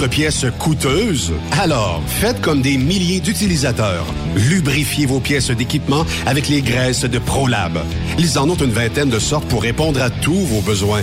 votre pièce? Alors, faites comme des milliers d'utilisateurs. Lubrifiez vos pièces d'équipement avec les graisses de ProLab. Ils en ont une vingtaine de sortes pour répondre à tous vos besoins.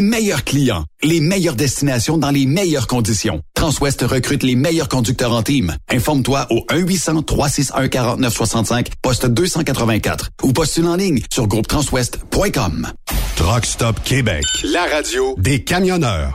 meilleurs clients, les meilleures destinations dans les meilleures conditions. Transwest recrute les meilleurs conducteurs en team. Informe-toi au 1-800-361-4965, poste 284 ou postule en ligne sur groupetranswest.com. Truck Stop Québec, la radio des camionneurs.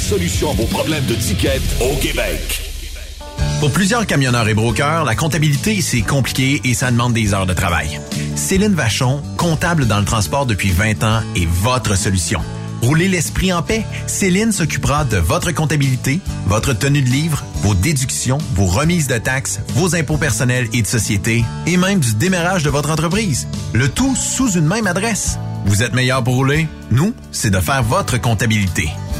solution à vos problèmes de ticket au Québec. Pour plusieurs camionneurs et brokers, la comptabilité, c'est compliqué et ça demande des heures de travail. Céline Vachon, comptable dans le transport depuis 20 ans, est votre solution. Roulez l'esprit en paix. Céline s'occupera de votre comptabilité, votre tenue de livre, vos déductions, vos remises de taxes, vos impôts personnels et de société, et même du démarrage de votre entreprise. Le tout sous une même adresse. Vous êtes meilleur pour rouler? Nous, c'est de faire votre comptabilité.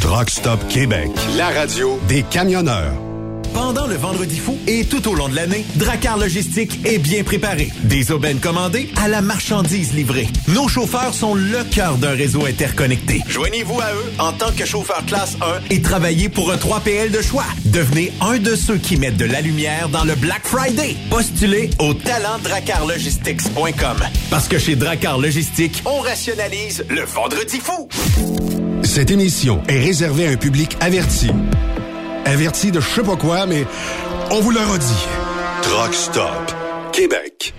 Truck Stop Québec, la radio des camionneurs. Pendant le Vendredi fou et tout au long de l'année, Dracar Logistique est bien préparé. Des aubaines commandées à la marchandise livrée. Nos chauffeurs sont le cœur d'un réseau interconnecté. Joignez-vous à eux en tant que chauffeur classe 1 et travaillez pour un 3PL de choix. Devenez un de ceux qui mettent de la lumière dans le Black Friday. Postulez au talentdracarlogistics.com. Parce que chez Dracar Logistique, on rationalise le Vendredi fou. Cette émission est réservée à un public averti. Averti de je sais pas quoi, mais on vous le redit. Truck Stop Québec.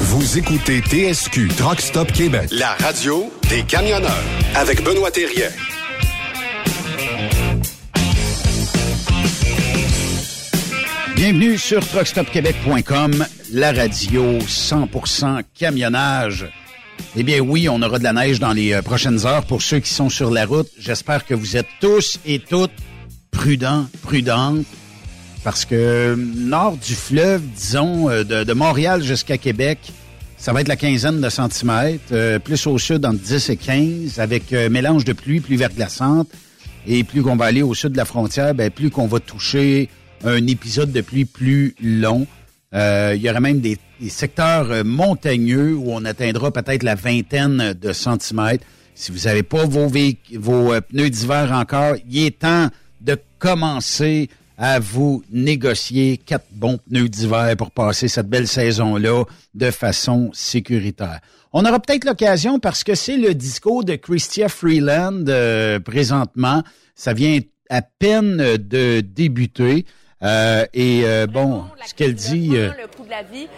Vous écoutez TSQ Truck Stop Québec, la radio des camionneurs avec Benoît Thérien. Bienvenue sur truckstopquebec.com, la radio 100% camionnage. Eh bien oui, on aura de la neige dans les euh, prochaines heures pour ceux qui sont sur la route. J'espère que vous êtes tous et toutes prudents, prudentes. parce que nord du fleuve, disons, de, de Montréal jusqu'à Québec, ça va être la quinzaine de centimètres, plus au sud entre 10 et 15, avec mélange de pluie, pluie verglaçante, et plus qu'on va aller au sud de la frontière, ben, plus qu'on va toucher un épisode de pluie plus long. Euh, il y aura même des, secteurs euh, montagneux où on atteindra peut-être la vingtaine de centimètres. Si vous n'avez pas vos, vos euh, pneus d'hiver encore, il est temps de commencer à vous négocier quatre bons pneus d'hiver pour passer cette belle saison-là de façon sécuritaire. On aura peut-être l'occasion parce que c'est le discours de Christia Freeland présentement. Ça vient à peine de débuter. Euh, et euh, bon, ce qu'elle dit... Euh, le coût de la vie.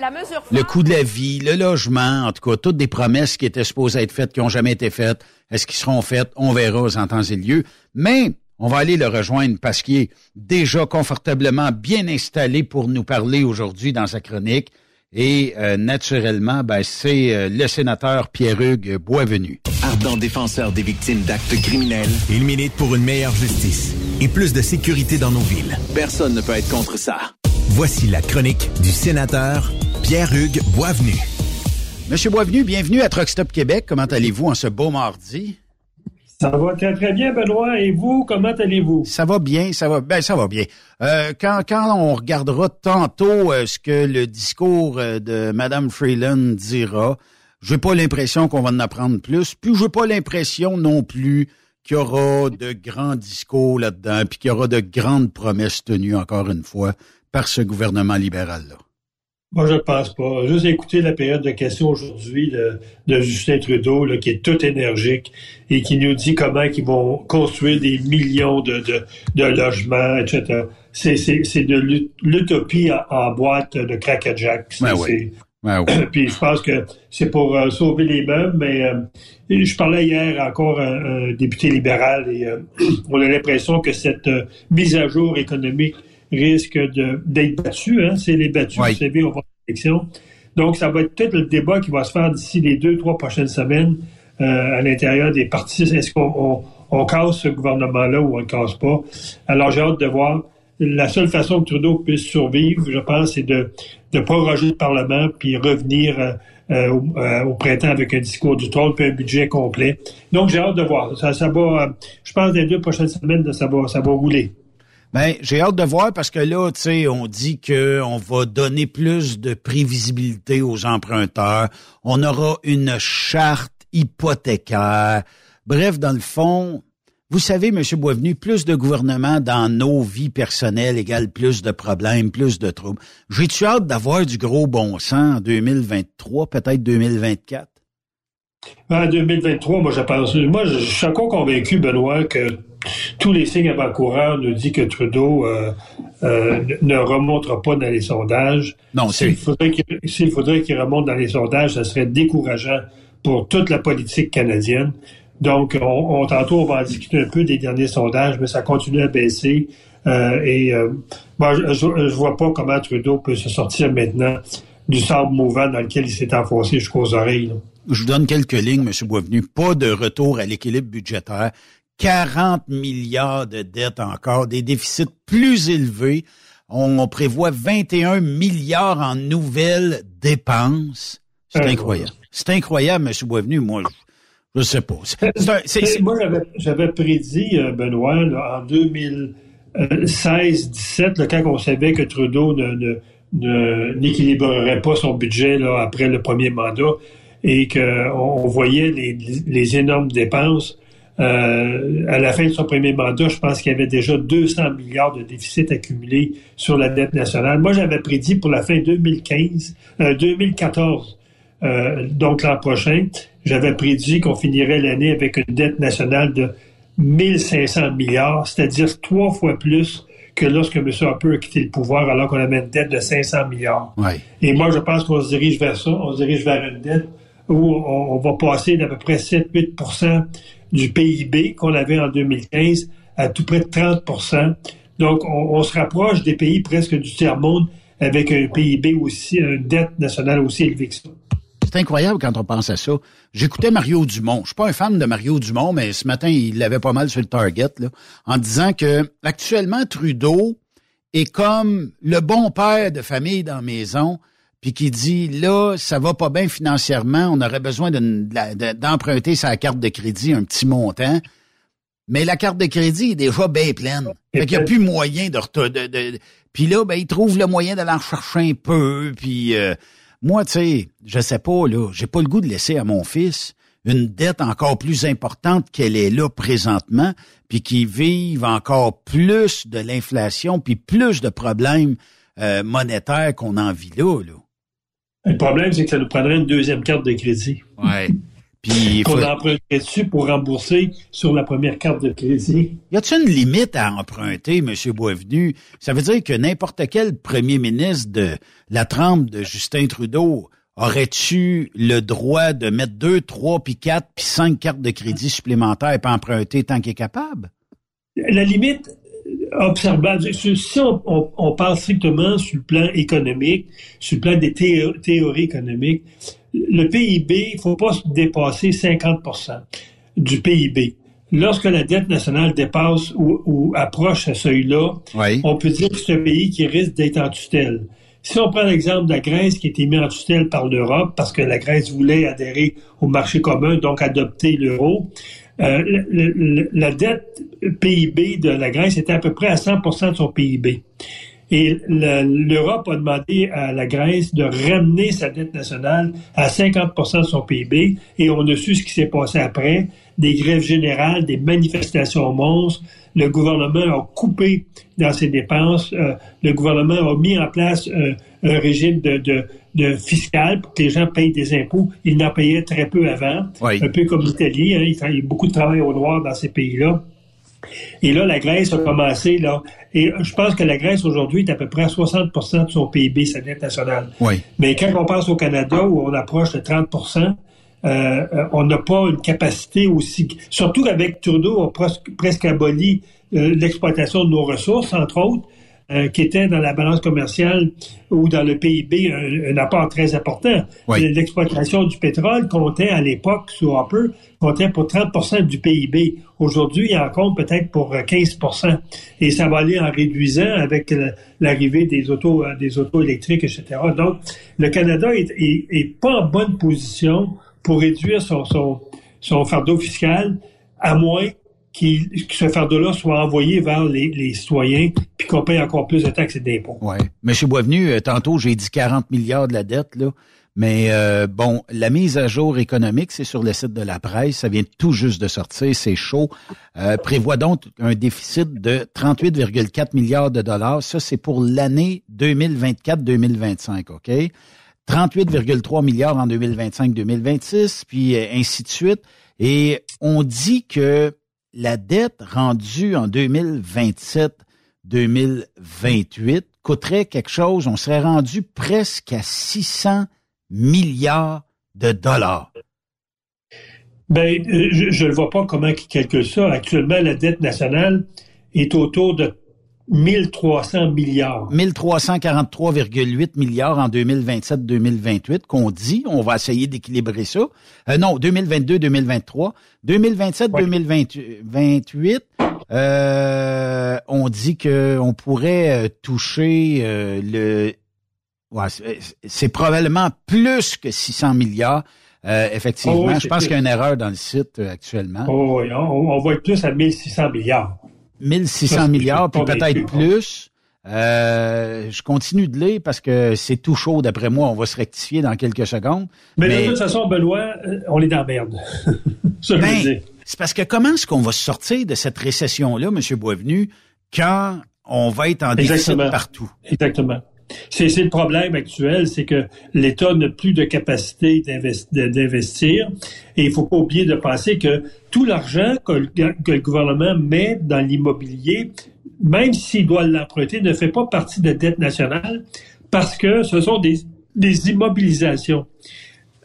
La mesure le coût de la vie, le logement, en tout cas, toutes des promesses qui étaient supposées être faites, qui n'ont jamais été faites. Est-ce qu'ils seront faites? On verra en temps et lieu. Mais on va aller le rejoindre parce qu'il est déjà confortablement bien installé pour nous parler aujourd'hui dans sa chronique. Et naturellement, ben, c'est le sénateur Pierre-Hugues Boisvenu. Ardent défenseur des victimes d'actes criminels, il milite pour une meilleure justice et plus de sécurité dans nos villes. Personne ne peut être contre ça. Voici la chronique du sénateur Pierre-Hugues Boisvenu. Monsieur Boisvenu, bienvenue à Truck Stop Québec. Comment allez-vous en ce beau mardi? Ça va très, très bien, Benoît. Et vous, comment allez-vous? Ça va bien, ça va, ben, ça va bien. Euh, quand, quand on regardera tantôt euh, ce que le discours euh, de Mme Freeland dira, j'ai pas l'impression qu'on va en apprendre plus. Puis j'ai pas l'impression non plus qu'il y aura de grands discours là-dedans, puis qu'il y aura de grandes promesses tenues, encore une fois, par ce gouvernement libéral-là? Moi, je pense pas. Juste écouter la période de questions aujourd'hui de, Justin Trudeau, là, qui est tout énergique et qui nous dit comment ils vont construire des millions de, de, logements, etc. C'est, de l'utopie en, boîte de Crack-a-Jack. Ben Puis je pense que c'est pour euh, sauver les meubles, mais euh, je parlais hier encore à un, député libéral et euh, on a l'impression que cette mise à jour économique risque d'être battue. Hein? C'est les battus, vous savez, on va l'élection. Donc, ça va être peut-être le débat qui va se faire d'ici les deux, trois prochaines semaines à l'intérieur des partis. Est-ce qu'on on, casse ce gouvernement-là ou on ne le casse pas? Alors, j'ai hâte de voir la seule façon que Trudeau puisse survivre, je pense, c'est de, de proroger le Parlement puis revenir euh, euh, euh, au, printemps avec un discours du trône puis un budget complet. Donc, j'ai hâte de voir. Ça, ça va, je pense, dans les deux prochaines semaines, ça va, ça va rouler. Ben, j'ai hâte de voir parce que là, tu sais, on dit qu'on va donner plus de prévisibilité aux emprunteurs. On aura une charte hypothécaire. Bref, dans le fond, vous savez, M. Boisvenu, plus de gouvernement dans nos vies personnelles égale plus de problèmes, plus de troubles. J'ai-tu hâte d'avoir du gros bon sens en 2023, peut-être 2024? En 2023, moi, je pense. Moi, je suis encore convaincu, Benoît, que tous les signes avant-coureurs nous disent que Trudeau euh, euh, ne remontera pas dans les sondages. Non, S'il faudrait qu'il remonte dans les sondages, ça serait décourageant pour toute la politique canadienne. Donc, on, tantôt, on va en discuter un peu des derniers sondages, mais ça continue à baisser. Euh, et moi, je, ne vois pas comment Trudeau peut se sortir maintenant du sable mouvant dans lequel il s'est enfoncé jusqu'aux oreilles. Je vous donne quelques lignes, M. Boisvenu. Pas de retour à l'équilibre budgétaire. 40 milliards de dettes encore, des déficits plus élevés. On, prévoit 21 milliards en nouvelles dépenses. C'est incroyable. C'est incroyable, M. Boisvenu. Moi, je sais pas. Moi, j'avais prédit, euh, Benoît, en 2016-17, quand on savait que Trudeau n'équilibrerait pas son budget là, après le premier mandat et qu'on voyait les, énormes dépenses. Euh, à la fin de son premier mandat, je pense qu'il y avait déjà 200 milliards de déficit accumulés sur la dette nationale. Moi, j'avais prédit pour la fin 2015, 2014, euh, donc l'an prochain, j'avais prédit qu'on finirait l'année avec une dette nationale de 1500 milliards, c'est-à-dire trois fois plus que lorsque M. Harper a quitté le pouvoir alors qu'on avait une dette de 500 milliards. Et moi, je pense qu'on se dirige vers ça. On se dirige vers une dette où on, va passer d'à peu près 7-8 du PIB qu'on avait en 2015 à tout près de 30% Donc, on, se rapproche des pays presque du tiers-monde avec un PIB aussi, une dette nationale aussi élevée que ça. C'est incroyable quand on pense à ça. J'écoutais Mario Dumont. Je suis pas un fan de Mario Dumont, mais ce matin, il l'avait pas mal sur le target, en disant que actuellement, Trudeau est comme le bon père de famille dans la maison, puis qui dit là, ça va pas bien financièrement, on aurait besoin d'emprunter sa carte de crédit un petit montant. Mais la carte de crédit est déjà bien pleine. Fait qu'il n'y a plus moyen de, de, de, Puis là, ben, il trouve le moyen d'aller en chercher un peu. Puis euh, moi, tu sais, je sais pas, là, j'ai pas le goût de laisser à mon fils une dette encore plus importante qu'elle est là présentement, puis qui vive encore plus de l'inflation, puis plus de problèmes euh, monétaires qu'on en vit là, là. Le problème, c'est que ça nous prendrait une deuxième carte de crédit. Ouais. Puis qu'on emprunterait dessus pour rembourser sur la première carte de crédit. Y a-t-il une limite à emprunter, M. Boisvenu? Ça veut dire que n'importe quel premier ministre de la trempe de Justin Trudeau aurais-tu le droit de mettre deux, trois, puis quatre, puis cinq cartes de crédit supplémentaires et pas emprunter tant qu'il est capable? La limite observable, si on, on, parle strictement sur le plan économique, sur le plan des théories économiques, le PIB, il ne faut pas dépasser 50% du PIB. Lorsque la dette nationale dépasse ou, approche ce seuil-là, on peut dire que c'est un pays qui risque d'être en tutelle. Si on prend l'exemple de la Grèce qui a été mise en tutelle par l'Europe parce que la Grèce voulait adhérer au marché commun, donc adopter l'euro, euh, la dette PIB de la Grèce était à peu près à 100% de son PIB. Et l'Europe a demandé à la Grèce de ramener sa dette nationale à 50% de son PIB et on a su ce qui s'est passé après, des grèves générales, des manifestations monstres. Le gouvernement a coupé dans ses dépenses. Euh, le gouvernement a mis en place euh, un régime de, de, de, fiscal pour que les gens payent des impôts. Ils n'en payaient très peu avant, un peu comme l'Italie. Hein, il y a beaucoup de travail au noir dans ces pays-là. Et là, la Grèce a commencé, là, et je pense que la Grèce aujourd'hui est à peu près à 60% de son PIB, sa dette nationale. Oui. Mais quand on passe au Canada, où on approche de 30 euh, euh, on n'a pas une capacité aussi... Surtout avec Trudeau, on a presque, aboli euh, l'exploitation de nos ressources, entre autres. Euh, qui était dans la balance commerciale ou dans le PIB un, apport très important. L'exploitation du pétrole comptait à l'époque, sous Harper, comptait pour 30% du PIB. Aujourd'hui, il en compte peut-être pour 15% Et ça va aller en réduisant avec l'arrivée des autos, des autos électriques, etc. Donc, le Canada est, est, pas en bonne position pour réduire son, son, son fardeau fiscal, à moins qui, que ce fardeau-là soit envoyé vers les, les citoyens, puis qu'on paye encore plus de taxes et d'impôts. Oui. Monsieur Boisvenu, euh, tantôt, j'ai dit 40 milliards de la dette, là. Mais euh, bon, la mise à jour économique, c'est sur le site de la presse, ça vient tout juste de sortir, c'est chaud. Euh, prévoit donc un déficit de 38,4 milliards de dollars. Ça, c'est pour l'année 2024-2025, OK? 38,3 milliards en 2025-2026, puis euh, ainsi de suite. Et on dit que la dette rendue en 2027-2028 coûterait quelque chose, on serait rendu presque à 600 milliards de dollars. Ben, euh, je ne vois pas comment ils calculent ça. Actuellement, la dette nationale est autour de 1300 milliards. 1343,8 milliards en 2027-2028 qu'on dit. On va essayer d'équilibrer ça. Euh, non, 2022-2023. 2027-2028, euh, on dit qu'on pourrait euh, toucher euh, le... Ouais, c'est probablement plus que 600 milliards. effectivement, oh je pense qu'il y a une erreur dans le site actuellement. Oh, oui, on, on va être plus à 1600 milliards. 1600 milliards, puis peut-être plus. Euh, je continue de lire parce que c'est tout chaud d'après moi. On va se rectifier dans quelques secondes. Mais, de toute façon, Benoît, euh, on est dans la merde. ben, c'est parce que comment est-ce qu'on va sortir de cette récession-là, M. Boisvenu, quand on va être en déficit partout? Exactement. C'est le problème actuel, c'est que l'État n'a plus de capacité d'investir. Et il faut pas oublier de penser que tout l'argent que, le gouvernement met dans l'immobilier, même s'il doit l'emprunter, ne fait pas partie de la dette nationale parce que ce sont des, des immobilisations.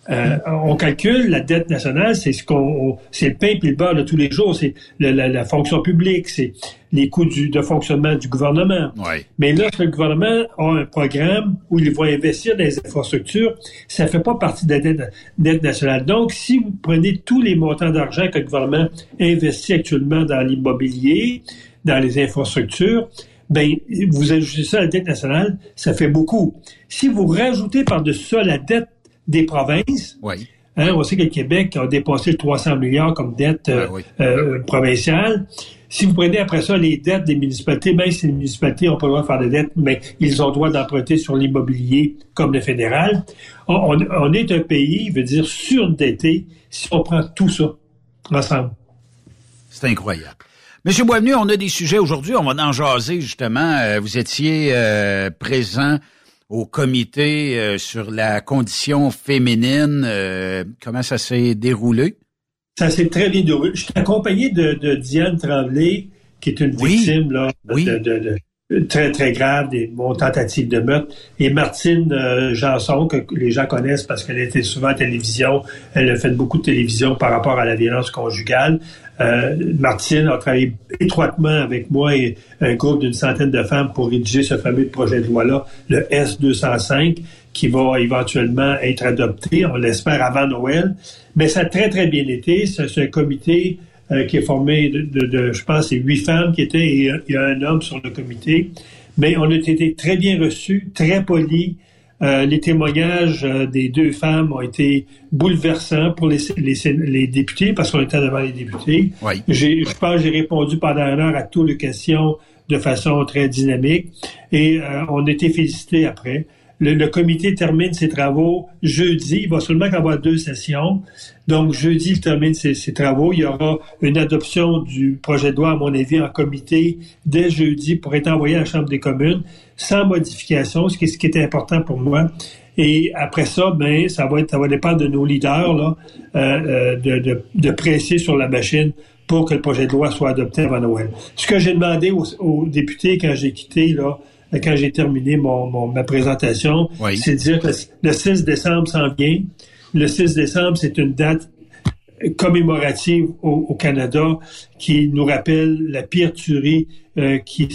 Euh, on calcule la dette nationale, c'est ce qu'on, c'est le pain et le beurre de tous les jours, c'est la, fonction publique, c'est les coûts de fonctionnement du gouvernement. Mais là, le gouvernement a un programme où il va investir dans les infrastructures, ça fait pas partie de la dette, nationale. Donc, si vous prenez tous les montants d'argent que le gouvernement investit actuellement dans l'immobilier, dans les infrastructures, ben vous ajoutez ça à la dette nationale, ça fait beaucoup. Si vous rajoutez par-dessus ça la dette des provinces, oui. hein, on sait que le Québec a dépassé le 300 milliards comme dette euh, euh, provinciale. Si vous prenez après ça les dettes des municipalités, même si les municipalités n'ont pas le droit de faire des dettes, mais ils ont le droit d'emprunter sur l'immobilier comme le fédéral, on, on, est un pays, veut dire surdetté, si on prend tout ça ensemble. C'est incroyable. Monsieur Boisvenu, on a des sujets aujourd'hui, on va en jaser justement. Euh, vous étiez euh, présent au comité euh, sur la condition féminine. comment ça s'est déroulé? Ça s'est très bien déroulé. Je suis accompagné de, Diane Tremblay, qui est une victime là, de, très, très grave des bon, tentatives de meurtre. Et Martine euh, Janson, que les gens connaissent parce qu'elle était souvent à télévision, elle a fait beaucoup de télévision par rapport à la violence conjugale. Euh, Martine a travaillé étroitement avec moi et un groupe d'une centaine de femmes pour rédiger ce fameux projet de loi-là, le S205, qui va éventuellement être adopté, on l'espère avant Noël. Mais ça a très, très bien été. C'est un comité euh, qui est formé de, de, je pense, c'est huit femmes qui étaient et il y a un homme sur le comité. Mais on a été très bien reçus, très polis. Euh, les témoignages euh, des deux femmes ont été bouleversants pour les, les, les députés parce qu'on était devant les députés. Oui. J'ai, je pense que j'ai répondu pendant une heure à toutes les questions de façon très dynamique et on a été félicités après. Le, comité termine ses travaux jeudi. Il va seulement avoir deux sessions. Donc, jeudi, il termine ses, travaux. Il y aura une adoption du projet de loi, à mon avis, en comité dès jeudi pour être envoyé à la Chambre des communes sans modification, ce qui, ce est important pour moi. Et après ça, ben, ça va être, ça va dépendre de nos leaders euh, euh, de, de, de, presser sur la machine pour que le projet de loi soit adopté avant Noël. Ce que j'ai demandé aux, aux députés quand j'ai quitté là, quand j'ai terminé mon, ma présentation, c'est de dire que le 6 décembre s'en vient. Le 6 décembre, c'est une date commémorative au, Canada qui nous rappelle la pire tuerie euh, qui,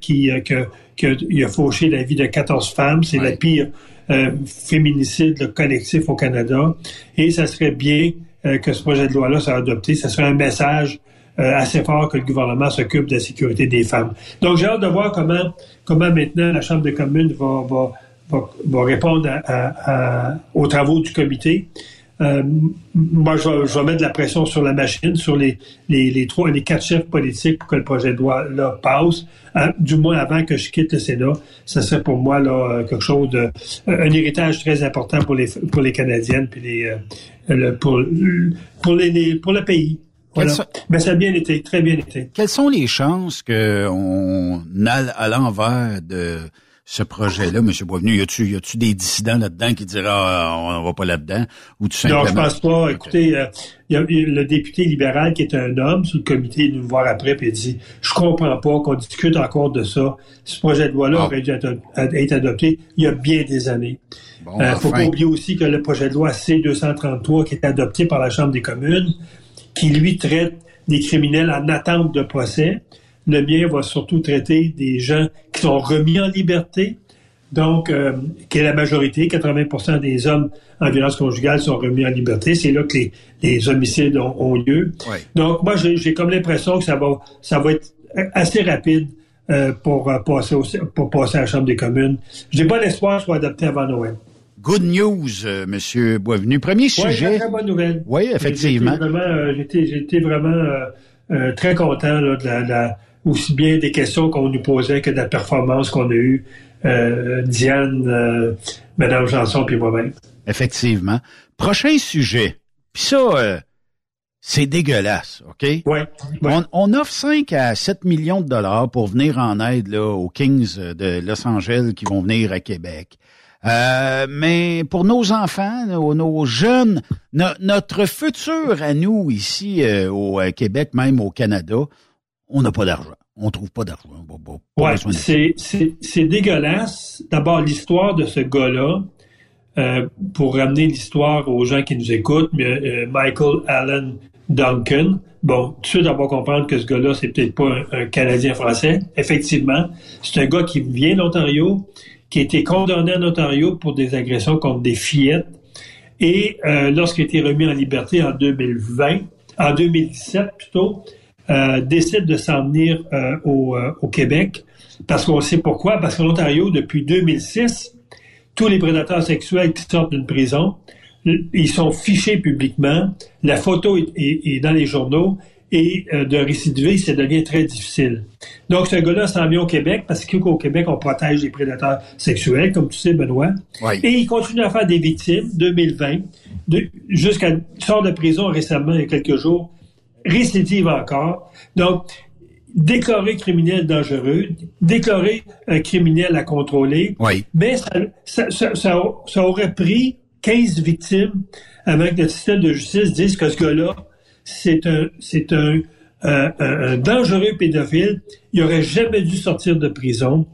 qui euh, que, que, il a fauché la vie de 14 femmes. C'est la pire euh, féminicide collectif au Canada. Et ça serait bien euh, que ce projet de loi-là soit adopté. Ça serait un message assez fort que le gouvernement s'occupe de la sécurité des femmes. Donc, j'ai hâte de voir comment, comment maintenant la Chambre des communes va, va, va, va répondre à, aux travaux du comité. Euh, moi, je vais, je vais, mettre de la pression sur la machine, sur les, les, les, trois, les quatre chefs politiques pour que le projet de loi là, passe, euh, du moins avant que je quitte le Sénat. Ça serait pour moi là quelque chose de un héritage très important pour les pour les Canadiennes puis les pour pour les, pour le pays. Voilà. Ben, ça a bien été, très bien été. Quelles sont les chances qu'on aille à l'envers de ce projet-là, M. Boisvenu? Y a-tu, y a-tu des dissidents là-dedans qui diraient, ah, on va pas là-dedans? Ou tout simplement... Non, je pense pas. Écoutez, euh, il y a le député libéral qui est un homme sous le comité, il nous voir après, puis il dit, je comprends pas qu'on discute encore de ça. Ce projet de loi-là ah. aurait dû être, adopté il y a bien des années. Il euh, faut pas oublier aussi que le projet de loi C-233 qui est adopté par la Chambre des communes, qui lui traite des criminels en attente de procès. Le mien va surtout traiter des gens qui sont remis en liberté, donc euh, qui est la majorité, 80% des hommes en violence conjugale sont remis en liberté. C'est là que les, homicides ont, lieu. Donc moi, j'ai comme l'impression que ça va, ça va être assez rapide euh, pour, euh, passer pour passer à la Chambre des communes. J'ai pas l'espoir soit adopté avant Noël. Good news, euh, Monsieur Boisvenu. Premier sujet. Oui, très bonne nouvelle. Oui, effectivement. J'étais j'étais vraiment euh, euh, très content là, de, la, aussi bien des questions qu'on nous posait que de la performance qu'on a eue, Diane, Madame Janson puis moi-même. Effectivement. Prochain sujet. Puis ça, c'est dégueulasse, OK? Oui. Ouais. On, on, offre 5 à 7 millions de dollars pour venir en aide là, aux Kings de Los Angeles qui vont venir à Québec. Euh, mais pour nos enfants, nos, jeunes, notre futur à nous ici euh, au euh, Québec, même au Canada, on n'a pas d'argent. On trouve pas d'argent. ouais, c'est dégueulasse. D'abord, l'histoire de ce gars-là, pour ramener l'histoire aux gens qui nous écoutent, Michael Allen Duncan. Bon, tout de suite, va comprendre que ce gars-là, c'est peut-être pas un, un Canadien français. Effectivement, c'est un gars qui vient d'Ontario, qui a été condamné en Ontario pour des agressions contre des fillettes. Et euh, lorsqu'il a été remis en liberté en 2020, en 2017 plutôt, euh, décide de s'en venir euh, au, au, Québec parce qu'on sait pourquoi? Parce qu'en Ontario, depuis 2006, tous les prédateurs sexuels qui sortent d'une prison, ils sont fichés publiquement. La photo est, dans les journaux et euh, de récidiver, ça devient très difficile. Donc, ce gars-là s'en vient au Québec parce qu'au Québec, on protège les prédateurs sexuels, comme tu sais, Benoît. Et il continue à faire des victimes, 2020, jusqu'à sort de prison récemment, il y a quelques jours, récidive encore. Donc, déclaré criminel dangereux, déclaré un criminel à contrôler. Mais ça, ça, ça, aurait pris 15 victimes avant que le système de justice dise que ce gars-là, c'est un, c'est un, un, dangereux pédophile. Il aurait jamais dû sortir de prison.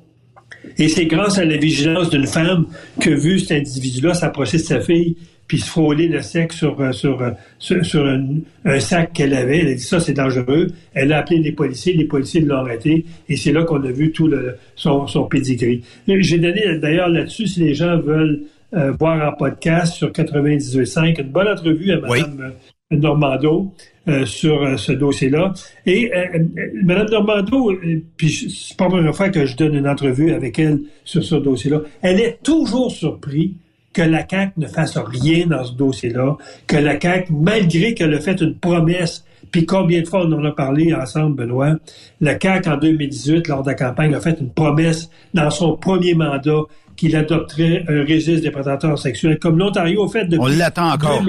Et c'est grâce à la vigilance d'une femme que vu cet individu-là s'approcher de sa fille puis se frôler le sexe sur, euh, sur, euh, sur, sur un, sac qu'elle avait. Elle a dit ça, c'est dangereux. Elle a appelé les policiers, les policiers l'ont arrêté, et c'est là qu'on a vu tout le, son, son pedigree. J'ai donné d'ailleurs là-dessus, si les gens veulent euh, voir en podcast sur 98.5, une bonne entrevue à Mme Normando sur ce dossier-là. Et Mme Normando, puis c'est pas la première fois que je donne une entrevue avec elle sur ce dossier-là, elle est toujours surprise que la CAQ ne fasse rien dans ce dossier-là, que la CAQ, malgré qu'elle a fait une promesse, puis combien de fois on en a parlé ensemble, Benoît, la CAQ, en 2018, lors de la campagne, a fait une promesse dans son premier mandat qu'il adopterait un registre des prédateurs sexuels, comme l'Ontario a fait depuis... On l'attend encore.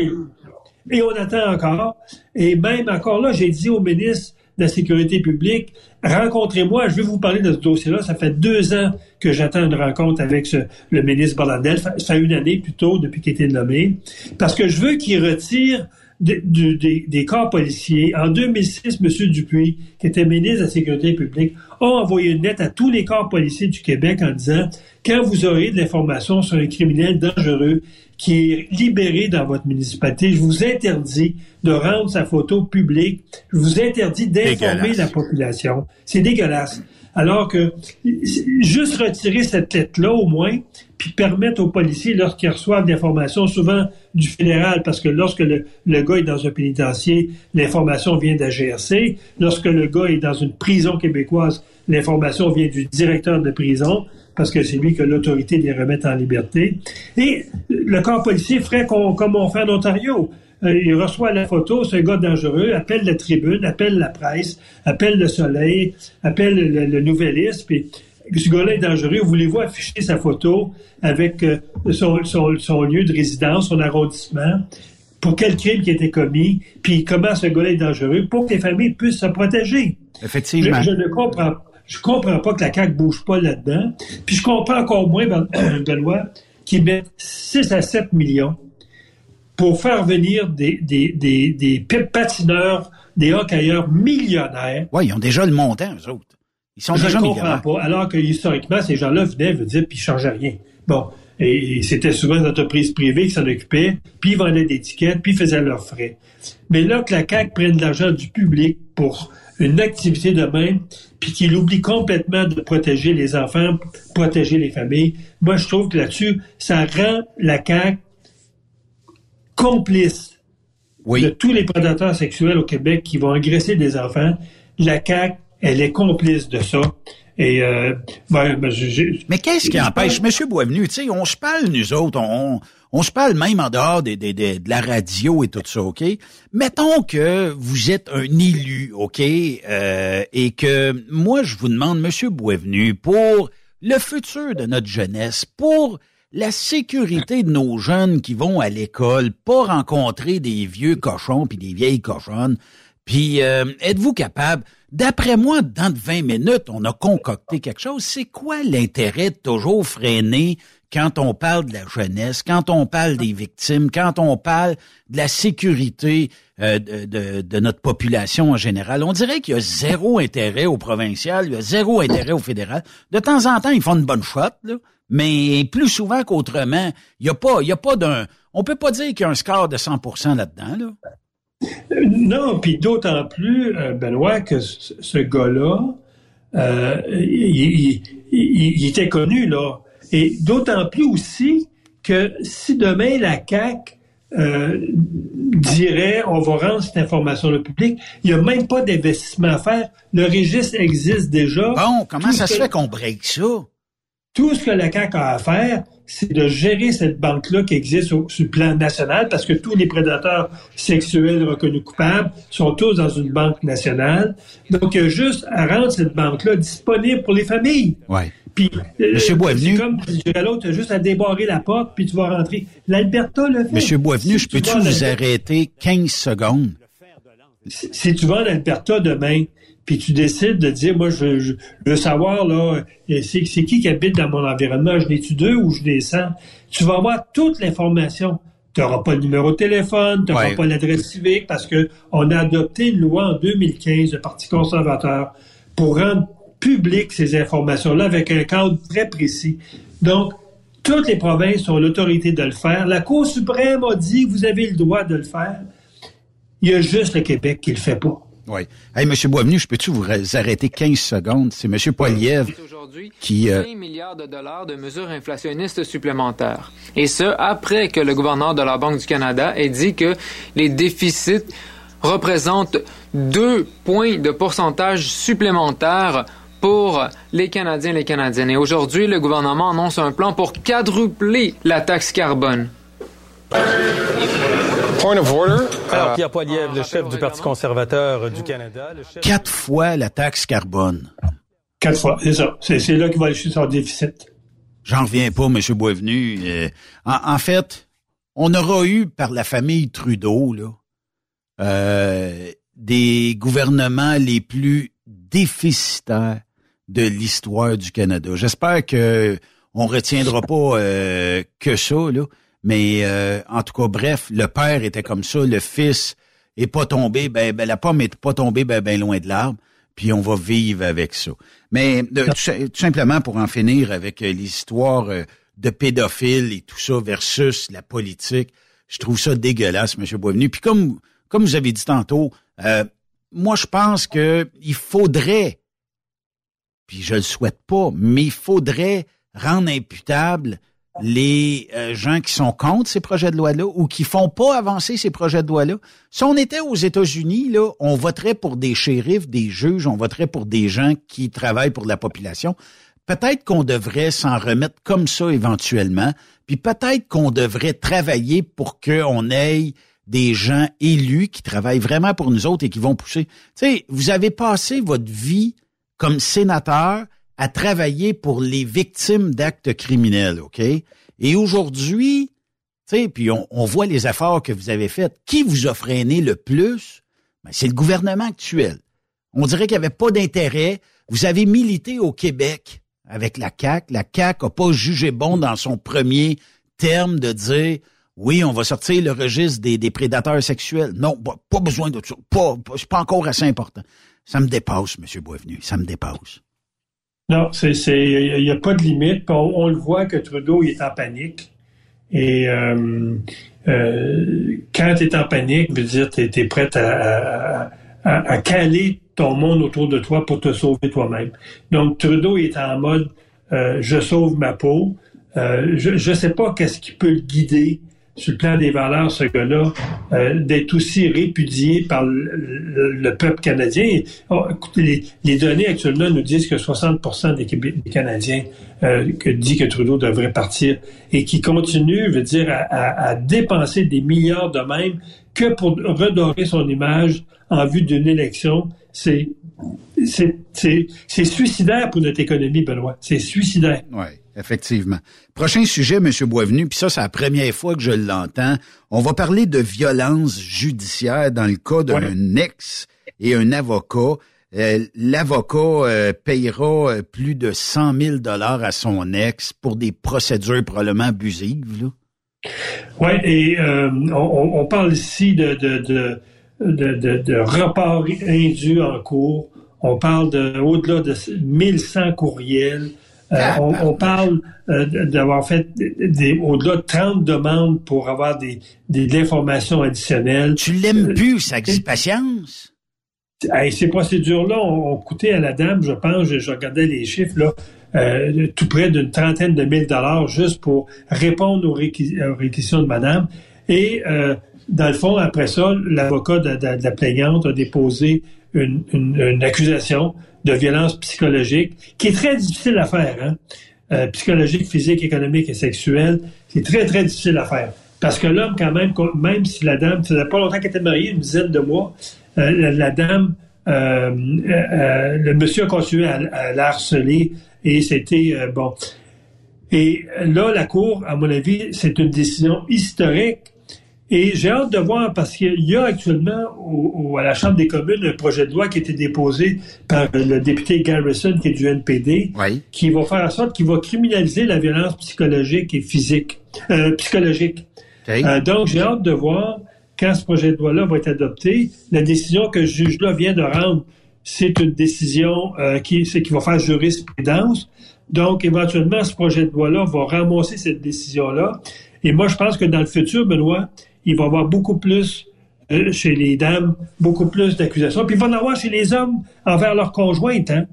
Et on attend encore. Et même encore là, j'ai dit au ministre de la Sécurité publique, rencontrez-moi, je vais vous parler de ce dossier-là. Ça fait deux ans que j'attends une rencontre avec le ministre Ballandel. Ça fait une année plutôt depuis qu'il a été nommé. Parce que je veux qu'il retire des, corps policiers. En 2006, M. Dupuis, qui était ministre de la Sécurité publique, a envoyé une lettre à tous les corps policiers du Québec en disant quand vous aurez de l'information sur un criminel dangereux qui est libéré dans votre municipalité, je vous interdis de rendre sa photo publique. Je vous interdis d'informer la population. C'est dégueulasse. Alors que juste retirer cette lettre-là au moins, puis permettre aux policiers, lorsqu'ils reçoivent l'information, souvent du fédéral, parce que lorsque le, le gars est dans un pénitencier, l'information vient de la GRC. Lorsque le gars est dans une prison québécoise, l'information vient du directeur de prison parce que c'est lui qui a l'autorité de les remettre en liberté. Et le corps policier ferait comme on fait en Ontario. Euh, il reçoit la photo, c'est un gars dangereux, appelle la tribune, appelle la presse, appelle le soleil, appelle le, le nouvelliste, puis ce gars-là est dangereux, voulez-vous afficher sa photo avec euh, son, son, son, lieu de résidence, son arrondissement, pour quel crime qui a été commis, puis comment ce gars-là est dangereux, pour que les familles puissent se protéger. Effectivement. Je, ne comprends je comprends pas que la CAQ bouge pas là-dedans. Puis je comprends encore moins, ben, Benoît, qu'ils mettent 6 à 7 millions pour faire venir des, des, des, des patineurs, des hockeyeurs millionnaires. Oui, ils ont déjà le montant, eux autres. Ils sont déjà millionnaires. Pas, alors que historiquement, ces gens-là venaient, veut dire, puis ils changeaient rien. Bon. Et, c'était souvent des entreprises privées qui s'en occupaient, puis ils vendaient des tickets, puis ils faisaient leurs frais. Mais là, que la CAQ prenne de l'argent du public pour une activité de même, puis qu'il oublie complètement de protéger les enfants, protéger les familles. Moi, je trouve que là-dessus, ça rend la CAQ complice de tous les prédateurs sexuels au Québec qui vont agresser des enfants. La CAQ, elle est complice de ça. Et euh, ben, ben, Mais qu'est-ce qui empêche, Monsieur Boisvenu, tu sais, on se parle, nous autres, on, on se parle même en dehors de, de, la radio et tout ça, OK? Mettons que vous êtes un élu, OK? Euh, et que moi, je vous demande, Monsieur Boisvenu, pour le futur de notre jeunesse, pour la sécurité de nos jeunes qui vont à l'école, pas rencontrer des vieux cochons puis des vieilles cochonnes, puis euh, êtes-vous capable D'après moi, dans 20 minutes, on a concocté quelque chose. C'est quoi l'intérêt de toujours freiner quand on parle de la jeunesse, quand on parle des victimes, quand on parle de la sécurité euh, de, notre population en général? On dirait qu'il y a zéro intérêt au provincial, il y a zéro intérêt au fédéral. De temps en temps, ils font une bonne shot, là, mais plus souvent qu'autrement, il y a pas, il y a pas d'un... On peut pas dire qu'il y a un score de 100% là-dedans, là. Non, puis d'autant plus, euh, Benoît, que ce gars-là, euh, il, était connu, là. Et d'autant plus aussi que si demain la CAQ euh, dirait on va rendre cette information au public. Il n'y a même pas d'investissement à faire. Le registre existe déjà. Bon, comment ça se fait qu'on break ça? Tout ce que la CAQ a à faire, c'est de gérer cette banque-là qui existe sur le plan national, parce que tous les prédateurs sexuels reconnus coupables sont tous dans une banque nationale. Donc, il y a juste à rendre cette banque-là disponible pour les familles. Ouais. Puis, euh, Monsieur Boisvenu. C'est comme tu dirais à l'autre, tu as juste à débarrer la porte, puis tu vas rentrer. L'Alberta le fait. Monsieur Boisvenu, Si je tu peux-tu vous Alberta- arrêter 15 secondes? si, si tu vas en Alberta demain, puis tu décides de dire, moi, je, je, je veux savoir, là, euh, c'est c'est qui qui habite dans mon environnement, je n'ai-tu deux ou je 100? Tu vas avoir toute l'information. Tu n'auras pas le numéro de téléphone, tu n'auras Ouais. pas l'adresse civique, parce que on a adopté une loi en 2015, le Parti conservateur, pour rendre publiques ces informations-là avec un cadre très précis. Donc, toutes les provinces ont l'autorité de le faire. La Cour suprême a dit, vous avez le droit de le faire. Il y a juste le Québec qui le fait pas. Oui. Hey, Monsieur Boisvenu, je peux-tu vous arrêter 15 secondes? C'est Monsieur Poiliev qui... euh, 5 milliards de dollars de mesures inflationnistes supplémentaires. Et ce, après que le gouverneur de la Banque du Canada ait dit que les déficits représentent deux points de pourcentage supplémentaires pour les Canadiens et les Canadiennes. Et aujourd'hui, le gouvernement annonce un plan pour quadrupler la taxe carbone. Point of order. Alors, Pierre Poilievre, le chef du Parti conservateur du Canada. Le chef... quatre fois la taxe carbone. Quatre fois, c'est ça. C'est c'est là qu'il va aller chercher son déficit. J'en reviens pas, M. Boisvenu. Euh, en, en fait, on aura eu par la famille Trudeau là, euh, des gouvernements les plus déficitaires de l'histoire du Canada. J'espère que on retiendra pas euh, que ça, là. Mais euh, en tout cas, bref, le père était comme ça, le fils est pas tombé, ben, ben la pomme est pas tombée ben, ben loin de l'arbre, puis on va vivre avec ça. Mais de- tout, tout simplement pour en finir avec euh, euh, de pédophiles et tout ça versus la politique, je trouve ça dégueulasse, M. Boisvenu. Puis comme comme vous avez dit tantôt, euh, moi je pense que il faudrait, puis je le souhaite pas, mais il faudrait rendre imputable les euh, gens qui sont contre ces projets de loi-là ou qui font pas avancer ces projets de loi-là. Si on était aux États-Unis, là, on voterait pour des shérifs, des juges, on voterait pour des gens qui travaillent pour la population. Peut-être qu'on devrait s'en remettre comme ça éventuellement, puis peut-être qu'on devrait travailler pour qu'on ait des gens élus qui travaillent vraiment pour nous autres et qui vont pousser. Tu sais, vous avez passé votre vie comme sénateur à travailler pour les victimes d'actes criminels, OK? Et aujourd'hui, tu sais, puis on, on voit les efforts que vous avez faits. Qui vous a freiné le plus? Ben, c'est le gouvernement actuel. On dirait qu'il n'y avait pas d'intérêt. Vous avez milité au Québec avec la CAQ. La CAQ n'a pas jugé bon dans son premier terme de dire oui, on va sortir le registre des, des prédateurs sexuels. Non, pas, pas besoin de ça. Pas, pas- c'est pas encore assez important. Ça me dépasse, M. Boisvenu. Ça me dépasse. Non, il n'y a pas de limite. On, le voit que Trudeau est en panique. Et euh, euh, quand tu es en panique, veut dire tu es, prêt à, caler ton monde autour de toi pour te sauver toi-même. Donc Trudeau est en mode euh, je sauve ma peau. Je ne sais pas qu'est-ce qui peut le guider sur le plan des valeurs, ce gars-là, euh, d'être aussi répudié par le, le- le peuple canadien. Oh, écoutez, les, les données actuellement nous disent que 60 des, des Canadiens euh, que dit que Trudeau devrait partir et qui continue, veut dire, à, à- à dépenser des milliards de même que pour redorer son image en vue d'une élection. C'est c'est c'est- c'est suicidaire pour notre économie, Benoît. C'est suicidaire. Effectivement. Prochain sujet, M. Boisvenu, puis ça, c'est la première fois que je l'entends. On va parler de violence judiciaire dans le cas d'un ex et un avocat. Euh, L'avocat euh, payera euh, plus de 100 000 dollars à son ex pour des procédures probablement abusives. Là. Oui, et euh, on, parle ici de, de, de, de, de, de report indu en cours. On parle de au-delà de 1100 courriels. Euh, on, on parle euh, d'avoir fait des, au-delà de 30 demandes pour avoir des, des, de l'information additionnelle. Tu l'aimes plus, ça patience? Hey, ces procédures-là ont, ont coûté à la dame, je pense, je, je regardais les chiffres, là, euh, tout près d'une trentaine de mille dollars juste pour répondre aux, réquis- aux réquisitions de madame. Et euh, dans le fond, après ça, l'avocat de, la plaignante a déposé une, une, accusation de violence psychologique qui est très difficile à faire. Hein? Euh, psychologique, physique, économique et sexuelle, c'est très, très difficile à faire. Parce que l'homme, quand même, même si la dame, ça faisait pas longtemps qu'elle était mariée, une dizaine de mois, euh, la, dame, euh, le monsieur a continué à, à la harceler et c'était, bon. Et là, la Cour, à mon avis, c'est une décision historique et j'ai hâte de voir parce qu'il y a actuellement au, à la Chambre des communes un projet de loi qui a été déposé par le député Garrison, qui est du NPD, qui va faire en sorte qu'il va criminaliser la violence psychologique et physique, euh, psychologique. Euh, donc, j'ai hâte de voir quand ce projet de loi-là va être adopté. La décision que ce juge-là vient de rendre, c'est une décision euh, qui, qui va faire jurisprudence. Donc, éventuellement, ce projet de loi-là va ramasser cette décision-là. Et moi, je pense que dans le futur, Benoît, il va y avoir beaucoup plus euh, chez les dames, beaucoup plus d'accusations. Puis il va en avoir chez les hommes envers leurs conjointes. Hein?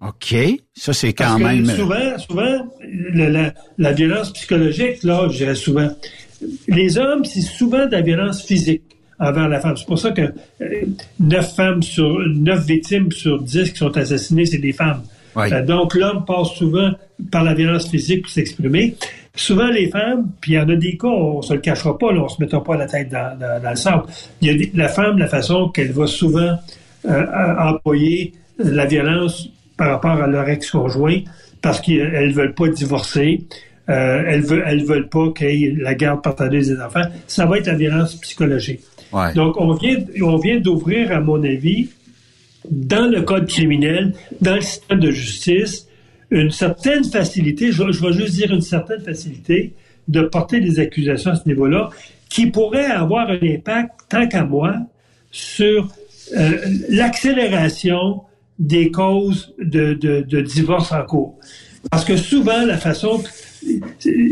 OK. Ça, c'est quand même. souvent, souvent, la, violence psychologique, là, je dirais souvent, les hommes, c'est souvent de la violence physique envers la femme. C'est pour ça que euh, neuf femmes sur neuf victimes sur dix qui sont assassinées, c'est des femmes. Euh, donc l'homme passe souvent par la violence physique pour s'exprimer. Souvent, les femmes, puis il y en a des cas, on se le cachera pas, là, on se mettra pas la tête dans, le sable. Il y a la femme, la façon qu'elle va souvent euh, employer la violence par rapport à leur ex-conjoint, parce qu'elles veulent pas divorcer, euh, elles veulent, elles veulent pas qu'il y ait la garde partagée des enfants. Ça va être la violence psychologique. Donc, on vient, on vient d'ouvrir, à mon avis, dans le code criminel, dans le système de justice, une certaine facilité, je, vais juste dire une certaine facilité, de porter des accusations à ce niveau-là, qui pourrait avoir un impact, tant qu'à moi, sur euh, l'accélération des causes de, de, divorce en cours. Parce que souvent, la façon...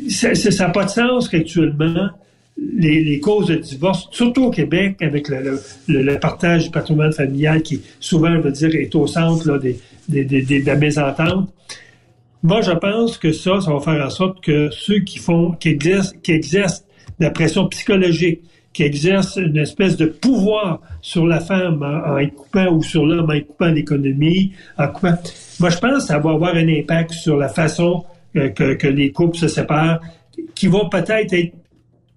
Ça n'a pas de sens qu'actuellement, les, causes de divorce, surtout au Québec, avec le, le, partage du patrimoine familial qui, souvent, je veux dire, est au centre là, des, des, des, de moi, je pense que ça, ça va faire en sorte que ceux qui font, qui exercent, qui exercent la pression psychologique, qui exercent une espèce de pouvoir sur la femme en, en coupant ou sur l'homme en coupant l'économie, en coupant. Moi, je pense que ça va avoir un impact sur la façon euh, que, que les couples se séparent, qui vont peut-être être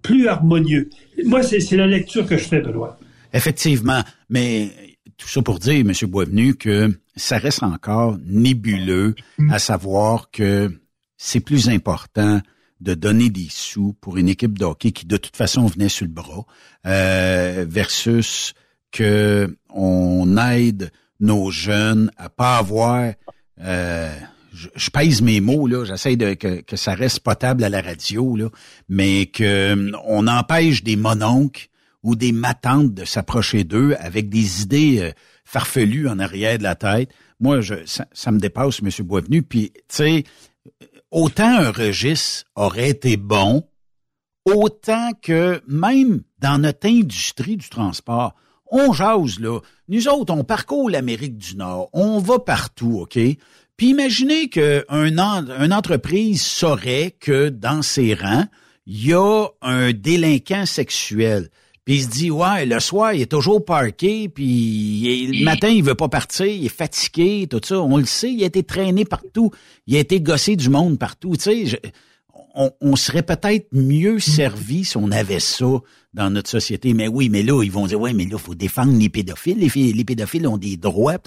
plus harmonieux. Moi, c'est la lecture que je fais, Benoît. Effectivement, mais tout ça pour dire, M. Boisvenu, que ça reste encore nébuleux à savoir que c'est plus important de donner des sous pour une équipe de hockey qui de toute façon venait sur le bras euh, versus que on aide nos jeunes à pas avoir euh, je, pèse mes mots là, j'essaie de que, ça reste potable à la radio là, mais que on empêche des mononcles ou des matantes de s'approcher d'eux avec des idées euh, farfelues en arrière de la tête. Moi, je, ça, me dépasse, M. Boisvenu. Puis, tu sais, autant un registre aurait été bon, autant que même dans notre industrie du transport, on jase, là. Nous autres, on parcourt l'Amérique du Nord. On va partout, OK? Puis imaginez qu'une un entreprise saurait que dans ses rangs, il y a un délinquant sexuel. Puis il se dit, ouais, le soir, il est toujours parqué, puis le matin, il veut pas partir, il est fatigué, tout ça. On le sait, il a été traîné partout. Il a été gossé du monde partout. Tu sais, on, serait peut-être mieux servi si on avait ça dans notre société. Mais oui, mais là, ils vont dire, ouais, mais là, faut défendre les pédophiles. Les, les pédophiles ont des droits.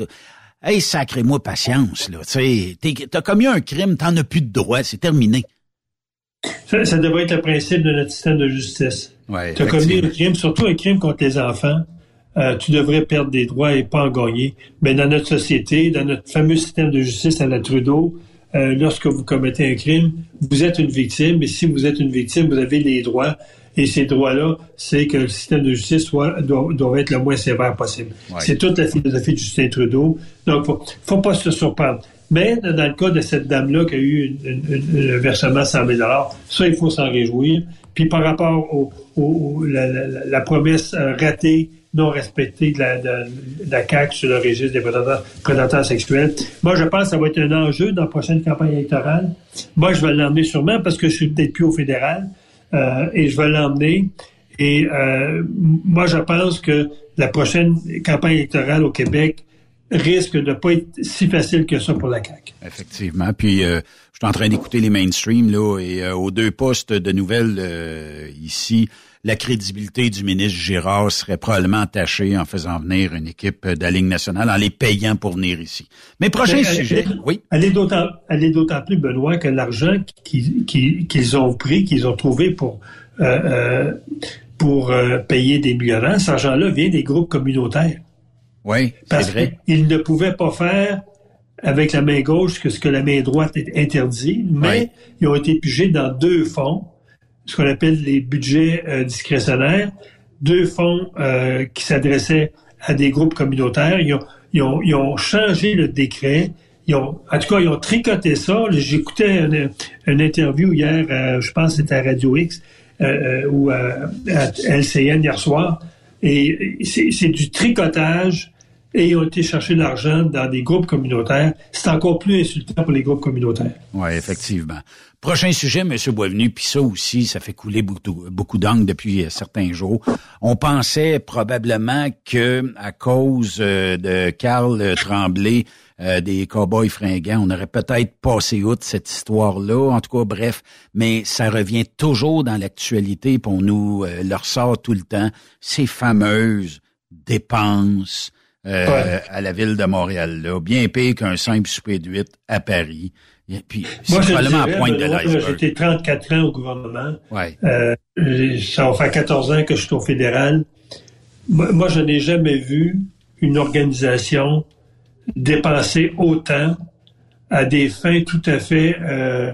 Hey, sacrez-moi patience, là. Tu sais, t'as commis un crime, t'en as plus de droits, c'est terminé. Ça, ça devrait être le principe de notre système de justice. Ouais, tu as commis un crime, surtout un crime contre les enfants, euh, tu devrais perdre des droits et pas en gagner. Mais dans notre société, dans notre fameux système de justice à la Trudeau, euh, lorsque vous commettez un crime, vous êtes une victime, et si vous êtes une victime, vous avez les droits. Et ces droits-là, c'est que le système de justice soit, doit, doit être le moins sévère possible. C'est toute la philosophie de Justin Trudeau. Donc, faut, faut pas se surprendre. Mais dans le cas de cette dame-là qui a eu un versement de 100 000 ça, il faut s'en réjouir. Puis par rapport au, la, la, promesse euh, ratée, non respectée de la, de, la CAQ sur le registre des prédateurs, sexuels, moi, je pense que ça va être un enjeu dans la prochaine campagne électorale. Moi, je vais l'emmener sûrement parce que je suis peut-être plus au fédéral. et je vais l'emmener. Et moi, je pense que la prochaine campagne électorale au Québec risque de pas être si facile que ça pour la CAQ. Effectivement. Puis je suis en train d'écouter les mainstream là et aux deux postes de nouvelles ici, la crédibilité du ministre Girard serait probablement attachée en faisant venir une équipe de la Ligue nationale, en les payant pour venir ici. Mais prochain sujet, oui. Elle est d'autant, plus, Benoît, que l'argent qu'ils ont pris, qu'ils ont trouvé pour, euh, euh, pour euh, payer des millionnaires, cet argent-là vient des groupes communautaires. Oui, vrai. Ils ne pouvaient pas faire avec la main gauche que ce que la main droite interdit, mais ils ont été pigés dans deux fonds ce qu'on appelle les budgets euh, discrétionnaires, deux fonds euh, qui s'adressaient à des groupes communautaires. Ils ont, ils ont, ils ont changé le décret. Ils ont, en tout cas, ils ont tricoté ça. J'écoutais une, interview hier, euh, je pense que c'était à Radio X ou à, LCN hier soir. Et c'est du tricotage et ont été chercher de l'argent dans des groupes communautaires. C'est encore plus insultant pour les groupes communautaires. Oui, effectivement. Prochain sujet, M. Boisvenu, puis ça aussi, ça fait couler beaucoup, beaucoup d'angles depuis euh, certains jours. On pensait probablement que à cause euh, de Carl Tremblay, euh, des cowboys fringants, on aurait peut-être passé outre cette histoire-là. En tout cas, bref, mais ça revient toujours dans l'actualité, on nous le ressort tout le temps. Ces fameuses dépenses à la ville de Montréal, là, bien pire qu'un simple souper de à Paris. Puis, Moi, je probablement à pointe de J'étais 34 ans au gouvernement. Ouais. Euh, ça va faire 14 ans que je suis au fédéral. Moi, je n'ai jamais vu une organisation dépenser autant à des fins tout à fait euh,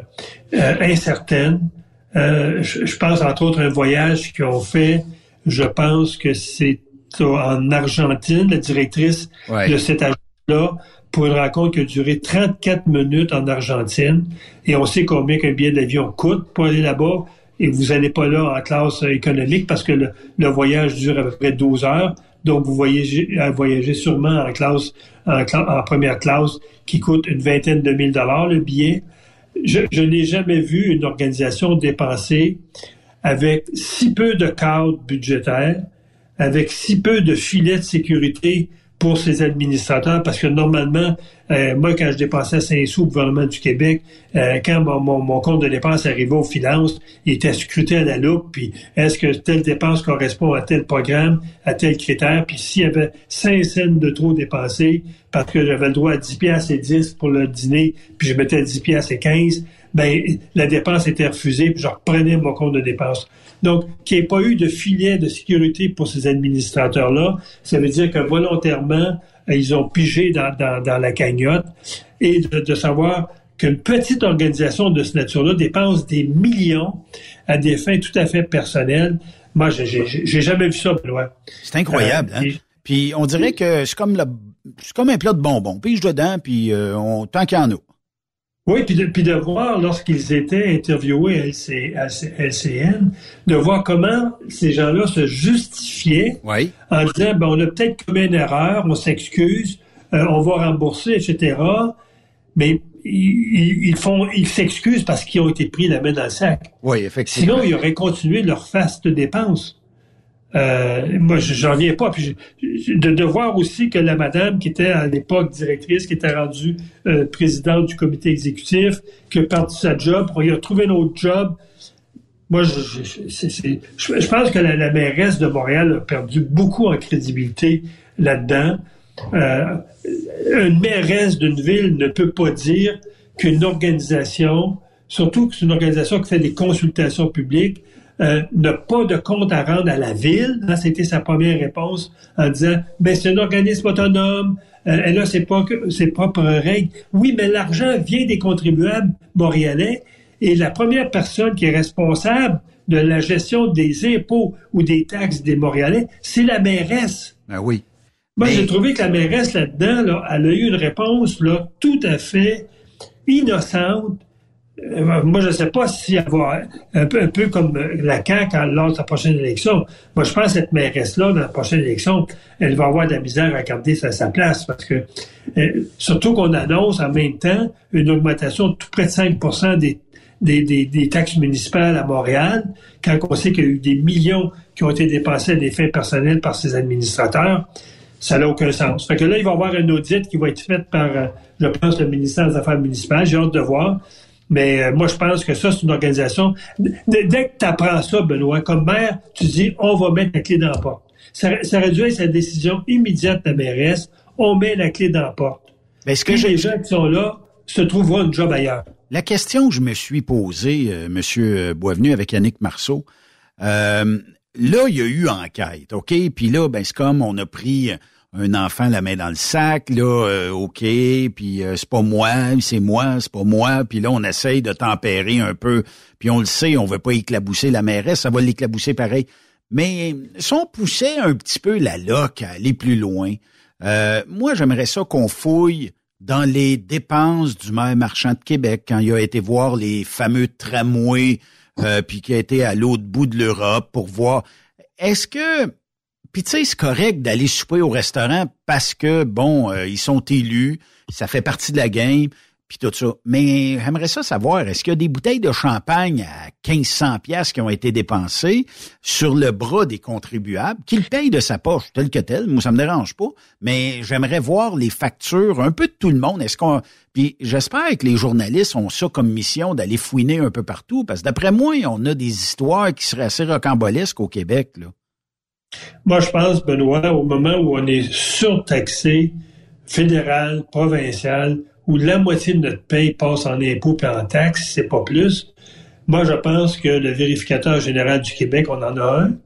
euh, incertaines. Euh, je, je, pense entre autres un voyage qu'ils ont fait. Je pense que c'est en Argentine, la directrice de cet agent-là pour une rencontre qui a duré 34 minutes en Argentine. Et on sait combien qu'un billet d'avion coûte pour aller là-bas. Et vous n'allez pas là en classe économique parce que le, voyage dure à peu près 12 heures. Donc, vous voyagez, voyager sûrement en classe, en, première classe, qui coûte une vingtaine de mille dollars le billet. Je, je n'ai jamais vu une organisation dépenser avec si peu de cadres budgétaires, avec si peu de filets de sécurité pour ses administrateurs parce que normalement, euh, moi, quand je dépensais 5 sous au gouvernement du Québec, euh, quand mon, compte de dépenses arrivait aux finances, il était scruté à la loupe, puis est-ce que telle dépense correspond à tel programme, à tel critère, puis s'il y avait 5 cents de trop dépensés parce que j'avais le droit à 10 piastres et 10 pour le dîner, puis je mettais 10 piastres et 15, ben la dépense était refusée, puis je reprenais mon compte de dépenses. Donc, qu'il n'y ait pas eu de filet de sécurité pour ces administrateurs-là, ça veut dire que volontairement, euh, ils ont pigé dans, la cagnotte et de, savoir qu'une petite organisation de ce nature-là dépense des millions à des fins tout à fait personnelles. Moi, j'ai jamais vu ça, Benoît. C'est incroyable, hein? Euh, puis on dirait que c'est comme comme un plat de bonbons. Puis je dedans, puis euh, on, tant qu'il y en a. Oui, puis de, puis de voir lorsqu'ils étaient interviewés à, LCN, de voir comment ces gens-là se justifiaient en disant ben, on a peut-être commis une erreur, on s'excuse, euh, on va rembourser, etc. Mais ils, font, ils s'excusent parce qu'ils ont été pris la main dans le sac. Oui, effectivement. Sinon, ils auraient continué leur faste dépense. Euh, moi, j'en viens pas. Puis de, de, voir aussi que la madame qui était à l'époque directrice, qui était rendue euh, présidente du comité exécutif, qui a perdu sa job, pour y retrouver un autre job. Moi, je, pense que la, mairesse de Montréal a perdu beaucoup en crédibilité là-dedans. Euh, une mairesse d'une ville ne peut pas dire qu'une organisation, surtout que c'est une organisation qui fait des consultations publiques, euh, n'a pas de compte à rendre à la ville. Hein, C'était sa première réponse en disant, ben c'est un organisme autonome, euh, elle a ses, ses propres règles. Oui, mais l'argent vient des contribuables montréalais et la première personne qui est responsable de la gestion des impôts ou des taxes des Montréalais, c'est la mairesse. Ben oui. Moi, j'ai trouvé que la mairesse là-dedans, là, elle a eu une réponse là, tout à fait innocente, euh, moi, je ne sais pas si va, un peu, un peu comme la CAQ lors de sa prochaine élection. Moi, je pense que cette mairesse-là, dans la prochaine élection, elle va avoir de la misère à garder sa, sa place parce que, euh, surtout qu'on annonce en même temps une augmentation de tout près de 5 des, des, des, taxes municipales à Montréal, quand on sait qu'il y a eu des millions qui ont été dépensés à des fins personnelles par ses administrateurs, ça n'a aucun sens. Fait que là, il va y avoir un audit qui va être fait par, euh, je pense, le ministère des Affaires municipales. J'ai hâte de voir. Mais euh, moi, je pense que ça, c'est une organisation. dès que tu apprends ça, Benoît, comme maire, tu dis, on va mettre la clé dans la porte. Ça, ça réduit sa décision immédiate de la mairesse. On met la clé dans la porte. Mais ce que les gens qui sont là se trouveront un job ailleurs. La question que je me suis posée, euh, Monsieur Boisvenu, avec Yannick Marceau, euh, là, il y a eu enquête, OK? Puis là, ben, c'est comme on a pris un enfant la main dans le sac, là, euh, OK, puis euh, c'est pas moi, c'est moi, c'est pas moi, puis là, on essaye de tempérer un peu, puis on le sait, on veut pas éclabousser la mairesse, ça va l'éclabousser pareil. Mais si on poussait un petit peu la loque à aller plus loin, euh, moi, j'aimerais ça qu'on fouille dans les dépenses du maire marchand de Québec quand il a été voir les fameux tramways, puis qui a été à l'autre bout de l'Europe pour voir est-ce que puis tu sais, c'est correct d'aller souper au restaurant parce que, bon, euh, ils sont élus, ça fait partie de la game, puis tout ça. Mais j'aimerais ça savoir, est-ce qu'il y a des bouteilles de champagne à 1500 pièces qui ont été dépensées sur le bras des contribuables, qu'ils payent de sa poche, tel que tel, moi ça me dérange pas, mais j'aimerais voir les factures un peu de tout le monde. Est-ce qu'on puis j'espère que les journalistes ont ça comme mission d'aller fouiner un peu partout, parce que d'après moi, on a des histoires qui seraient assez rocambolesques au Québec, là. Moi, je pense, Benoît, au moment où on est surtaxé, fédéral, provincial, où la moitié de notre paye passe en impôts et en taxes, c'est pas plus. Moi, je pense que le vérificateur général du Québec, on en a un,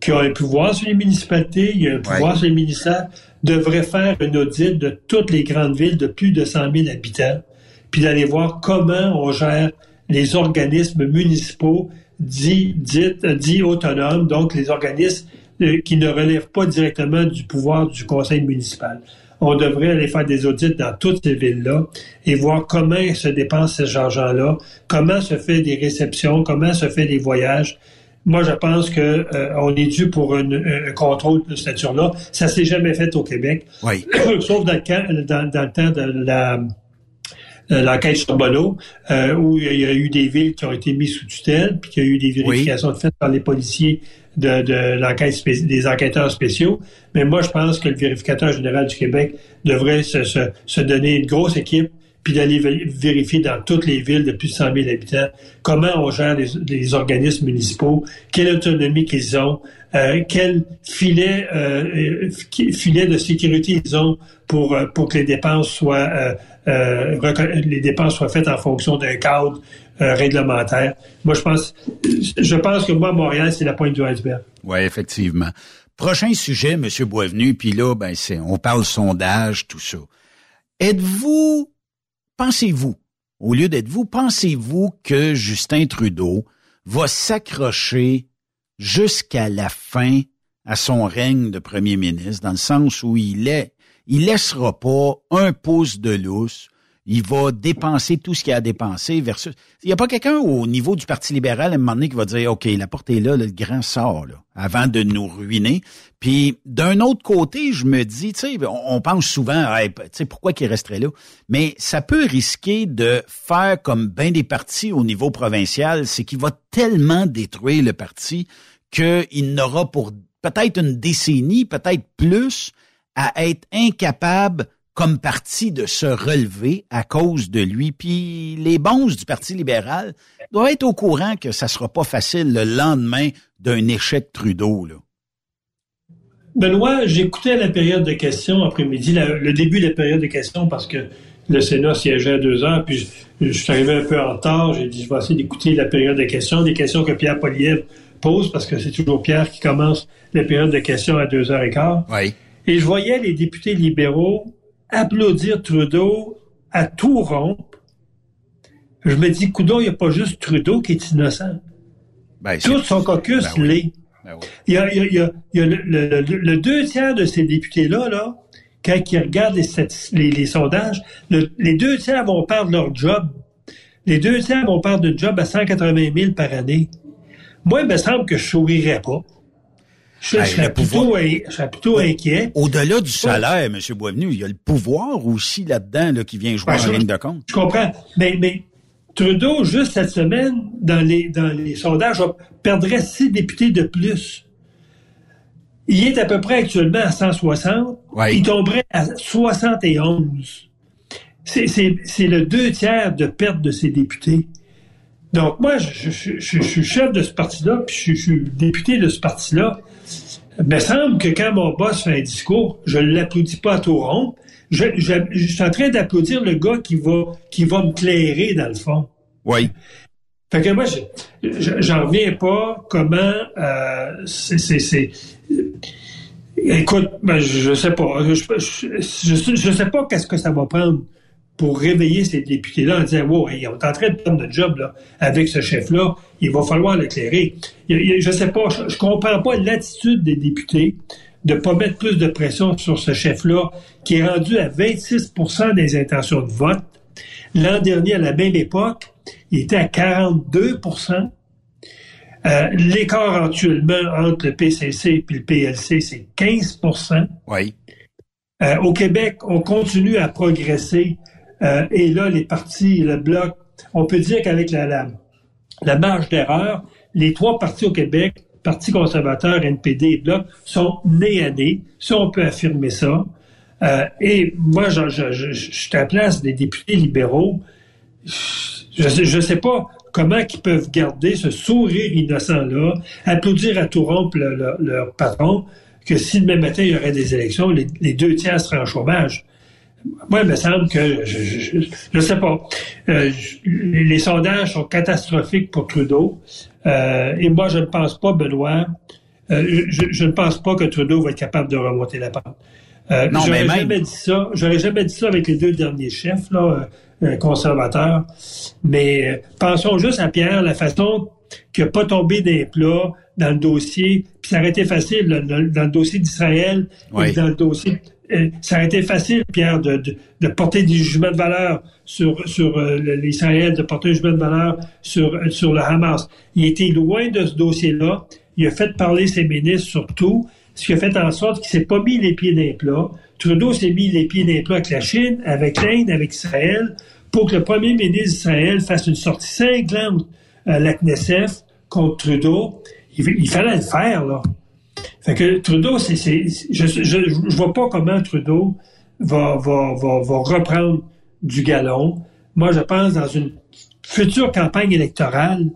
qui a un pouvoir sur les municipalités, il a un pouvoir sur les ministères, devrait faire un audit de toutes les grandes villes de plus de 100 000 habitants, puis d'aller voir comment on gère les organismes municipaux dits, dits, dits autonomes, donc les organismes euh, qui ne relèvent pas directement du pouvoir du conseil municipal. On devrait aller faire des audits dans toutes ces villes-là et voir comment se dépense cet argent-là, comment se fait des réceptions, comment se fait des voyages. Moi, je pense que euh, on est dû pour un contrôle de cette nature-là. Ça s'est jamais fait au Québec, oui. sauf dans le, dans, dans le temps de la l'enquête sur Bono, euh, où il y a eu des villes qui ont été mises sous tutelle, puis qu'il y a eu des vérifications faites par les policiers de, de l'enquête des enquêteurs spéciaux. Mais moi, je pense que le vérificateur général du Québec devrait se, se, se donner une grosse équipe puis d'aller vérifier dans toutes les villes de plus de 100 000 habitants comment on gère les, organismes municipaux, quelle autonomie qu'ils ont, euh, quel filet, euh, filet de sécurité ils ont pour, euh, pour que les dépenses soient les dépenses soient faites en fonction d'un cadre réglementaire. Moi, je pense, je pense que moi, Montréal, c'est la pointe du iceberg. Oui, effectivement. Prochain sujet, M. Boisvenu, puis là, ben, c'est, on parle sondage, tout ça. Êtes-vous, pensez-vous, au lieu d'être vous, pensez-vous que Justin Trudeau va s'accrocher jusqu'à la fin à son règne de premier ministre, dans le sens où il est il laissera pas un pouce de lousse. Il va dépenser tout ce qu'il a dépensé versus. Il n'y a pas quelqu'un au niveau du Parti libéral à un moment donné qui va dire OK, la porte est là, le grand sort, là, avant de nous ruiner. Puis d'un autre côté, je me dis, tu sais, on, pense souvent, tu sais, pourquoi qu'il resterait là? Mais ça peut risquer de faire comme bien des partis au niveau provincial, c'est qu'il va tellement détruire le parti qu'il n'aura pour peut-être une décennie, peut-être plus, à être incapable comme parti de se relever à cause de lui. Puis les bons du Parti libéral doivent être au courant que ça sera pas facile le lendemain d'un échec Trudeau. Là. Benoît, j'écoutais la période de questions après-midi, le début de la période de questions parce que le Sénat siégeait à deux heures, puis je, suis arrivé un peu en retard. J'ai dit, je vais essayer d'écouter la période de questions, des questions que Pierre Poliev pose, parce que c'est toujours Pierre qui commence la période de questions à deux heures et quart. Oui. Et je voyais les députés libéraux applaudir Trudeau à tout rompre. Je me dis, coudon, il n'y a pas juste Trudeau qui est innocent. Ben, tout son caucus ben l'est. Ben il y a, il y a, il y a le, deux tiers de ces députés-là, là, quand ils regardent les, les, sondages, les deux tiers vont perdre leur job. Les deux tiers vont perdre un job à 180 000 par année. Moi, il me semble que je sourirais pas. Je, serais, plutôt, inquiet. Au-delà du salaire, M. Boisvenu, il y a le pouvoir aussi là-dedans là, qui vient jouer en ligne de compte. Je comprends. Mais, mais Trudeau, juste cette semaine, dans les, dans les sondages, perdrait six députés de plus. Il est à peu près actuellement à 160. Il tomberait à 71. C'est le deux tiers de perte de ses députés. Donc, moi, je, suis chef de ce parti-là, puis je, suis député de ce parti-là. Il me semble que quand mon boss fait un discours, je ne l'applaudis pas à tout rond. Je, suis en train d'applaudir le gars qui va, qui va me clairer, dans le fond. Oui. Fait que moi, j'en reviens pas comment euh, c'est. Écoute, ben, je sais pas. Je, je sais pas qu'est-ce que ça va prendre pour réveiller ces députés-là en disant Wow, ils sont en train de prendre notre job là, avec ce chef-là, il va falloir l'éclairer. Je sais pas, je, je comprends pas l'attitude des députés de pas mettre plus de pression sur ce chef-là, qui est rendu à 26% des intentions de vote. L'an dernier, à la même époque, il était à 42% euh, L'écart actuellement entre le PCC et le PLC, c'est 15 Oui. Euh, au Québec, on continue à progresser euh, et là, les partis, le bloc, on peut dire qu'avec la, la, marge d'erreur, les trois partis au Québec, Parti conservateur, NPD et Bloc, sont nés à nez. Ça, on peut affirmer ça. Euh, et moi, je, suis à place des députés libéraux. Je ne sais pas comment ils peuvent garder ce sourire innocent-là, applaudir à tout rompre leur patron, que si demain matin il y aurait des élections, les deux tiers seraient en chômage. Moi, il me semble que, je ne sais pas, euh, les, sondages sont catastrophiques pour Trudeau. Euh, et moi, je ne pense pas, Benoît, euh, je, ne pense pas que Trudeau va être capable de remonter la pente. non, j'aurais jamais dit ça. J'aurais jamais dit ça avec les deux derniers chefs, là, conservateurs. Mais pensons juste à Pierre, la façon qu'il n'a pas tombé des plats dans le dossier, puis ça aurait été facile dans, le dossier d'Israël et dans le dossier ça a été facile, Pierre, de, porter des jugements de valeur sur, sur euh, l'Israël, de porter un jugement de valeur sur, sur le Hamas. Il était loin de ce dossier-là. Il a fait parler ses ministres sur tout, ce qui a fait en sorte qu'il s'est pas mis les pieds dans les. Trudeau s'est mis les pieds dans les avec la Chine, avec l'Inde, avec Israël, pour que le premier ministre d'Israël fasse une sortie cinglante à la Knesset contre Trudeau. Il fallait le faire, là. Fait que Trudeau, c'est, je, je, vois pas comment Trudeau va, va, va, va reprendre du galon. Moi, je pense dans une future campagne électorale,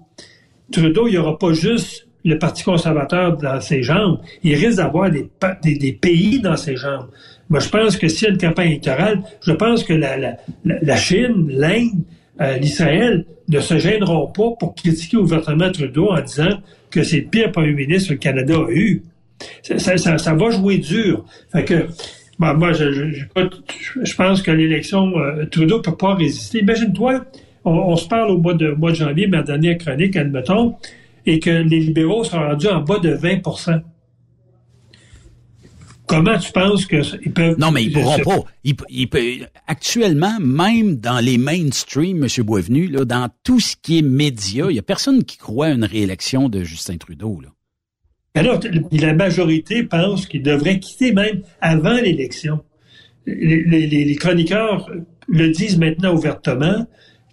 Trudeau, il n'y aura pas juste le Parti conservateur dans ses jambes. Il risque d'avoir des, des, pays dans ses jambes. Moi, je pense que s'il y a une campagne électorale, je pense que la, la, la Chine, l'Inde, euh, l'Israël ne se gêneront pas pour critiquer ouvertement Trudeau en disant que c'est le pire premier ministre que le Canada a eu. Ça, va jouer dur. Fait que, moi, je, je, pense que l'élection, euh, Trudeau peut pas résister. Imagine-toi, on, se parle au mois de, mois de janvier, ma dernière chronique, admettons, et que les libéraux sont rendus en bas de 20% Comment tu penses qu'ils peuvent... Non, mais ils pourront pas. Ils, actuellement, même dans les mainstream, M. Boisvenu, là, dans tout ce qui est média, il y a personne qui croit à une réélection de Justin Trudeau. Là. Alors, la majorité pense qu'il devrait quitter même avant l'élection. Les, chroniqueurs le disent maintenant ouvertement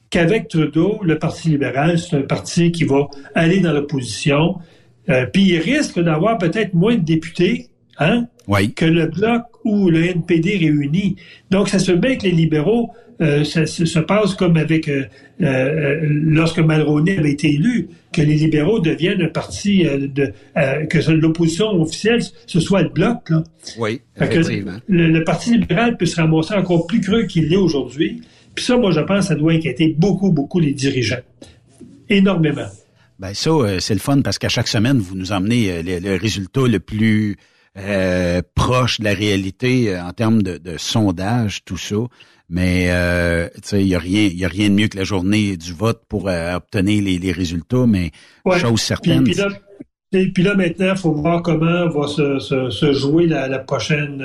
qu'avec Trudeau, le Parti libéral, c'est un parti qui va aller dans l'opposition. Euh, puis il risque d'avoir peut-être moins de députés hein, que le Bloc ou le NPD réunis. Donc, ça se bien que les libéraux euh, ça, se passe comme avec euh, euh, lorsque Malroney avait été élu, que les libéraux deviennent un parti de que l'opposition officielle ce soit le bloc. Là. Oui, effectivement. Le, Parti libéral peut se ramasser encore plus creux qu'il l'est aujourd'hui. Puis ça, moi, je pense, ça doit inquiéter beaucoup, beaucoup les dirigeants. Énormément. Ben ça, c'est le fun parce qu'à chaque semaine, vous nous emmenez le, résultat le plus proche de la réalité en termes de, de sondage, tout ça. Mais euh, il n'y a rien, il a rien de mieux que la journée du vote pour euh, obtenir les, les, résultats. Mais chose certaine. Puis, là, puis là, maintenant, il faut voir comment va se, se, se jouer la, la, prochaine,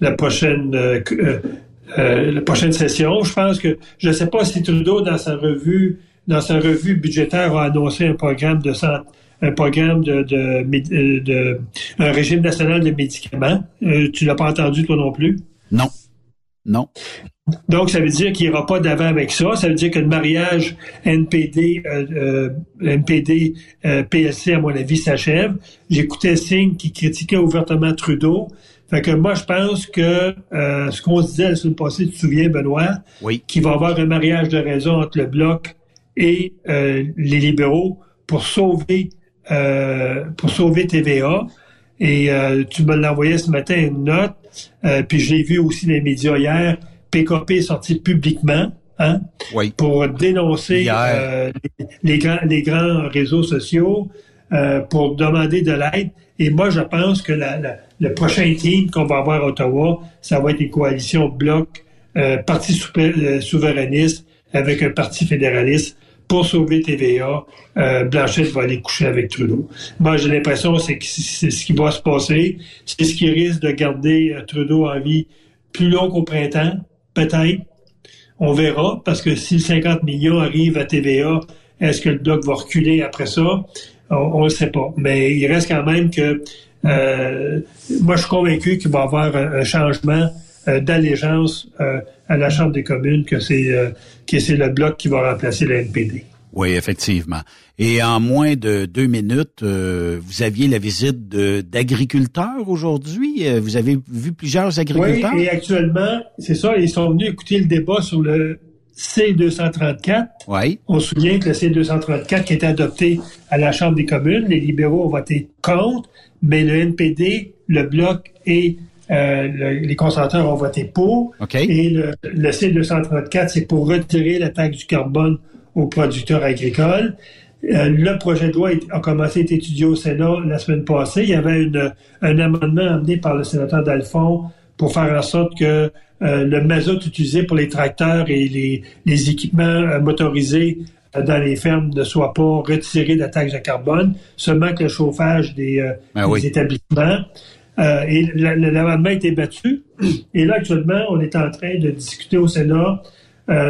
la prochaine, euh, la prochaine session. Je pense que je ne sais pas si Trudeau dans sa revue, dans sa revue budgétaire, a annoncé un programme de santé un programme de, de, de, un régime national de médicaments. tu l'as pas entendu toi non plus? Non. Non. Donc, ça veut dire qu'il n'y aura pas d'avant avec ça. Ça veut dire que le mariage NPD, euh, euh, NPD euh, PLC, à mon avis, s'achève. J'écoutais Singh qui critiquait ouvertement Trudeau. Fait que moi, je pense que euh, ce qu'on se disait la semaine passée, tu te souviens, Benoît, oui. qu'il va y avoir un mariage de raison entre le Bloc et euh, les libéraux pour sauver euh, pour sauver TVA. Et euh, tu me l'as envoyé ce matin une note, euh, puis je l'ai vu aussi dans les médias hier. PKP est sorti publiquement hein, oui. pour dénoncer euh, les, grands, les grands réseaux sociaux, euh, pour demander de l'aide. Et moi, je pense que la, la, le prochain team qu'on va avoir à Ottawa, ça va être une coalition bloc, euh, parti souverainiste avec un parti fédéraliste pour sauver TVA, euh, Blanchette va aller coucher avec Trudeau. Moi, j'ai l'impression que c'est ce qui va se passer. C'est ce qui risque de garder euh, Trudeau en vie plus long qu'au printemps, peut-être. On verra, parce que si le 50 millions arrive à TVA, est-ce que le bloc va reculer après ça? On ne le sait pas. Mais il reste quand même que euh, moi, je suis convaincu qu'il va y avoir un, changement euh, d'allégeance euh, à la Chambre des communes, que c'est euh, le bloc qui va remplacer le NPD. Oui, effectivement. Et en moins de deux minutes, euh, vous aviez la visite d'agriculteurs aujourd'hui? Euh, vous avez vu plusieurs agriculteurs? Oui, et actuellement, c'est ça, ils sont venus écouter le débat sur le C234. Oui. On se souvient que le C234 qui était adopté à la Chambre des communes, les libéraux ont voté contre, mais le NPD, le Bloc et euh, le, les conservateurs ont voté pour. Okay. Et le, le C234, c'est pour retirer la taxe du carbone aux producteurs agricoles. Euh, le projet de loi a commencé à être étudié au Sénat la semaine passée. Il y avait une, un amendement amené par le sénateur Dalphon pour faire en sorte que euh, le mazout utilisé pour les tracteurs et les, les équipements euh, motorisés dans les fermes ne soit pas retiré de la taxe de carbone, seulement que le chauffage des, ben des oui. établissements. Et l'amendement a été battu. Et là, actuellement, on est en train de discuter au Sénat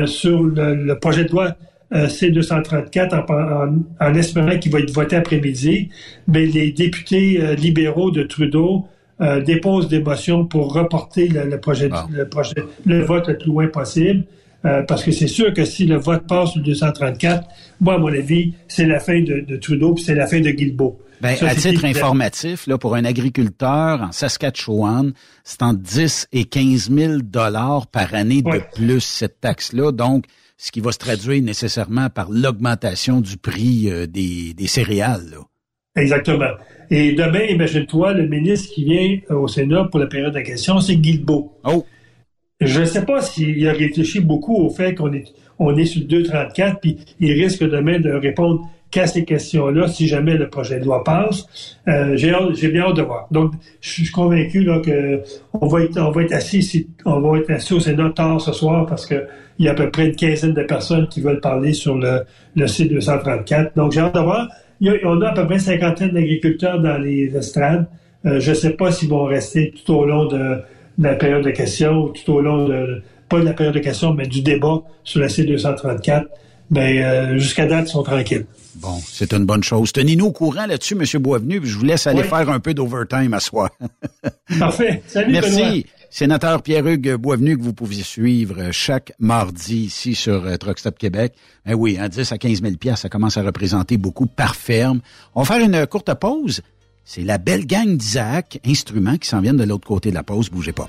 sur le, le, projet de loi C-234 en, en, en espérant qu'il va être voté après-midi. Mais les députés euh, libéraux de Trudeau euh, déposent des motions pour reporter le, le projet, Ah. le projet, le vote le plus loin possible. Euh, parce que c'est sûr que si le vote passe sur le 234, moi, à mon avis, c'est la fin de, de Trudeau, puis c'est la fin de Guilbeault. Ben, Ça, à c'est titre évident. informatif, là, pour un agriculteur en Saskatchewan, c'est entre 10 et 15 000 dollars par année Ouais. de plus cette taxe-là. Donc, ce qui va se traduire nécessairement par l'augmentation du prix euh, des, des céréales. Là. Exactement. Et demain, imagine-toi, le ministre qui vient euh, au Sénat pour la période de questions, c'est Guilbeault. Oh, Je ne sais pas s'il a réfléchi beaucoup au fait qu'on est, on est sur le 234, puis il risque demain de répondre qu'à ces questions-là si jamais le projet de loi passe. Euh, j'ai, bien hâte de voir. Donc, je suis convaincu là, que on va être, va être assis, ici- on va être assis au Sénat tard ce soir parce que il y a à peu près une quinzaine de personnes qui veulent parler sur le, le C234. Donc, j'ai hâte de voir. Il y a- on a à peu près cinquantaine d'agriculteurs dans les estrades. Euh, je ne sais pas s'ils vont rester tout au long de, la période de questions, ou tout au long de, pas de la période de questions, mais du débat sur la C234. Mais euh, jusqu'à date, ils sont tranquilles. bon, c'est une bonne chose. Tenez-nous au courant là-dessus, M. Boisvenu, puis je vous laisse aller Oui. faire un peu d'overtime à soi. Parfait. Salut, Benoît. Merci. Sénateur Pierre-Hugues Boisvenu, que vous pouviez suivre chaque mardi ici sur euh, Truck Stop Québec. Eh oui, hein, 10 à 15 000 piastres, ça commence à représenter beaucoup par ferme. On va faire une courte pause. C'est la belle gang d'Isaac, instruments qui s'en viennent de l'autre côté de la pause. Bougez pas.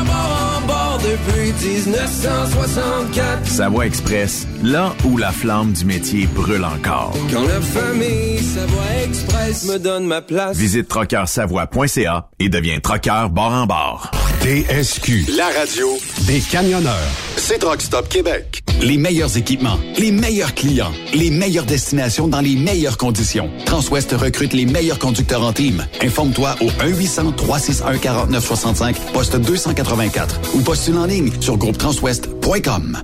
depuis 1964. Savoie Express, là où la flamme du métier brûle encore. Quand la famille Savoie Express me donne ma place. Visite trockeursavoie.ca et deviens trockeur bord en bord. TSQ, la radio des camionneurs. C'est Truck Stop Québec. Les meilleurs équipements, les meilleurs clients, les meilleures destinations dans les meilleures conditions. Transwest recrute les meilleurs conducteurs en team. Informe-toi au 1-800-361-4965, poste 284 ou postule en ligne sur groupetranswest.com.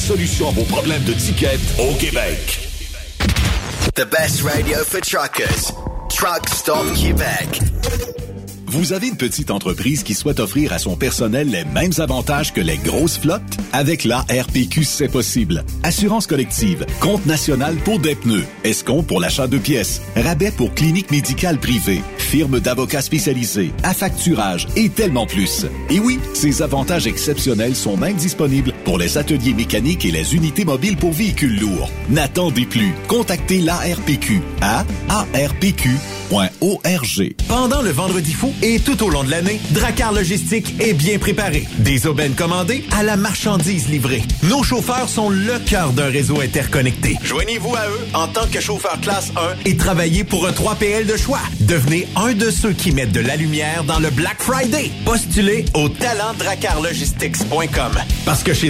solution à vos problèmes de ticket au Québec. The best radio for truckers. Truck Stop Québec. Vous avez une petite entreprise qui souhaite offrir à son personnel les mêmes avantages que les grosses flottes? Avec la RPQ, c'est possible. Assurance collective, compte national pour des pneus, escompte pour l'achat de pièces, rabais pour clinique médicale privée, firme d'avocats spécialisés, affacturage et tellement plus. Et oui, ces avantages exceptionnels sont même disponibles pour les ateliers mécaniques et les unités mobiles pour véhicules lourds. N'attendez plus. Contactez l'ARPQ à arpq.org. Pendant le vendredi fou et tout au long de l'année, Dracar Logistique est bien préparé. Des aubaines commandées à la marchandise livrée. Nos chauffeurs sont le cœur d'un réseau interconnecté. Joignez-vous à eux en tant que chauffeur classe 1 et travaillez pour un 3PL de choix. Devenez un de ceux qui mettent de la lumière dans le Black Friday. Postulez au talentdracarlogistics.com. Parce que chez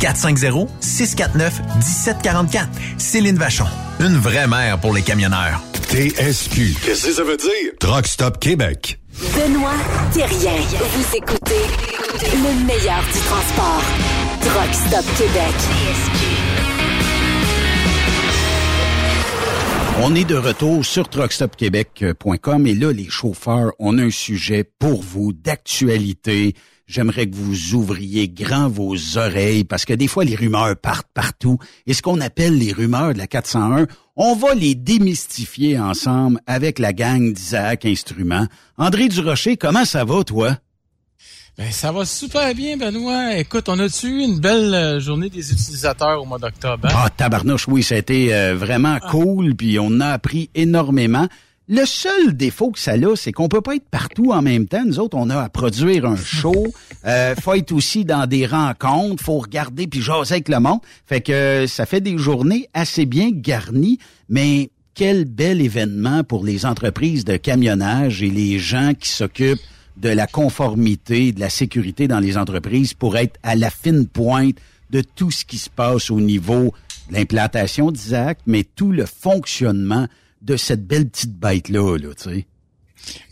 450-649-1744. Céline Vachon. Une vraie mère pour les camionneurs. TSQ. Qu'est-ce que ça veut dire? Truck Stop Québec. Benoît Thérien. Vous écoutez le meilleur du transport. Truck Stop Québec. On est de retour sur truckstopquebec.com et là, les chauffeurs, on a un sujet pour vous d'actualité. J'aimerais que vous ouvriez grand vos oreilles parce que des fois, les rumeurs partent partout. Et ce qu'on appelle les rumeurs de la 401, on va les démystifier ensemble avec la gang d'Isaac Instruments. André Durocher, comment ça va, toi? Ben, ça va super bien, Benoît. Écoute, on a-tu eu une belle euh, journée des utilisateurs au mois d'octobre? hein? Ah, tabarnouche, oui, ça a été euh, vraiment cool, puis on a appris énormément. Le seul défaut que ça a, c'est qu'on peut pas être partout en même temps. Nous autres, on a à produire un show. Euh, faut être aussi dans des rencontres. Faut regarder puis jaser avec le monde. Fait que euh, ça fait des journées assez bien garnies. Mais quel bel événement pour les entreprises de camionnage et les gens qui s'occupent de la conformité, de la sécurité dans les entreprises pour être à la fine pointe de tout ce qui se passe au niveau de l'implantation d'Isaac, mais tout le fonctionnement de cette belle petite bête-là, là, tu sais.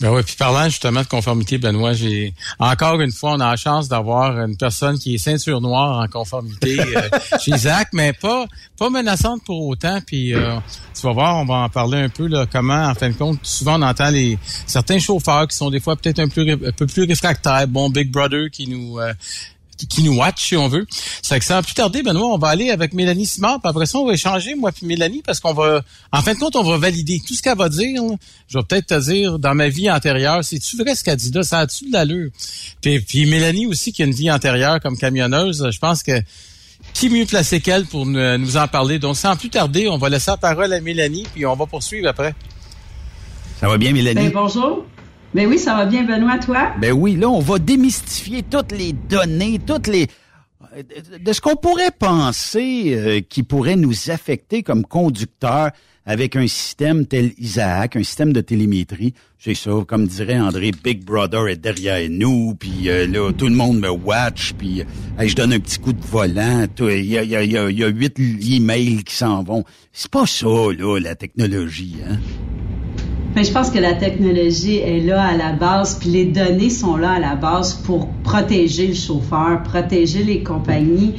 Ben oui, puis parlant justement de conformité, Benoît, j'ai encore une fois, on a la chance d'avoir une personne qui est ceinture noire en conformité euh, chez Zach, mais pas pas menaçante pour autant. Puis euh, tu vas voir, on va en parler un peu là, comment, en fin de compte, souvent on entend les certains chauffeurs qui sont des fois peut-être un peu un peu plus réfractaires, bon Big Brother qui nous euh, qui, nous watch, si on veut. C'est que sans plus tarder, Benoît, on va aller avec Mélanie Simard, puis après ça, on va échanger, moi puis Mélanie, parce qu'on va, en fin de compte, on va valider tout ce qu'elle va dire. là. Je vais peut-être te dire, dans ma vie antérieure, c'est-tu vrai ce qu'elle dit là? Ça a-tu de l'allure? Puis, puis Mélanie aussi, qui a une vie antérieure comme camionneuse, je pense que qui mieux placé qu'elle pour nous, nous en parler? Donc, sans plus tarder, on va laisser la parole à Mélanie, puis on va poursuivre après. Ça va bien, Mélanie? Ben, bonjour. Ben oui, ça va bien, Benoît, toi? Ben oui, là, on va démystifier toutes les données, toutes les de ce qu'on pourrait penser euh, qui pourrait nous affecter comme conducteurs avec un système tel Isaac, un système de télémétrie. C'est ça, comme dirait André, Big Brother est derrière nous, puis euh, là, tout le monde me watch, puis euh, hey, je donne un petit coup de volant, il y a, y, a, y a- y a huit emails qui s'en vont. C'est pas ça, là, la technologie, hein? Ben, je pense que la technologie est là à la base, puis les données sont là à la base pour protéger le chauffeur, protéger les compagnies,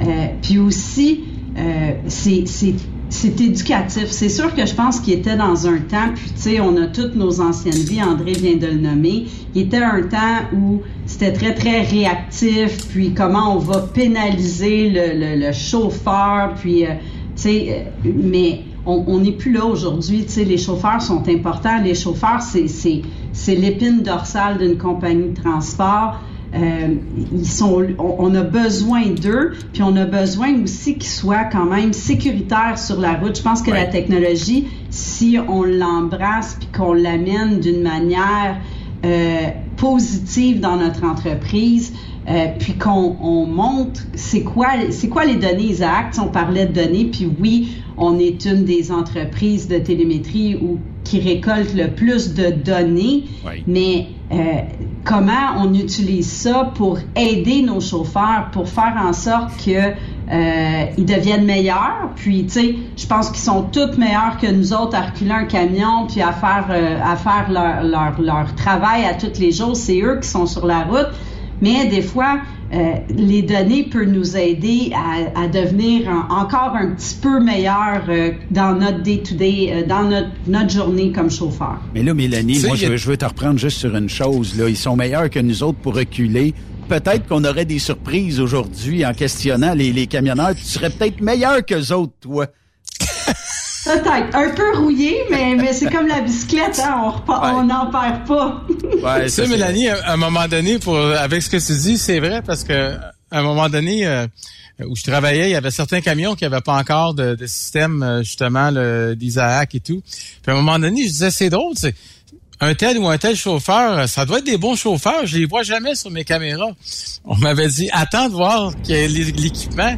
euh, puis aussi euh, c'est c'est c'est éducatif. C'est sûr que je pense qu'il était dans un temps, puis tu sais, on a toutes nos anciennes vies, André vient de le nommer. Il était un temps où c'était très, très réactif, puis comment on va pénaliser le, le, le chauffeur, puis, euh, tu sais, euh, mais on n'est plus là aujourd'hui. Tu sais, les chauffeurs sont importants. Les chauffeurs, c'est l'épine dorsale d'une compagnie de transport. Euh, ils sont, on, on a besoin d'eux, puis on a besoin aussi qu'ils soient quand même sécuritaires sur la route. Je pense que la technologie, si on l'embrasse puis qu'on l'amène d'une manière euh, positive dans notre entreprise, euh, puis qu'on on montre c'est quoi c'est quoi les données Isaac? On parlait de données, puis oui, on est une des entreprises de télémétrie où, qui récolte le plus de données, mais euh, comment on utilise ça pour aider nos chauffeurs, pour faire en sorte que euh, ils deviennent meilleurs? Puis, tu sais, je pense qu'ils sont tous meilleurs que nous autres à reculer un camion puis à faire euh, à faire leur, leur, leur travail à tous les jours. C'est eux qui sont sur la route. Mais des fois, euh, les données peuvent nous aider à, à devenir en- encore un petit peu meilleurs euh, dans notre day-to-day, euh, dans notre, notre journée comme chauffeur. Mais là, Mélanie, Tu sais, moi, je je veux te reprendre juste sur une chose. Là. Ils sont meilleurs que nous autres pour reculer. Peut-être qu'on aurait des surprises aujourd'hui en questionnant les, les camionneurs. Tu serais peut-être meilleur qu'eux autres, toi. Peut-être un peu rouillé, mais, mais c'est comme la bicyclette, hein, on repart- on n'en perd pas. tu sais, Mélanie, à un moment donné, pour avec ce que tu dis, c'est vrai parce que à un moment donné euh, où je travaillais, il y avait certains camions qui n'avaient pas encore de, de système euh, justement le d'Isaac et tout. Puis à un moment donné, je disais c'est drôle, c'est un tel ou un tel chauffeur, ça doit être des bons chauffeurs. Je les vois jamais sur mes caméras. On m'avait dit attends de voir l'équipement.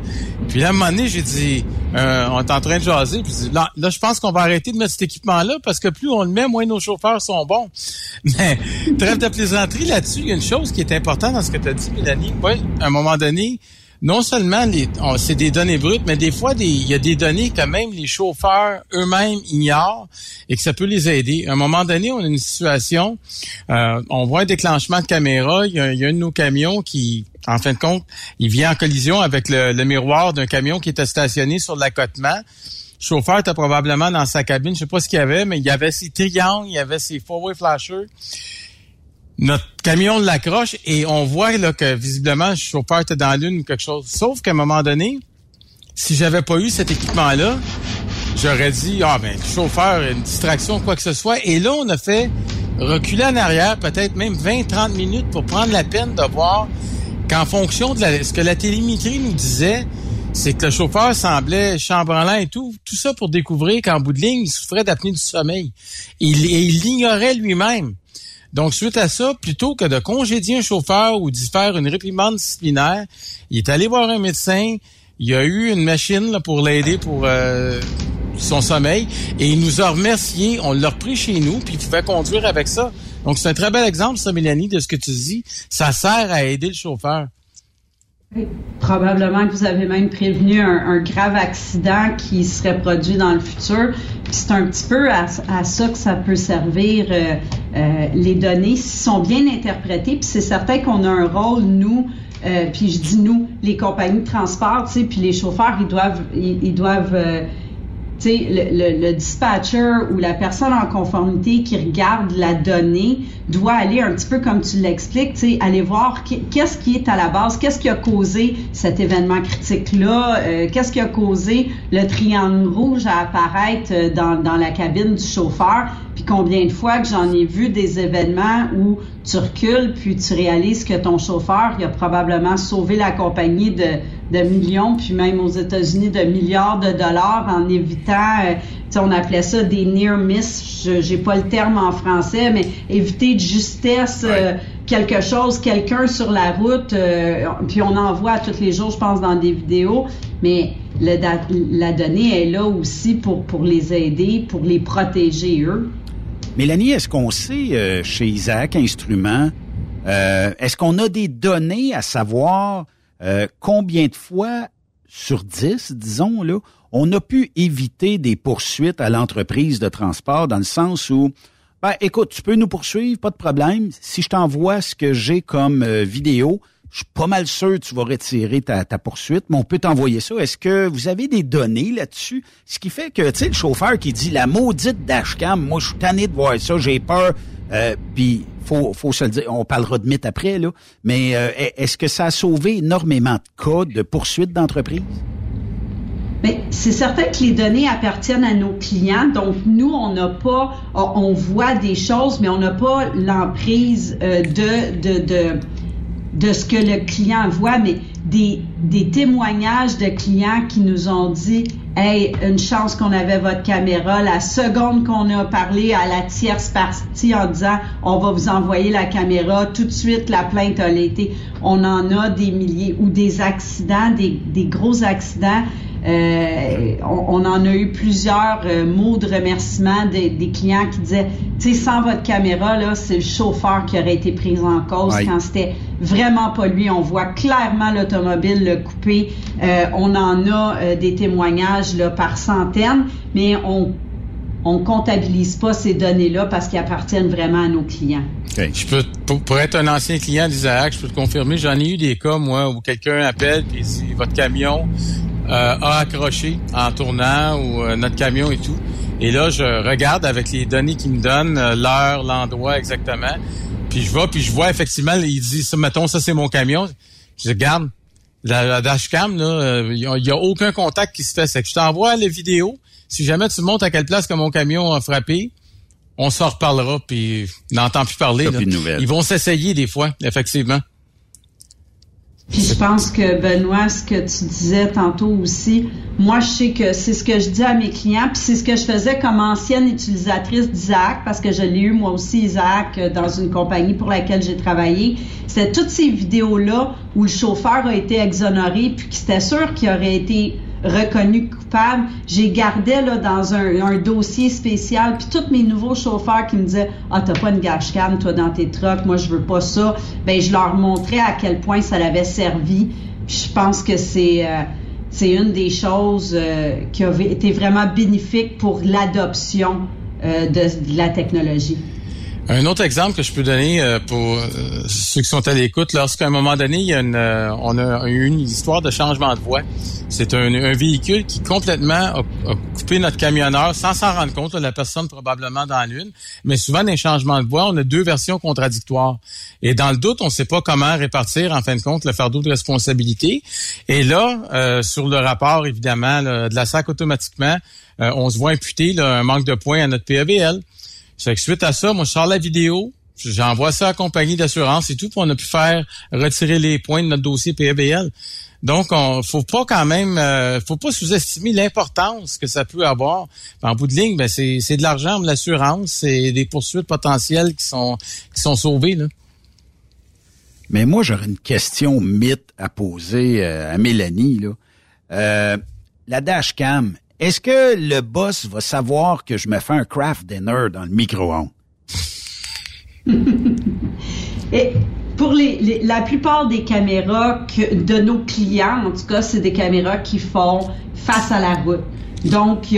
Puis là, à un moment donné, j'ai dit euh, on est en train de jaser. Puis là, là, je pense qu'on va arrêter de mettre cet équipement-là parce que plus on le met, moins nos chauffeurs sont bons. Mais trêve de plaisanterie là-dessus, il y a une chose qui est importante dans ce que tu as dit, Mélanie. Oui, à un moment donné, non seulement on- c'est des données brutes, mais des fois, il y a des données que même les chauffeurs eux-mêmes ignorent et que ça peut les aider. À un moment donné, on a une situation, euh, on voit un déclenchement de caméra, il y, a, un de nos camions qui, en fin de compte, il vient en collision avec le, le miroir d'un camion qui était stationné sur l'accotement. Le chauffeur était probablement dans sa cabine, je sais pas ce qu'il y avait, mais il y avait ses triangles, il y avait ses four-way flashers notre camion l'accroche et on voit là, que visiblement le chauffeur était dans lune ou quelque chose. Sauf qu'à un moment donné, si j'avais pas eu cet équipement-là, j'aurais dit ah ben le chauffeur une distraction quoi que ce soit. Et là on a fait reculer en arrière peut-être même 20-30 minutes pour prendre la peine de voir qu'en fonction de la- ce que la télémétrie nous disait, c'est que le chauffeur semblait chambranlant et tout, tout ça pour découvrir qu'en bout de ligne, il souffrait d'apnée du sommeil. Il- et il l'ignorait lui-même. Donc, suite à ça, plutôt que de congédier un chauffeur ou d'y faire une réprimande disciplinaire, il est allé voir un médecin, il a eu une machine là, pour l'aider pour euh, son sommeil et il nous a remercié, on l'a repris chez nous, puis il pouvait conduire avec ça. Donc, c'est un très bel exemple, ça, Mélanie, de ce que tu dis. Ça sert à aider le chauffeur. Probablement que vous avez même prévenu un, un grave accident qui serait produit dans le futur. C'est un petit peu à, à ça que ça peut servir euh, euh, les données s'ils sont bien interprétées. Puis c'est certain qu'on a un rôle nous. euh, puis je dis nous, les compagnies de transport, tu sais, puis les chauffeurs, ils doivent, ils, ils doivent euh, le, le, dispatcher ou la personne en conformité qui regarde la donnée doit aller un petit peu comme tu l'expliques, aller voir qu'est-ce qui est à la base, qu'est-ce qui a causé cet événement critique-là, euh, qu'est-ce qui a causé le triangle rouge à apparaître euh, dans, la cabine du chauffeur, puis combien de fois que j'en ai vu des événements où tu recules, puis tu réalises que ton chauffeur, a probablement sauvé la compagnie de, de millions, puis même aux États-Unis de milliards de dollars en évitant, euh, on appelait ça des near miss. Je j'ai pas le terme en français, mais éviter de justesse euh, quelque chose, quelqu'un sur la route, euh, puis on en voit tous les jours, je pense, dans des vidéos, mais le la donnée est là aussi pour, pour les aider, pour les protéger eux. Mélanie, est-ce qu'on sait euh, chez Isaac Instruments, euh, est-ce qu'on a des données à savoir euh, combien de fois sur 10, disons, là, on a pu éviter des poursuites à l'entreprise de transport dans le sens où, ben, écoute, tu peux nous poursuivre, pas de problème. Si je t'envoie ce que j'ai comme euh, vidéo, je suis pas mal sûr que tu vas retirer ta, ta poursuite, mais on peut t'envoyer ça. Est-ce que vous avez des données là-dessus? Ce qui fait que, tu sais, le chauffeur qui dit la maudite dashcam, moi, je suis tanné de voir ça, j'ai peur. Euh, Puis, faut, faut se le dire, on parlera de mythe après, là. Mais euh, est-ce que ça a sauvé énormément de cas de poursuites d'entreprise? Mais c'est certain que les données appartiennent à nos clients. Donc, nous, on n'a pas, on voit des choses, mais on n'a pas l'emprise euh, de, de, de, de ce que le client voit, mais des, des témoignages de clients qui nous ont dit Hey, une chance qu'on avait votre caméra. La seconde qu'on a parlé à la tierce partie en disant on va vous envoyer la caméra, tout de suite la plainte a été. On en a des milliers ou des accidents, des, des gros accidents. Euh, on, on en a eu plusieurs euh, mots de remerciement des, des clients qui disaient, tu sais, sans votre caméra, là, c'est le chauffeur qui aurait été pris en cause quand c'était vraiment pas lui. On voit clairement l'automobile le couper. Euh, on en a des témoignages là, par centaines, mais on on comptabilise pas ces données-là parce qu'ils appartiennent vraiment à nos clients. Je peux, pour, être un ancien client d'Isaac, je peux te confirmer, j'en ai eu des cas, moi, où quelqu'un appelle et dit votre camion euh, a accroché en tournant ou euh, notre camion et tout. Et là, je regarde avec les données qu'il me donne, euh, l'heure, l'endroit exactement. Puis je vais, puis je vois effectivement, il dit, mettons, ça c'est mon camion. Je regarde, la, la dashcam, là, euh, il n'y a, aucun contact qui se fait. C'est que je t'envoie les vidéos. Si jamais tu montes à quelle place que mon camion a frappé, on s'en reparlera, puis n'entend plus parler. Là. plus de nouvelles. Ils vont s'essayer des fois, effectivement. Puis je pense que Benoît, ce que tu disais tantôt aussi, moi je sais que c'est ce que je dis à mes clients, puis c'est ce que je faisais comme ancienne utilisatrice d'Isaac, parce que je l'ai eu moi aussi Isaac euh, dans une compagnie pour laquelle j'ai travaillé. C'était toutes ces vidéos-là où le chauffeur a été exonéré, puis c'était sûr qu'il aurait été reconnu coupable. J'ai gardé là dans un, un dossier spécial, puis tous mes nouveaux chauffeurs qui me disaient ah t'as pas une gashcam toi dans tes trucks, moi je veux pas ça. Ben je leur montrais à quel point ça l'avait servi. Puis je pense que c'est euh, c'est une des choses euh, qui a été vraiment bénéfique pour l'adoption euh, de la technologie. Un autre exemple que je peux donner euh, pour euh, ceux qui sont à l'écoute, lorsqu'à un moment donné, il y a une, euh, on a eu une histoire de changement de voie. C'est un, un véhicule qui complètement a, a coupé notre camionneur sans s'en rendre compte. la personne probablement dans l'une. Mais souvent, dans les changements de voie, on a deux versions contradictoires. Et dans le doute, on ne sait pas comment répartir, en fin de compte, le fardeau de responsabilité. Et là, euh, sur le rapport, évidemment, là, de la SAC automatiquement, euh, on se voit imputer là, un manque de points à notre PEVL. Fait que suite à ça, moi, je sors la vidéo, j'envoie ça à la compagnie d'assurance et tout, puis on a pu faire retirer les points de notre dossier PABL. Donc, on faut pas quand même, euh, faut pas sous-estimer l'importance que ça peut avoir. En bout de ligne, ben c'est, c'est de l'argent, de l'assurance, c'est des poursuites potentielles qui sont qui sont sauvées là. Mais moi, j'aurais une question mythe à poser euh, à Mélanie. Là. Euh, la dashcam, est-ce que le boss va savoir que je me fais un craft dinner dans le micro-ondes? Et pour la plupart des caméras de nos clients, en tout cas, c'est des caméras qui font face à la route. Donc, il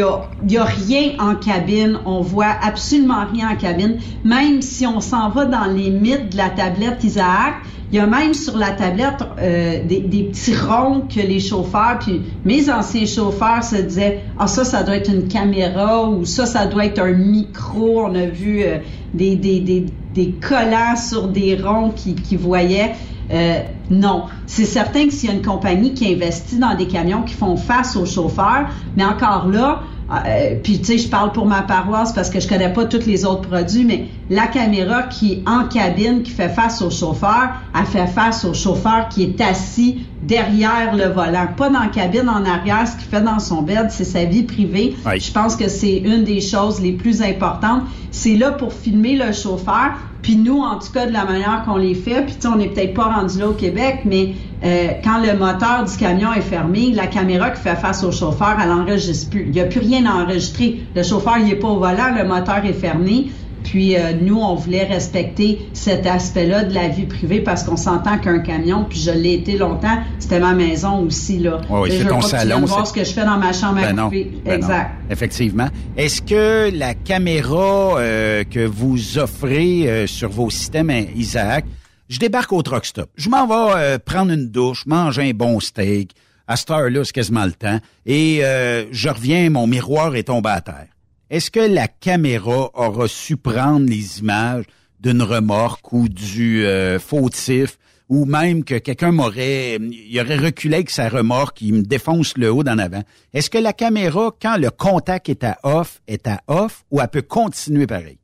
y a, a rien en cabine. On voit absolument rien en cabine. Même si on s'en va dans les mythes de la tablette Isaac, il y a même sur la tablette euh, des, des petits ronds que les chauffeurs, puis mes anciens chauffeurs se disaient, ah ça, ça doit être une caméra ou ça, ça doit être un micro. On a vu euh, des, des, des, des collants sur des ronds qui, voyaient. Euh, non, c'est certain que s'il y a une compagnie qui investit dans des camions qui font face aux chauffeurs, mais encore là, euh, puis tu sais, je parle pour ma paroisse parce que je connais pas tous les autres produits, mais la caméra qui est en cabine, qui fait face au chauffeur, elle fait face au chauffeur qui est assis derrière le volant, pas dans la cabine en arrière. Ce qu'il fait dans son bed, c'est sa vie privée. Je pense que c'est une des choses les plus importantes. C'est là pour filmer le chauffeur. Puis nous, en tout cas, de la manière qu'on les fait, puis tu sais, on n'est peut-être pas rendu là au Québec, mais euh, quand le moteur du camion est fermé, la caméra qui fait face au chauffeur, elle n'enregistre plus. Il n'y a plus rien à enregistrer. Le chauffeur, il n'est pas au volant, le moteur est fermé. Puis euh, nous, on voulait respecter cet aspect-là de la vie privée parce qu'on s'entend qu'un camion, puis je l'ai été longtemps, c'était ma maison aussi là. Oui, c'est ton tu salon, viennes voir ce que je fais dans ma chambre à Ben non, couper. ben non. exact. Effectivement. Est-ce que la caméra euh, que vous offrez euh, sur vos systèmes euh, Isaac, je débarque au truck stop, je m'en vais euh, prendre une douche, manger un bon steak. À cette heure-là, c'est quasiment le temps. Et euh, je reviens, mon miroir est tombé à terre. Est-ce que la caméra aura su prendre les images d'une remorque ou du euh, fautif ou même que quelqu'un m'aurait il aurait reculé avec sa remorque, il me défonce le haut d'en avant? Est-ce que la caméra, quand le contact est à off, est à off ou elle peut continuer pareil?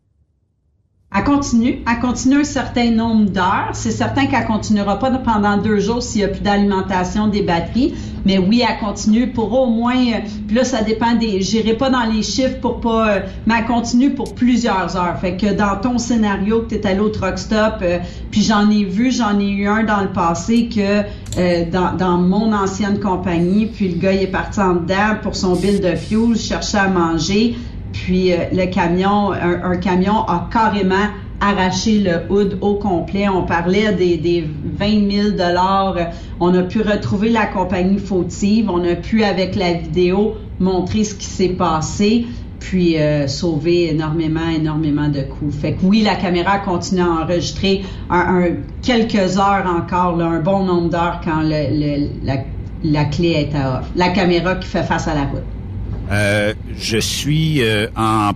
Elle continue. Elle continue un certain nombre d'heures. C'est certain qu'elle continuera pas pendant deux jours s'il y a plus d'alimentation des batteries. Mais oui, elle continue pour au moins, euh, puis là, ça dépend des, j'irai pas dans les chiffres pour pas, euh, mais elle continue pour plusieurs heures. Fait que dans ton scénario que tu es allé au truck stop, euh, puis j'en ai vu, j'en ai eu un dans le passé que euh, dans, dans mon ancienne compagnie, puis le gars il est parti en dedans pour son bill de fuel, cherchait à manger. Puis euh, le camion, un, camion a carrément arraché le hood au complet. On parlait des, des 20 000 dollars. On a pu retrouver la compagnie fautive. On a pu, avec la vidéo, montrer ce qui s'est passé puis euh, sauver énormément, énormément de coûts. Fait que oui, la caméra continue à enregistrer un, quelques heures encore, un bon nombre d'heures quand le- la, la clé est à off. La caméra qui fait face à la route. Euh, je suis euh, en,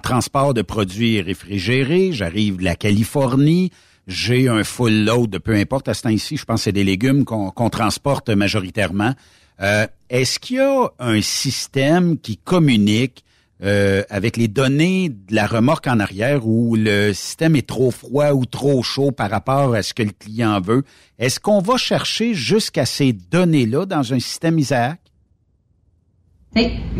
transport de produits réfrigérés. J'arrive de la Californie. J'ai un full load de peu importe à ce temps-ci. Je pense que c'est des légumes qu'on qu'on transporte majoritairement. Euh, Est-ce qu'il y a un système qui communique euh, avec les données de la remorque en arrière où le système est trop froid ou trop chaud par rapport à ce que le client veut? Est-ce qu'on va chercher jusqu'à ces données-là dans un système Isaac?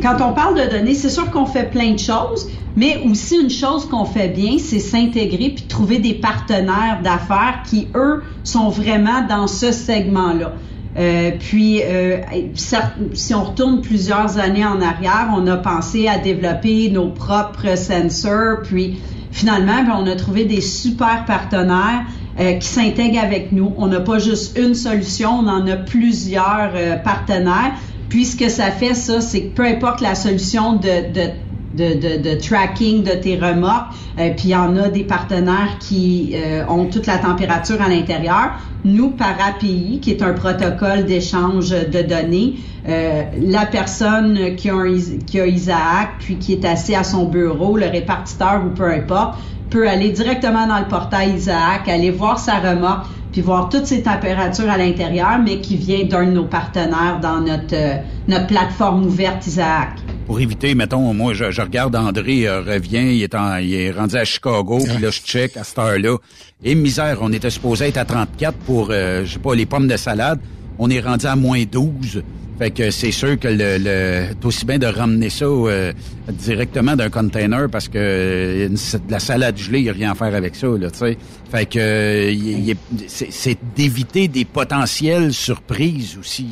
Quand on parle de données, c'est sûr qu'on fait plein de choses, mais aussi une chose qu'on fait bien, c'est s'intégrer puis trouver des partenaires d'affaires qui, eux, sont vraiment dans ce segment-là. Euh, puis, euh, si on retourne plusieurs années en arrière, on a pensé à développer nos propres sensors, puis finalement, ben, on a trouvé des super partenaires euh, qui s'intègrent avec nous. On n'a pas juste une solution, on en a plusieurs partenaires. Puis ce que ça fait, ça, c'est que peu importe la solution de, tracking de tes remorques. Euh, puis il y en a des partenaires qui euh, ont toute la température à l'intérieur. Nous, par API, qui est un protocole d'échange de données, euh, la personne qui a, un, qui a Isaac, puis qui est assis à son bureau, le répartiteur ou peu importe, peut aller directement dans le portail Isaac, aller voir sa remorque, puis voir toutes ses températures à l'intérieur, mais qui vient d'un de nos partenaires dans notre, euh, notre plateforme ouverte Isaac. pour éviter, mettons, moi, je, je regarde André euh, revient, il est, en, il est rendu à Chicago, puis là, je check à cette heure-là. Et misère, on était supposé être à 34 pour, euh, je sais pas, les pommes de salade. On est rendu à moins 12. Fait que c'est sûr que le, le aussi bien de ramener ça euh, directement d'un container parce que euh, la salade gelée, il n'y a rien à faire avec ça, là, tu sais. Fait que euh, c'est d'éviter des potentielles surprises aussi.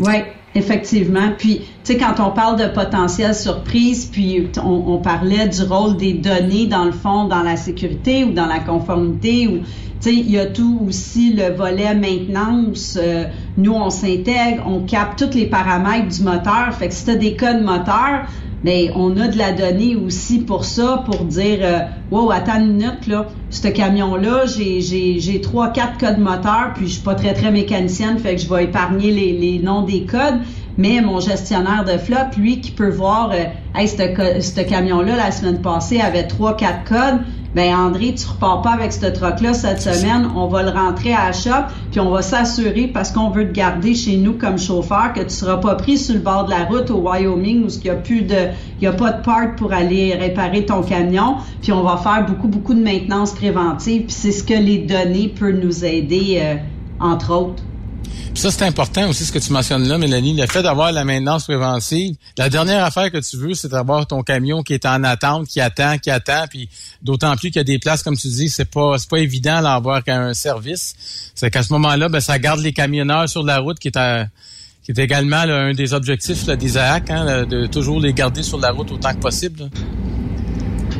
Oui, Effectivement. Puis, tu sais, quand on parle de potentiel surprise, puis on, on, parlait du rôle des données, dans le fond, dans la sécurité ou dans la conformité, ou, sais, il y a tout aussi le volet maintenance. Euh, nous, on s'intègre, on capte tous les paramètres du moteur. Fait que si tu des codes moteurs, mais on a de la donnée aussi pour ça, pour dire euh, Wow, attends une minute, là, ce camion-là, j'ai trois, quatre codes moteurs, puis je suis pas très, très mécanicienne, fait que je vais épargner les, les noms des codes. Mais mon gestionnaire de flotte, lui, qui peut voir euh, Hey, ce camion-là, la semaine passée, avait trois, quatre codes ben André, tu repars pas avec ce truck-là cette semaine, on va le rentrer à la shop, puis on va s'assurer, parce qu'on veut te garder chez nous comme chauffeur, que tu seras pas pris sur le bord de la route au Wyoming où il y a plus de, il y a pas de part pour aller réparer ton camion, puis on va faire beaucoup, beaucoup de maintenance préventive, puis c'est ce que les données peuvent nous aider, euh, entre autres ça, c'est important aussi ce que tu mentionnes là, Mélanie, le fait d'avoir la maintenance préventive. La dernière affaire que tu veux, c'est d'avoir ton camion qui est en attente, qui attend, qui attend, puis d'autant plus qu'il y a des places, comme tu dis, c'est pas c'est pas évident d'avoir un service. C'est qu'à ce moment-là, ben, ça garde les camionneurs sur la route, qui est qui est également un des objectifs là, des AAC, hein, de toujours les garder sur la route autant que possible.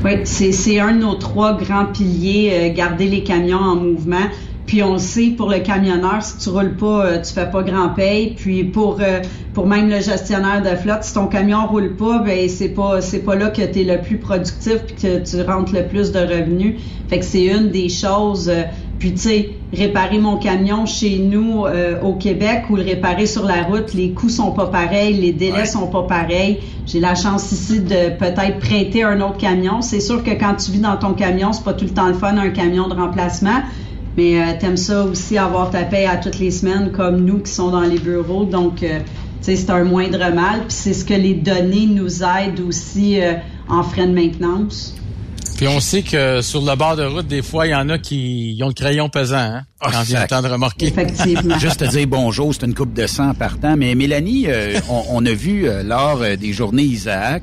Oui, c'est un de nos trois grands piliers, euh, garder les camions en mouvement. Puis on le sait pour le camionneur, si tu roules pas, euh, tu fais pas grand paye. Puis pour euh, pour même le gestionnaire de flotte, si ton camion roule pas, ben c'est pas c'est pas là que tu es le plus productif puis que tu rentres le plus de revenus. Fait que c'est une des choses. Euh, puis tu sais, réparer mon camion chez nous au Québec ou le réparer sur la route, les coûts sont pas pareils, les délais sont pas pareils. J'ai la chance ici de peut-être prêter un autre camion. C'est sûr que quand tu vis dans ton camion, c'est pas tout le temps le fun un camion de remplacement. Mais euh, t'aimes ça aussi avoir ta paie à toutes les semaines comme nous qui sont dans les bureaux. Donc, euh, c'est un moindre mal. Puis c'est ce que les données nous aident aussi euh, en frais de maintenance. Puis on sait que sur le bord de route, des fois, il y en a qui ont le crayon pesant, hein, quand vient le temps de remorquer. Effectivement. Juste te dire bonjour, c'est une coupe de sang partant. Mais Mélanie, on, on, a vu lors des journées Isaac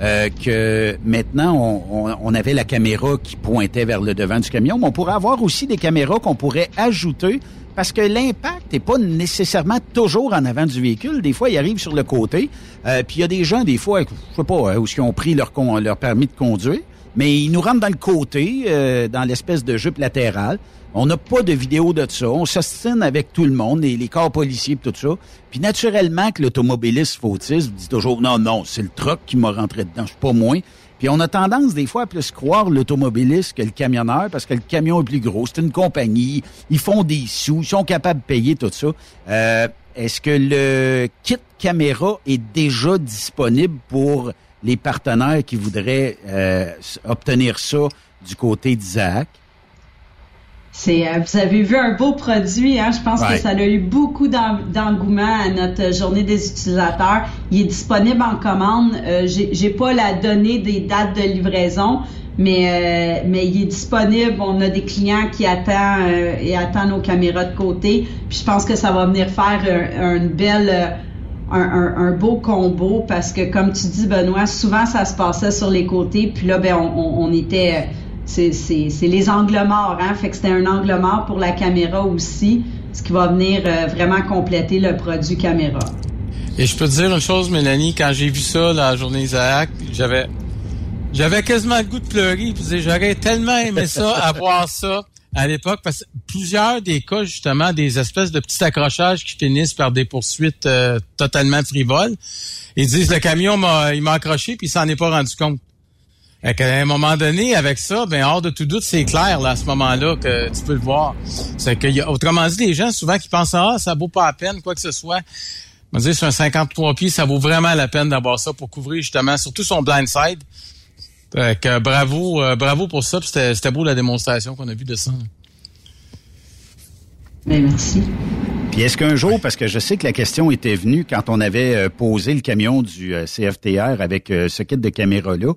euh, que maintenant, on, avait la caméra qui pointait vers le devant du camion, mais on pourrait avoir aussi des caméras qu'on pourrait ajouter parce que l'impact n'est pas nécessairement toujours en avant du véhicule. Des fois, il arrive sur le côté. Euh, puis il y a des gens, des fois, je sais pas, hein, où ils ont pris leur, permis de conduire, mais ils nous rentrent dans le côté, euh, dans l'espèce de jupe latérale. On n'a pas de vidéo de ça. On s'ostine avec tout le monde, les, les corps policiers tout ça. Puis naturellement que l'automobiliste fautiste dit toujours non, non, c'est le truck qui m'a rentré dedans, je suis pas moins. Puis on a tendance des fois à plus croire l'automobiliste que le camionneur parce que le camion est plus gros, c'est une compagnie, ils font des sous, ils sont capables de payer tout ça. Euh, Est-ce que le kit caméra est déjà disponible pour les partenaires qui voudraient euh, obtenir ça du côté d'Isaac? C'est, euh, vous avez vu un beau produit, hein? Je pense que ça a eu beaucoup d'engouement à notre journée des utilisateurs. Il est disponible en commande. Euh, j'ai, pas la donnée des dates de livraison, mais euh, mais il est disponible. On a des clients qui attendent et attendent nos caméras de côté. Puis je pense que ça va venir faire un, une belle un, un, beau combo parce que comme tu dis Benoît, souvent ça se passait sur les côtés. Puis là, ben on, on était c'est les angles morts, hein? Fait que c'était un angle mort pour la caméra aussi, ce qui va venir euh, vraiment compléter le produit caméra. Et je peux te dire une chose, Mélanie, quand j'ai vu ça la journée Isaac, j'avais j'avais quasiment le goût de pleurer. J'aurais tellement aimé ça, avoir ça à l'époque, parce que plusieurs des cas, justement, des espèces de petits accrochages qui finissent par des poursuites euh, totalement frivoles. Ils disent le camion m'a il m'a accroché puis il s'en est pas rendu compte. À un moment donné, avec ça, ben hors de tout doute, c'est clair là, à ce moment-là que tu peux le voir. C'est que, y a, autrement dit, les gens souvent qui pensent ah ça vaut pas la peine quoi que ce soit. Je dire, sur un 53 pieds, ça vaut vraiment la peine d'avoir ça pour couvrir justement surtout son blind side. que bravo, euh, bravo pour ça. C'était beau la démonstration qu'on a vue de ça. Ben, merci. Puis est-ce qu'un jour, parce que je sais que la question était venue quand on avait euh, posé le camion du euh, CFTR avec ce kit de caméra-là,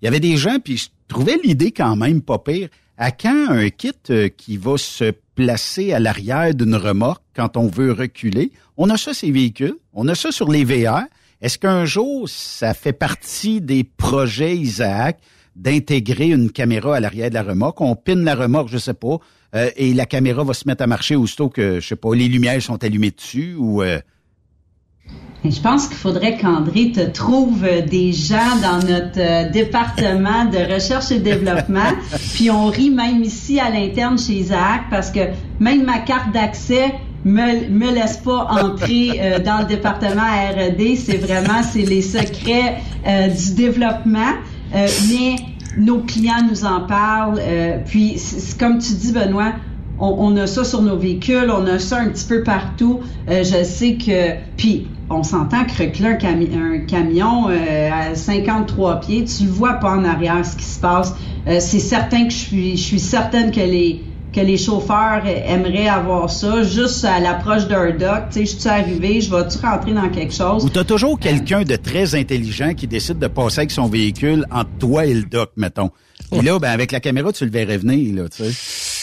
il y avait des gens, puis je trouvais l'idée quand même pas pire. À quand un kit euh, qui va se placer à l'arrière d'une remorque quand on veut reculer? On a ça, ces véhicules. On a ça sur les VR. Est-ce qu'un jour, ça fait partie des projets Isaac d'intégrer une caméra à l'arrière de la remorque? On pine la remorque, je sais pas, euh, et la caméra va se mettre à marcher aussitôt que, je sais pas, les lumières sont allumées dessus ou... Euh, je pense qu'il faudrait qu'André te trouve des gens dans notre euh, département de recherche et développement. Puis on rit même ici à l'interne chez Isaac parce que même ma carte d'accès me, me laisse pas entrer euh, dans le département R&D. C'est vraiment, c'est les secrets euh, du développement. Euh, mais nos clients nous en parlent. puis, comme tu dis, Benoît, on, on a ça sur nos véhicules, on a ça un petit peu partout. Euh, je sais que, puis on s'entend que reculer un, cami- un camion euh, à 53 pieds, tu le vois pas en arrière ce qui se passe. Euh, c'est certain que je suis, je suis certaine que les que les chauffeurs aimeraient avoir ça juste à l'approche d'un dock. Tu sais, je suis arrivé, je vais-tu rentrer dans quelque chose? Ou t'as toujours quelqu'un de très intelligent qui décide de passer avec son véhicule entre toi et le dock, mettons. Puis là, ben, avec la caméra, tu le verrais venir, là, tu sais.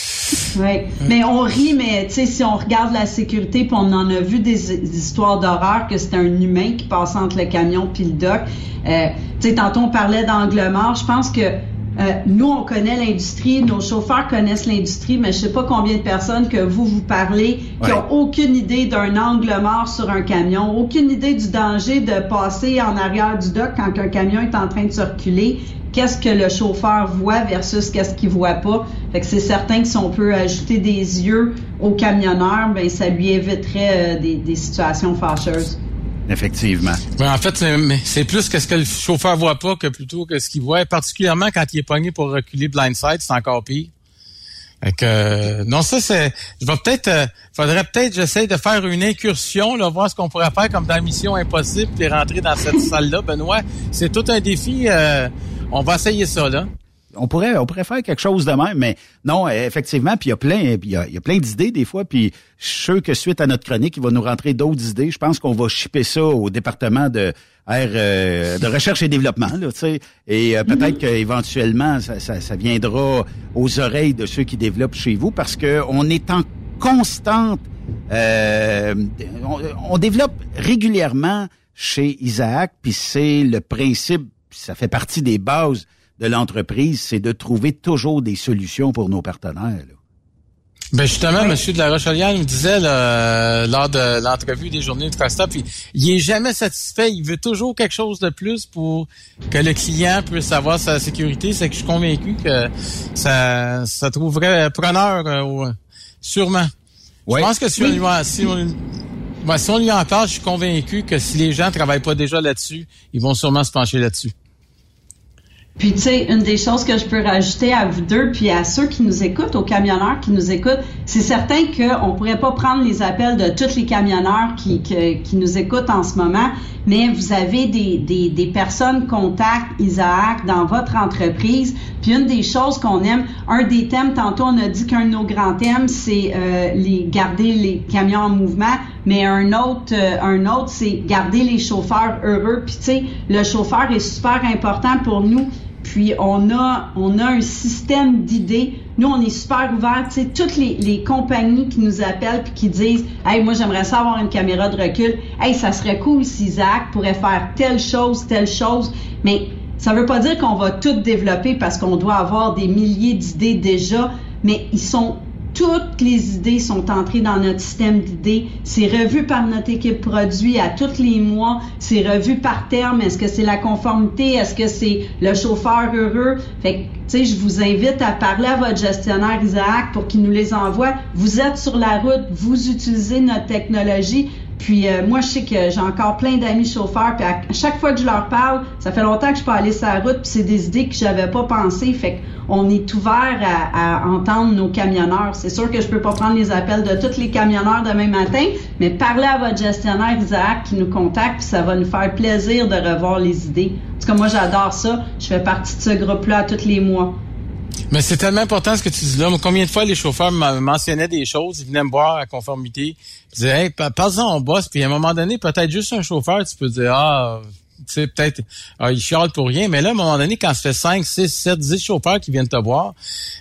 Oui, mais on rit, mais tu sais, si on regarde la sécurité, puis on en a vu des, des histoires d'horreur que c'était un humain qui passait entre le camion puis le dock. Euh, tu sais, tantôt on parlait d'angle mort. Je pense que euh, nous, on connaît l'industrie, nos chauffeurs connaissent l'industrie, mais je sais pas combien de personnes que vous vous parlez qui Ouais. ont aucune idée d'un angle mort sur un camion, aucune idée du danger de passer en arrière du dock quand un camion est en train de circuler. Qu'est-ce que le chauffeur voit versus qu'est-ce qu'il voit pas. Fait que c'est certain que si on peut ajouter des yeux au camionneur, ben ça lui éviterait euh, des, des situations fâcheuses. Effectivement. En fait, c'est- plus que ce que le chauffeur voit pas que plutôt que ce qu'il voit. Particulièrement quand il est pogné pour reculer blindside, c'est encore pire. Fait que, euh, non, ça, c'est, je vais peut-être, euh, faudrait peut-être, j'essaie de faire une incursion, là, voir ce qu'on pourrait faire comme dans Mission Impossible, puis rentrer dans cette salle-là. Benoît, c'est tout un défi. euh, on va essayer ça, là. on pourrait on pourrait faire quelque chose de même mais non effectivement puis il y a plein y a, plein d'idées des fois puis je que suite à notre chronique il va nous rentrer d'autres idées je pense qu'on va shipper ça au département de euh, de recherche et développement là tu sais et euh, peut-être qu'éventuellement ça viendra aux oreilles de ceux qui développent chez vous parce que on est en constante euh, on, on développe régulièrement chez Isaac puis c'est le principe ça fait partie des bases de l'entreprise, c'est de trouver toujours des solutions pour nos partenaires. là. Ben justement, Monsieur de la Rochelière nous disait là, euh, lors de l'entrevue des journées de Costa, puis il est jamais satisfait. Il veut toujours quelque chose de plus pour que le client puisse avoir sa sécurité. C'est que je suis convaincu que ça, ça trouverait preneur euh, sûrement. Je pense que si on lui en, si on, ouais, si on lui en parle, je suis convaincu que si les gens travaillent pas déjà là-dessus, ils vont sûrement se pencher là-dessus. Puis, tu sais, une des choses que je peux rajouter à vous deux, puis à ceux qui nous écoutent, aux camionneurs qui nous écoutent, c'est certain qu'on ne pourrait pas prendre les appels de tous les camionneurs qui, que- qui nous écoutent en ce moment, mais vous avez des, des, des personnes contact Isaac dans votre entreprise. Puis une des choses qu'on aime, un des thèmes, tantôt on a dit qu'un de nos grands thèmes, c'est euh, les garder les camions en mouvement, mais un autre, euh, un autre, c'est garder les chauffeurs heureux. Puis tu sais, le chauffeur est super important pour nous. Puis on a, on a un système d'idées. Nous, on est super ouverts. Tu sais, toutes les, les compagnies qui nous appellent puis qui disent, hey, moi j'aimerais ça avoir une caméra de recul. Hey, ça serait cool si Zach pourrait faire telle chose, telle chose. Mais ça veut pas dire qu'on va tout développer parce qu'on doit avoir des milliers d'idées déjà. Mais ils sont toutes les idées sont entrées dans notre système d'idées. C'est revu par notre équipe produit à tous les mois. C'est revu par terme. Est-ce que c'est la conformité? Est-ce que c'est le chauffeur heureux? Fait que, je vous invite à parler à votre gestionnaire Isaac pour qu'il nous les envoie. Vous êtes sur la route, vous utilisez notre technologie. Puis euh, moi, je sais que j'ai encore plein d'amis chauffeurs. Puis à chaque fois que je leur parle, ça fait longtemps que je peux aller sur la route. Puis c'est des idées que j'avais pas pensé. Fait qu'on est ouvert à, à entendre nos camionneurs. C'est sûr que je peux pas prendre les appels de tous les camionneurs demain matin, mais parlez à votre gestionnaire Isaac qui nous contacte. Puis ça va nous faire plaisir de revoir les idées. En tout cas, moi, j'adore ça. Je fais partie de ce groupe-là tous les mois. Mais c'est tellement important ce que tu dis là. Combien de fois les chauffeurs me mentionnaient des choses, ils venaient me voir à conformité, ils disaient Hey, pa- parle-en au boss, puis à un moment donné, peut-être juste un chauffeur, tu peux dire Ah, sais, peut-être ah, il chiale pour rien. Mais là, à un moment donné, quand ça fait 5, 6, 7, 10 chauffeurs qui viennent te voir,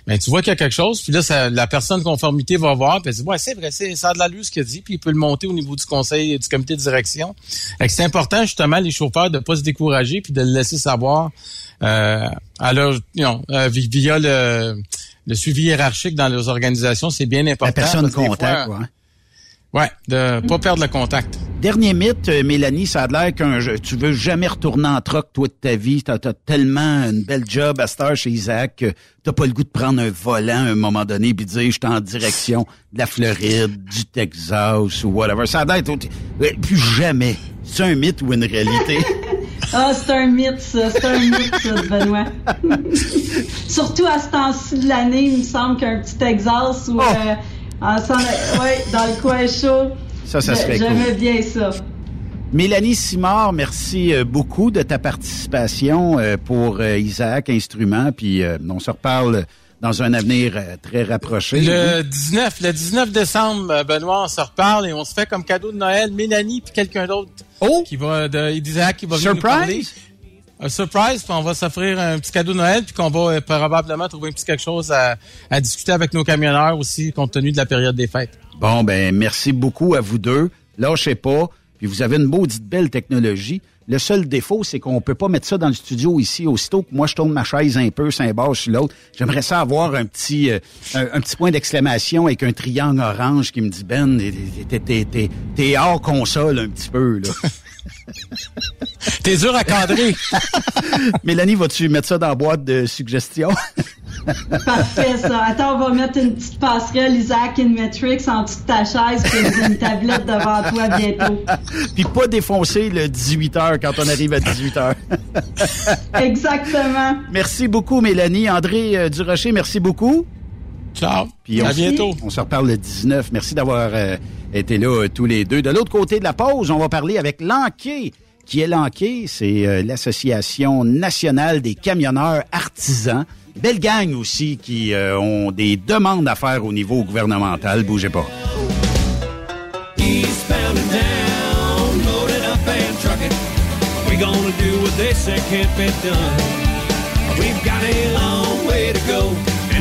ben tu vois qu'il y a quelque chose, puis là, ça- la personne de conformité va voir, puis elle dit Ouais, c'est vrai, c'est, ça a de l'allure ce qu'il a dit, puis il peut le monter au niveau du conseil du comité de direction. Fait que c'est important, justement, les chauffeurs, de pas se décourager, puis de le laisser savoir euh, à leur, non, euh, vi- via le, le suivi hiérarchique dans leurs organisations, c'est bien important. La personne des contact, fois, ouais. Ouais, de pas perdre le contact. Dernier mythe, euh, Mélanie, ça a l'air qu'un tu veux jamais retourner en troc toi de ta vie. T'as as tellement une belle job à Star chez Isaac que t'as pas le goût de prendre un volant à un moment donné puis de dire je suis en direction de la Floride, du Texas ou whatever. Ça a l'air euh, plus jamais. C'est un mythe ou une réalité? Ah, c'est un mythe, ça. C'est un mythe, ça, Benoît. Surtout à ce temps-ci de l'année, il me semble qu'un petit Texas ou Oh! euh, ouais, dans le coin chaud. Ça, ça cool. J'aimais bien ça. Mélanie Simard, merci euh, beaucoup de ta participation euh, pour euh, Isaac Instruments. Puis on se reparle dans un avenir très rapproché. Le 19, le 19 décembre, Benoît, on se reparle et on se fait comme cadeau de Noël Mélanie puis quelqu'un d'autre qui va de Isaac qui va venir nous Surprise? parler. Un surprise, puis on va s'offrir un petit cadeau de Noël, puis qu'on va euh, probablement trouver un petit quelque chose à, à discuter avec nos camionneurs aussi, compte tenu de la période des fêtes. Bon, ben merci beaucoup à vous deux. Lâchez pas. Puis vous avez une maudite belle technologie. Le seul défaut, c'est qu'on peut pas mettre ça dans le studio ici. Aussitôt que moi, je tourne ma chaise un peu, c'est un bas sur l'autre. J'aimerais ça avoir un petit, euh, un, un petit point d'exclamation avec un triangle orange qui me dit, Ben, t'es hors console un petit peu, là. T'es dur à cadrer. Mélanie, vas-tu mettre ça dans la boîte de suggestions? Parfait, ça. Attends, on va mettre une petite passerelle Isaac in Matrix en dessous de ta chaise puis une tablette devant toi bientôt. Puis pas défoncer le 18h quand on arrive à 18h. Exactement. Merci beaucoup, Mélanie. André euh, Durocher, merci beaucoup. Ciao. Puis on À se- bientôt. On se reparle le 19. Merci d'avoir euh, été là euh, tous les deux. De l'autre côté de la pause, on va parler avec l'Anquet. Qui est l'Anquet? C'est euh, l'Association nationale des camionneurs artisans. Belle gang aussi qui euh, ont des demandes à faire au niveau gouvernemental. Bougez pas. Gonna do what they say can't be done? We've got a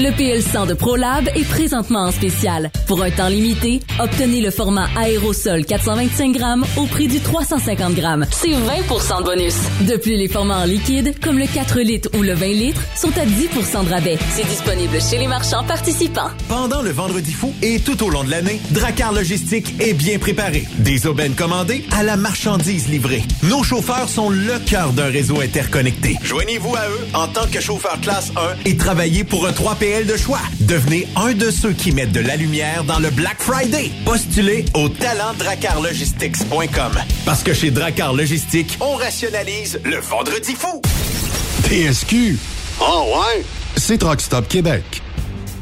Le PL100 de ProLab est présentement en spécial. Pour un temps limité, obtenez le format aérosol 425 grammes au prix du 350 grammes. C'est 20% de bonus. De plus, les formats en liquide, comme le 4 litres ou le 20 litres, sont à 10% de rabais. C'est disponible chez les marchands participants. Pendant le Vendredi fou et tout au long de l'année, Dracar Logistique est bien préparé. Des aubaines commandées à la marchandise livrée. Nos chauffeurs sont le cœur d'un réseau interconnecté. Joignez-vous à eux en tant que chauffeur classe 1 et travaillez pour un 3PL de choix. Devenez un de ceux qui mettent de la lumière dans le Black Friday. Postulez au talentdracarlogistics.com. Parce que chez Dracar Logistique, on rationalise le Vendredi fou. TSQ. Ah ouais? C'est Truck Stop Québec.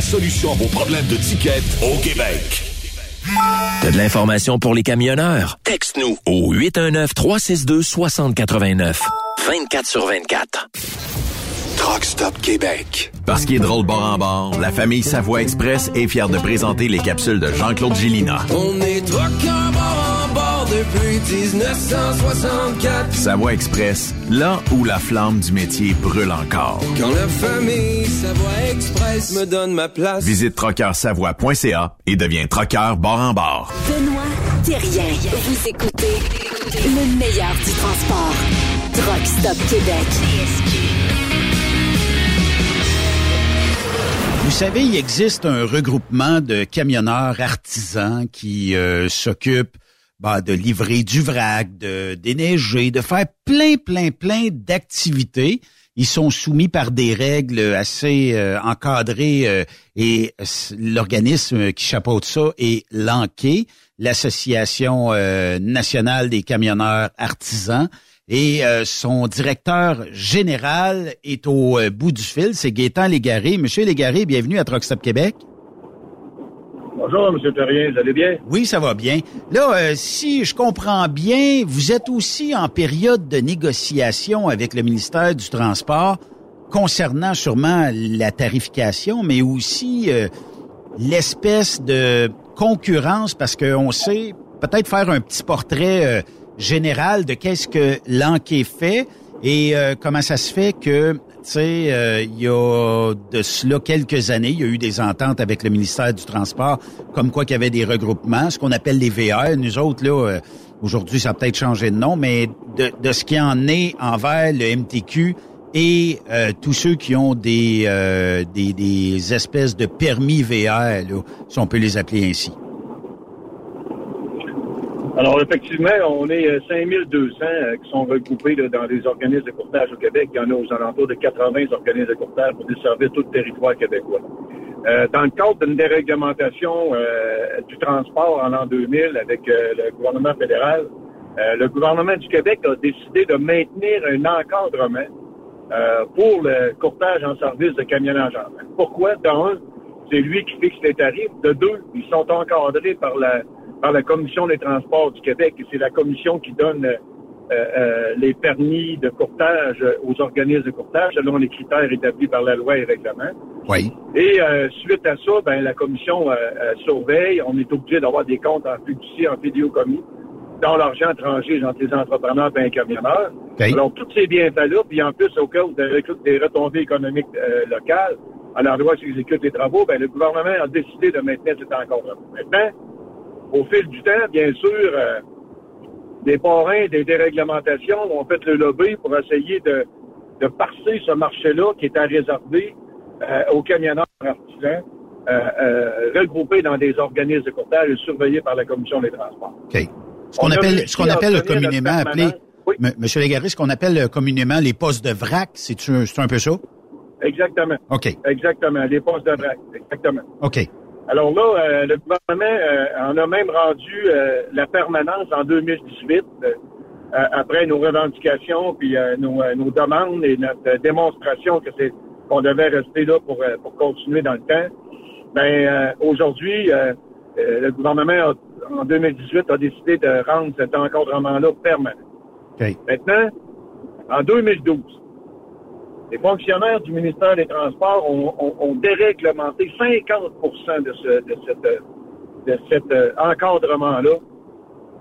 solution à vos problèmes de ticket au Québec. T'as de l'information pour les camionneurs? Texte-nous au 819-362-6089. 24 sur 24. Truck Stop Québec. Parce qu'il est drôle bord en bord, la famille Savoie Express est fière de présenter les capsules de Jean-Claude Gillina. On est bord en bord depuis 1964. Savoie Express, là où la flamme du métier brûle encore. Quand la famille Savoie Express me donne ma place. Visite trockeursavoie.ca et deviens trockeur bord en bord. Benoît Thérien. Vous écoutez le meilleur du transport. Truck Stop Québec. Vous savez, il existe un regroupement de camionneurs artisans qui euh, s'occupent bah, de livrer du vrac, de déneiger, de faire plein, plein, plein d'activités. Ils sont soumis par des règles assez euh, encadrées euh, et l'organisme qui chapeaute ça est l'ANQUE, l'Association euh, nationale des camionneurs artisans. Et son directeur général est au bout du fil, c'est Gaétan Légaré. Monsieur Légaré, bienvenue à Truck Stop Québec. Bonjour, M. Terrien, vous allez bien? Oui, ça va bien. Là, euh, si je comprends bien, vous êtes aussi en période de négociation avec le ministère du Transport concernant sûrement la tarification, mais aussi euh, l'espèce de concurrence, parce qu'on sait peut-être faire un petit portrait euh, général de qu'est-ce que l'enquête fait et comment ça se fait que, tu sais, euh, il y a de cela quelques années, il y a eu des ententes avec le ministère du Transport, comme quoi qu'il y avait des regroupements, ce qu'on appelle les VR. Nous autres, là, euh, aujourd'hui, ça a peut-être changé de nom, mais de, de ce qui en est envers le MTQ et euh, tous ceux qui ont des, euh, des, des espèces de permis VR, là, si on peut les appeler ainsi. Alors, effectivement, on est euh, 5200 euh, qui sont regroupés là, dans des organismes de courtage au Québec. Il y en a aux alentours de 80 organismes de courtage pour desservir tout le territoire québécois. Euh, dans le cadre d'une déréglementation euh, du transport en l'an 2000 avec euh, le gouvernement fédéral, euh, le gouvernement du Québec a décidé de maintenir un encadrement euh, pour le courtage en service de camionnage. Pourquoi? D'un, c'est lui qui fixe les tarifs. De deux, ils sont encadrés par la par la Commission des transports du Québec et c'est la commission qui donne euh, euh, les permis de courtage aux organismes de courtage selon les critères établis par la loi et règlement. Oui. Et euh, suite à ça, ben, la commission euh, euh, surveille. On est obligé d'avoir des comptes en fiducie, en vidéocommis, dans l'argent étranger entre les entrepreneurs et les camionneurs. Alors, tous ces bienfaits-là, puis en plus, au cas où des, des retombées économiques euh, locales, à l'endroit où s'exécutent les travaux, ben, le gouvernement a décidé de maintenir cet encadrement. Maintenant, au fil du temps, bien sûr, euh, des parrains, des déréglementations ont fait le lobby pour essayer de, de parser ce marché-là qui était réservé euh, aux camionneurs artisans, euh, regroupés dans des organismes de courtage et surveillés par la Commission des transports. OK. Ce qu'on appelle, ce qu'on appelle communément appelé, Monsieur Légaré, ce qu'on appelle communément les postes de vrac, c'est un, c'est un peu ça? Exactement. OK. Exactement. Les postes de vrac. Exactement. OK. Alors là, euh, le gouvernement euh, en a même rendu euh, la permanence en 2018 euh, euh, après nos revendications puis nos, nos demandes et notre démonstration que c'est qu'on devait rester là pour, pour continuer dans le temps. Ben aujourd'hui, le gouvernement a- en 2018 a décidé de rendre cet encadrement-là permanent. Maintenant, en 2012, les fonctionnaires du ministère des Transports ont, ont- ont déréglementé 50 de, ce, de cet de cet, euh, encadrement-là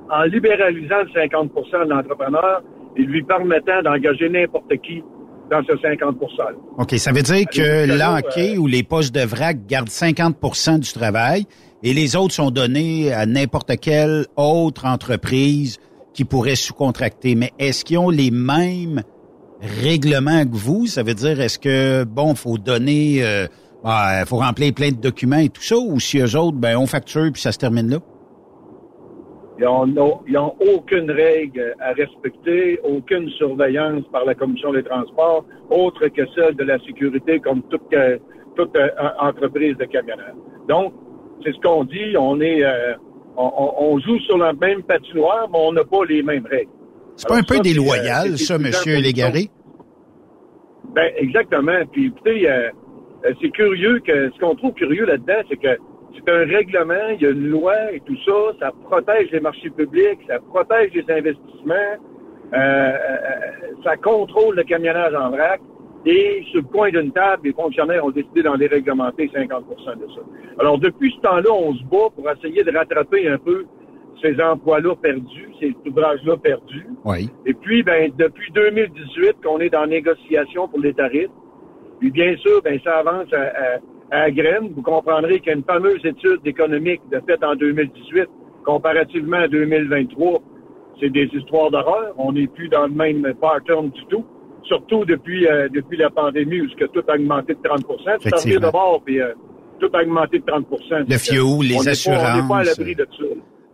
en libéralisant le 50% de l'entrepreneur et lui permettant d'engager n'importe qui dans ce 50 -là. OK, ça veut dire que l'enquête euh, ou les postes de vrac gardent 50% du travail et les autres sont donnés à n'importe quelle autre entreprise qui pourrait sous-contracter. Mais est-ce qu'ils ont les mêmes règlements que vous? Ça veut dire, est-ce que, bon, faut donner, euh, bah, faut remplir plein de documents et tout ça, ou si eux autres, ben, on facture puis ça se termine là? Ils n'ont aucune règle à respecter, aucune surveillance par la Commission des transports, autre que celle de la sécurité comme toute, euh, toute euh, entreprise de camionneurs. Donc, c'est ce qu'on dit, on est euh, on- on joue sur la même patinoire, mais on n'a pas les mêmes règles. C'est pas un peu déloyal, euh, ça, monsieur Légaré? Ben, exactement. Puis, écoutez, euh, euh, c'est curieux que ce qu'on trouve curieux là-dedans, c'est que c'est un règlement, il y a une loi et tout ça, ça protège les marchés publics, ça protège les investissements, euh, ça contrôle le camionnage en vrac. Et sur le coin d'une table, les fonctionnaires ont décidé d'en déréglementer 50% de ça. Alors, depuis ce temps-là, on se bat pour essayer de rattraper un peu ces emplois-là perdus, ces ouvrages-là perdus. Oui. Et puis, ben, depuis 2018 qu'on est dans négociation pour les tarifs, puis bien sûr, ben, ça avance à, à, à graine. Vous comprendrez qu'il y a une fameuse étude économique de faite en 2018, comparativement à 2023. C'est des histoires d'horreur. On n'est plus dans le même pattern du tout. Surtout depuis, euh, depuis la pandémie où ce que tout a augmenté de 30 Tout arrivé Effectivement. d'abord, puis euh, tout a augmenté de 30% Le fioul, les On pas- On n'est assurances. pas à l'abri de ça.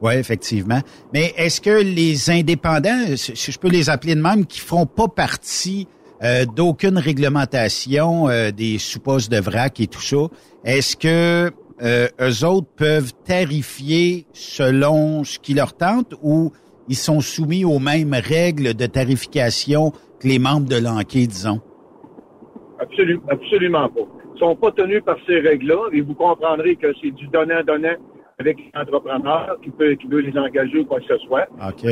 Oui, effectivement. Mais est-ce que les indépendants, si je peux les appeler de même, qui font pas partie euh, d'aucune réglementation euh, des sous-postes de vrac et tout ça, est-ce que euh, eux autres peuvent tarifier selon ce qui leur tente ou ils sont soumis aux mêmes règles de tarification que les membres de l'enquête, disons? Absolu- absolument pas. Ils sont pas tenus par ces règles-là et vous comprendrez que c'est du donnant-donnant avec l'entrepreneur qui peut, qui veut les engager ou quoi que ce soit. OK.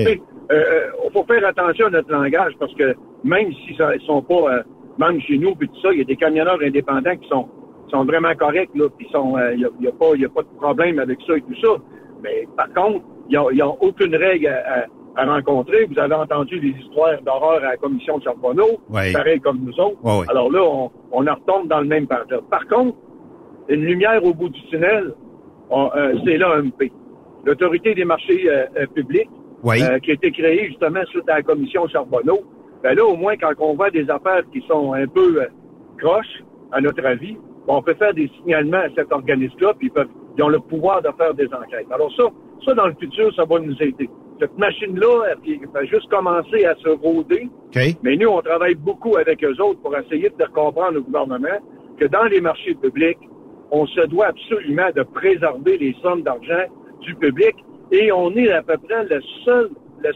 Il faut faire attention à notre langage parce que même s'ils ils sont pas, euh, même chez nous, puis tout ça, il y a des camionneurs indépendants qui sont, sont vraiment corrects, là, puis sont, euh, il n'y a, pas, y a pas de problème avec ça et tout ça. Mais par contre, il n'y a, il y a aucune règle à, à- à rencontrer. Vous avez entendu des histoires d'horreur à la commission de Charbonneau, pareil comme nous autres. Alors là, on, on en retombe dans le même pattern. Par contre, une lumière au bout du tunnel, euh, c'est l'AMP, l'Autorité des marchés euh, euh, publics, Oui. euh, qui a été créée justement suite à la commission Charbonneau. Ben là, au moins, quand on voit des affaires qui sont un peu euh, croches, à notre avis, ben, on peut faire des signalements à cet organisme-là, puis ils, peuvent, ils ont le pouvoir de faire des enquêtes. Alors ça, ça, dans le futur, ça va nous aider. Cette machine-là, elle, va juste commencer à se rôder. Mais nous, on travaille beaucoup avec eux autres pour essayer de faire comprendre au gouvernement que dans les marchés publics, on se doit absolument de préserver les sommes d'argent du public et on est à peu près la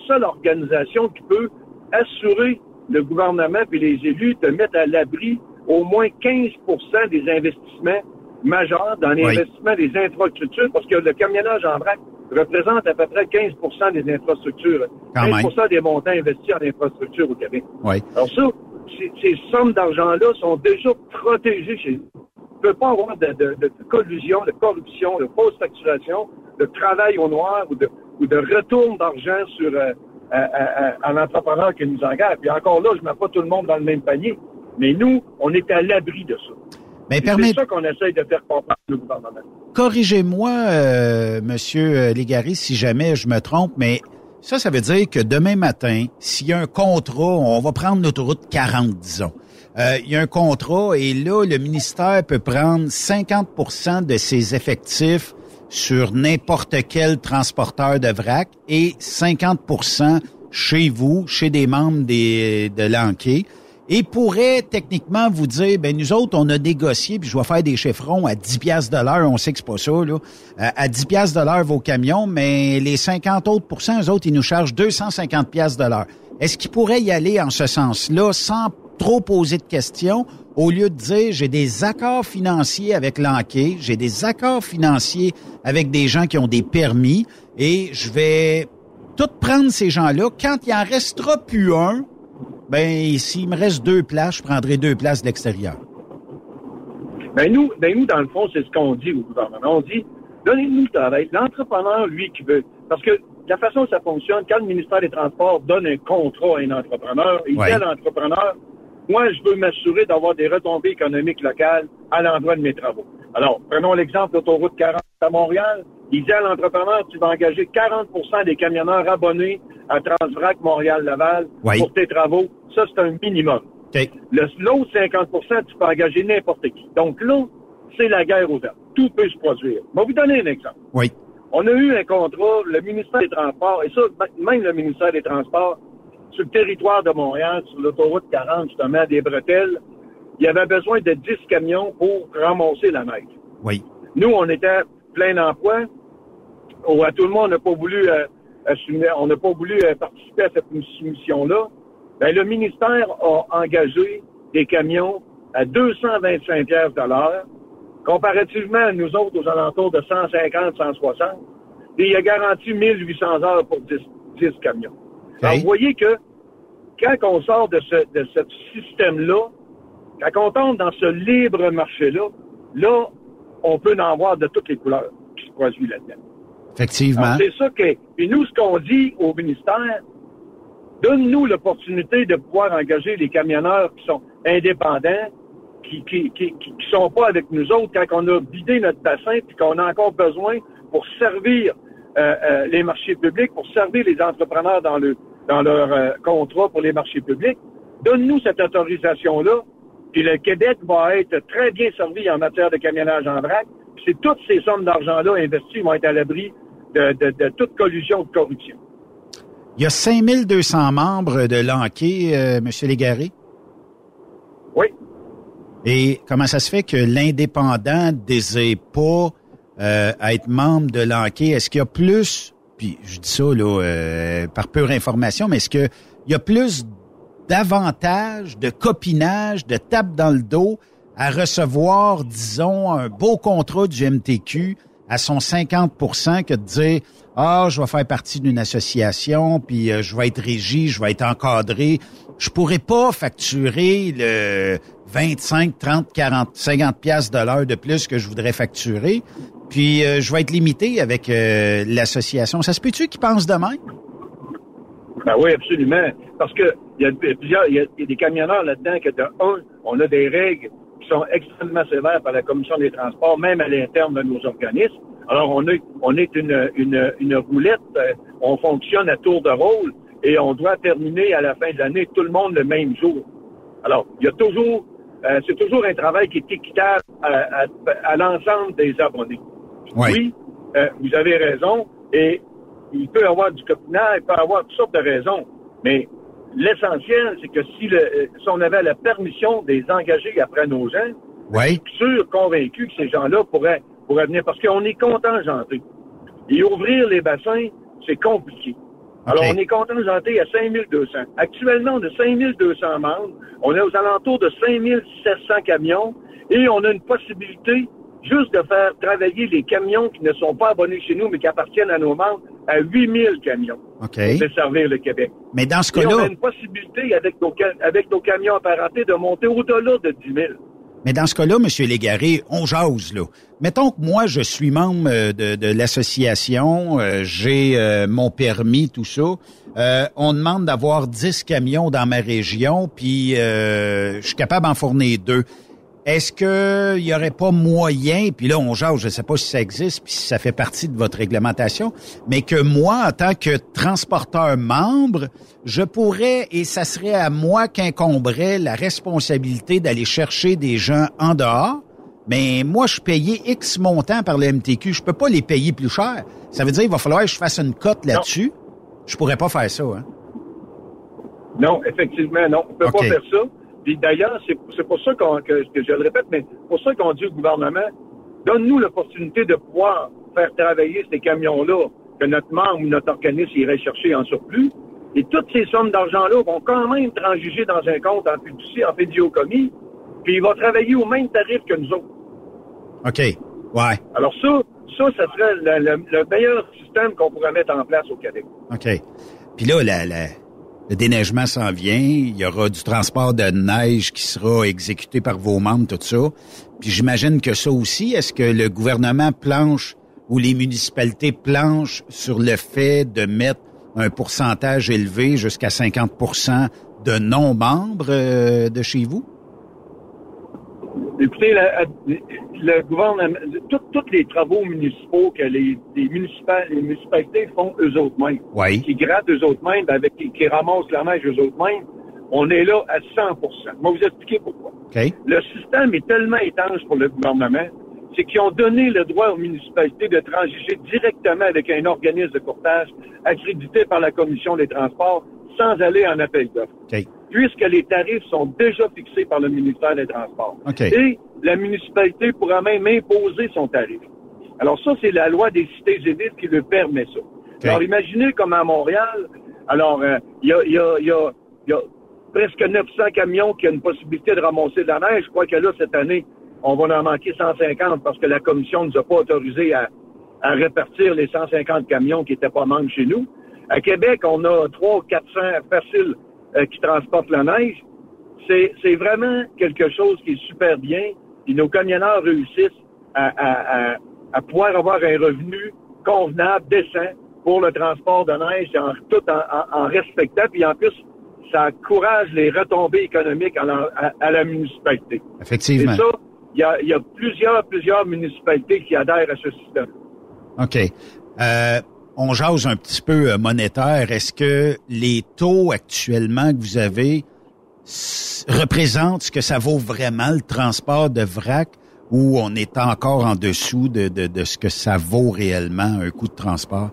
seule organisation qui peut assurer le gouvernement et les élus de mettre à l'abri au moins 15% des investissements majeurs dans Oui. l'investissement des infrastructures parce que le camionnage en vrac représente à peu près 15% des infrastructures, Quand 15% des montants investis en infrastructure au Québec. Oui. Alors ça, ces, ces sommes d'argent-là sont déjà protégées chez nous. Peut pas avoir de, de, de collusion, de corruption, de fausse facturation, de travail au noir ou de, ou de retour d'argent sur euh, à- à- à- un entrepreneur qui nous engage. Puis encore là, je ne mets pas tout le monde dans le même panier. Mais nous, on est à l'abri de ça. Mais permet- C'est ça qu'on essaye de faire comprendre au gouvernement. Corrigez-moi, euh, Monsieur Légaré, si jamais je me trompe, mais ça, ça veut dire que demain matin, s'il y a un contrat, on va prendre l'autoroute 40, disons. Euh, il y a un contrat et là, le ministère peut prendre 50% de ses effectifs sur n'importe quel transporteur de vrac et 50% chez vous, chez des membres des, de l'Anquet et pourrait techniquement vous dire, ben nous autres, on a négocié, puis je vais faire des chiffrons à 10 piastres de l'heure, on sait que c'est pas ça, là. Euh, à 10 piastres de l'heure vos camions, mais les 50 autres pourcents, eux autres, ils nous chargent 250 piastres de l'heure. Est-ce qu'ils pourraient y aller en ce sens-là sans trop poser de questions, au lieu de dire, j'ai des accords financiers avec l'Anquet, j'ai des accords financiers avec des gens qui ont des permis, et je vais tout prendre ces gens-là. Quand il en restera plus un, ben, s'il me reste deux places, je prendrai deux places de l'extérieur. Ben nous, ben nous, dans le fond, c'est ce qu'on dit au gouvernement. On dit, donnez-nous le travail. L'entrepreneur, lui, qui veut. Parce que la façon dont ça fonctionne, quand le ministère des Transports donne un contrat à un entrepreneur, il Ouais. dit à l'entrepreneur, moi, je veux m'assurer d'avoir des retombées économiques locales à l'endroit de mes travaux. Alors, prenons l'exemple de l'autoroute 40 à Montréal. Il dit à l'entrepreneur, tu vas engager 40% des camionneurs abonnés à Transvrac Montréal-Laval Oui. pour tes travaux. Ça, c'est un minimum. Le- L'autre 50% tu peux engager n'importe qui. Donc là, c'est la guerre ouverte. Tout peut se produire. Je vais vous donner un exemple. Oui. On a eu un contrat, le ministère des Transports, et ça, même le ministère des Transports, sur le territoire de Montréal, sur l'autoroute 40, justement, des bretelles, il y avait besoin de 10 camions pour ramasser la neige. Oui. Nous, on était plein emploi. Oh, à tout le monde, on n'a pas voulu, euh, assumer- on n'a pas voulu euh, participer à cette mission-là. Ben, le ministère a engagé des camions à 225 pièces de l'heure, comparativement à nous autres aux alentours de 150, 160. Et il a garanti 1800 heures pour 10, 10 camions. Alors, vous voyez que quand on sort de ce, de ce système-là, quand on tombe dans ce libre marché-là, là, on peut en voir de toutes les couleurs qui se produisent là-dedans. Effectivement. C'est ça que. Puis nous, ce qu'on dit au ministère, donne-nous l'opportunité de pouvoir engager les camionneurs qui sont indépendants, qui qui, qui, qui, qui sont pas avec nous autres quand on a vidé notre bassin puis qu'on a encore besoin pour servir euh, euh, les marchés publics, pour servir les entrepreneurs dans le dans leur euh, contrat pour les marchés publics. Donne-nous cette autorisation-là, puis le Québec va être très bien servi en matière de camionnage en vrac. C'est toutes ces sommes d'argent-là investies vont être à l'abri de, de, de toute collusion de corruption. Il y a 5200 membres de l'Anquet, euh, M. Légaré? Oui. Et comment ça se fait que l'indépendant désire pas euh, être membre de l'Anquet? Est-ce qu'il y a plus, puis je dis ça là, euh, par pure information, mais est-ce qu'il y a plus d'avantages, de copinage, de tape dans le dos à recevoir, disons, un beau contrat du MTQ à son 50% que de dire ah je vais faire partie d'une association puis euh, je vais être régi, je vais être encadré, je pourrais pas facturer le 25, 30, 40, 50 pièces de l'heure de plus que je voudrais facturer, puis euh, je vais être limité avec euh, l'association. Ça se peut-tu qu'ils pensent de même? Ben oui, absolument. Parce que il y a plusieurs, il y a, des camionneurs là-dedans que de un, on a des règles qui sont extrêmement sévères par la Commission des transports, même à l'interne de nos organismes. Alors, on est, on est une, une, une roulette, euh, on fonctionne à tour de rôle et on doit terminer à la fin de l'année tout le monde le même jour. Alors, il y a toujours, c'est toujours un travail qui est équitable à l'ensemble des abonnés. Oui, euh, vous avez raison, et il peut y avoir du copinage, il peut y avoir toutes sortes de raisons, mais l'essentiel, c'est que si, le, euh, si on avait la permission de les engager après nos gens, Oui. je suis sûr, convaincu que ces gens-là pourraient, pourraient venir, parce qu'on est contingenté. Et ouvrir les bassins, c'est compliqué. Alors, on est contingenté à 5200. Actuellement, on a 5200 membres. On est aux alentours de 5700 camions et on a une possibilité juste de faire travailler les camions qui ne sont pas abonnés chez nous, mais qui appartiennent à nos membres, à 8000 camions OK. pour desservir le Québec. Mais dans ce Et on a cas-là, une possibilité avec nos, avec nos camions apparentés de monter au-delà de 10 000. Mais dans ce cas-là, M. Légaré, on jase, là. Mettons que moi, je suis membre euh, de, de l'association, euh, j'ai euh, mon permis, tout ça. Euh, on demande d'avoir 10 camions dans ma région, puis je suis capable d'en fournir deux. Est-ce qu'il y aurait pas moyen, puis là, on jase, je ne sais pas si ça existe, puis si ça fait partie de votre réglementation, mais que moi, en tant que transporteur membre, je pourrais, et ça serait à moi qu'incomberait la responsabilité d'aller chercher des gens en dehors, mais moi, je payais X montant par le MTQ. Je peux pas les payer plus cher. Ça veut dire qu'il va falloir que je fasse une cote là-dessus. Je pourrais pas faire ça, hein. Non, effectivement, non. On peut OK. pas faire ça. Puis d'ailleurs, c'est c'est pour ça qu'on, que, que je le répète, mais c'est pour ça qu'on dit au gouvernement, donne-nous l'opportunité de pouvoir faire travailler ces camions-là que notre membre ou notre organisme irait chercher en surplus. Et toutes ces sommes d'argent-là vont quand même transiger dans un compte en fiducie, en fédiocomie, puis il va travailler au même tarif que nous autres. OK. Ouais. Alors ça, ça, ça serait le, le- le meilleur système qu'on pourrait mettre en place au Québec. OK. Puis là, la- la- le déneigement s'en vient. Il y aura du transport de neige qui sera exécuté par vos membres, tout ça. Puis j'imagine que ça aussi, est-ce que le gouvernement planche où les municipalités planchent sur le fait de mettre un pourcentage élevé jusqu'à 50% de non-membres euh, de chez vous? Écoutez, la- le gouvernement, tous les travaux municipaux que les, les, municipal- les municipalités font eux autres mêmes, Oui. qui grattent eux autres mêmes, avec qui, qui ramassent la neige eux autres mêmes, on est là à 100% Moi, vous expliquer pourquoi. Le système est tellement étanche pour le gouvernement, c'est qu'ils ont donné le droit aux municipalités de transiger directement avec un organisme de courtage accrédité par la Commission des Transports sans aller en appel d'offres. Puisque les tarifs sont déjà fixés par le ministère des Transports. OK. Et la municipalité pourra même imposer son tarif. Alors ça, c'est la loi des cités et villes qui le permet ça. Alors imaginez comme à Montréal, alors euh, il y, a, il y, a, y, a, y a presque 900 camions qui ont une possibilité de ramasser de la neige. Je crois que là, cette année, on va en manquer 150 parce que la commission ne nous a pas autorisé à, à répartir les 150 camions qui n'étaient pas membres chez nous. À Québec, on a 300 400 faciles euh, qui transportent la neige. C'est, vraiment quelque chose qui est super bien. Et nos camionneurs réussissent à, à, à, à pouvoir avoir un revenu convenable, décent pour le transport de neige, en, tout en, en, en respectant. Puis en plus, ça encourage les retombées économiques à la, à- à la municipalité. Effectivement. Et ça, il y a, il y a plusieurs, plusieurs municipalités qui adhèrent à ce système. OK. Euh, on jase un petit peu euh, monétaire. Est-ce que les taux actuellement que vous avez représentent ce que ça vaut vraiment le transport de vrac ou on est encore en dessous de, ce que ça vaut réellement un coût de transport?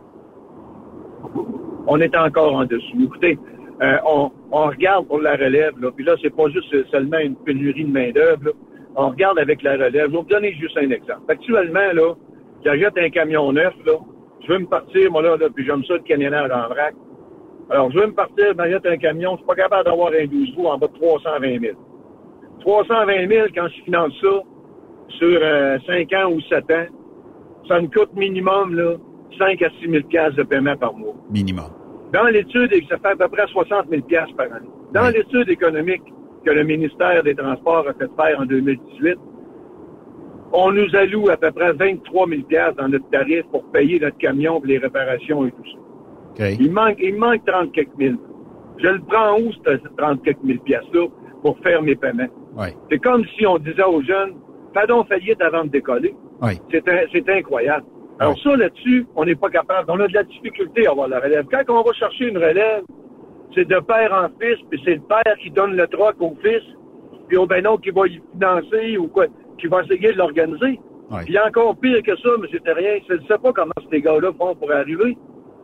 on est encore en dessous. Écoutez, euh, on, regarde pour la relève, puis là, c'est pas juste seulement une pénurie de main-d'œuvre. On regarde avec la relève. Je vais vous donner juste un exemple. Actuellement, là, j'achète un camion neuf, là. Je veux me partir, moi, là, là puis j'aime ça, le camionnage en vrac. Alors, je veux me partir, j'achète un camion, je suis pas capable d'avoir un 12 roues en bas de 320 000. 320 000, quand je finance ça, sur euh, 5 ans ou 7 ans, ça me coûte minimum, là, 5 à 6 000 piastres de paiement par mois. Minimum. Dans l'étude, ça fait à peu près 60 000 piastres par année. Dans l'étude économique que le ministère des Transports a fait faire en 2018, on nous alloue à peu près 23 000 piastres dans notre tarif pour payer notre camion pour les réparations et tout ça. Il manque, il manque 30 quelques mille. Je le prends où, ce 30 quelques mille piastres-là, pour faire mes paiements? Ouais. C'est comme si on disait aux jeunes, fais donc faillite avant de décoller. C'est incroyable. Alors ça, là-dessus, on n'est pas capable. On a de la difficulté à avoir la relève. Quand on va chercher une relève, c'est de père en fils, puis c'est le père qui donne le troc au fils, puis au ben non qui va y financer ou quoi, qui va essayer de l'organiser. Ouais. Puis encore pire que ça, M. Terrien, je ne sais pas comment ces gars-là font pour arriver.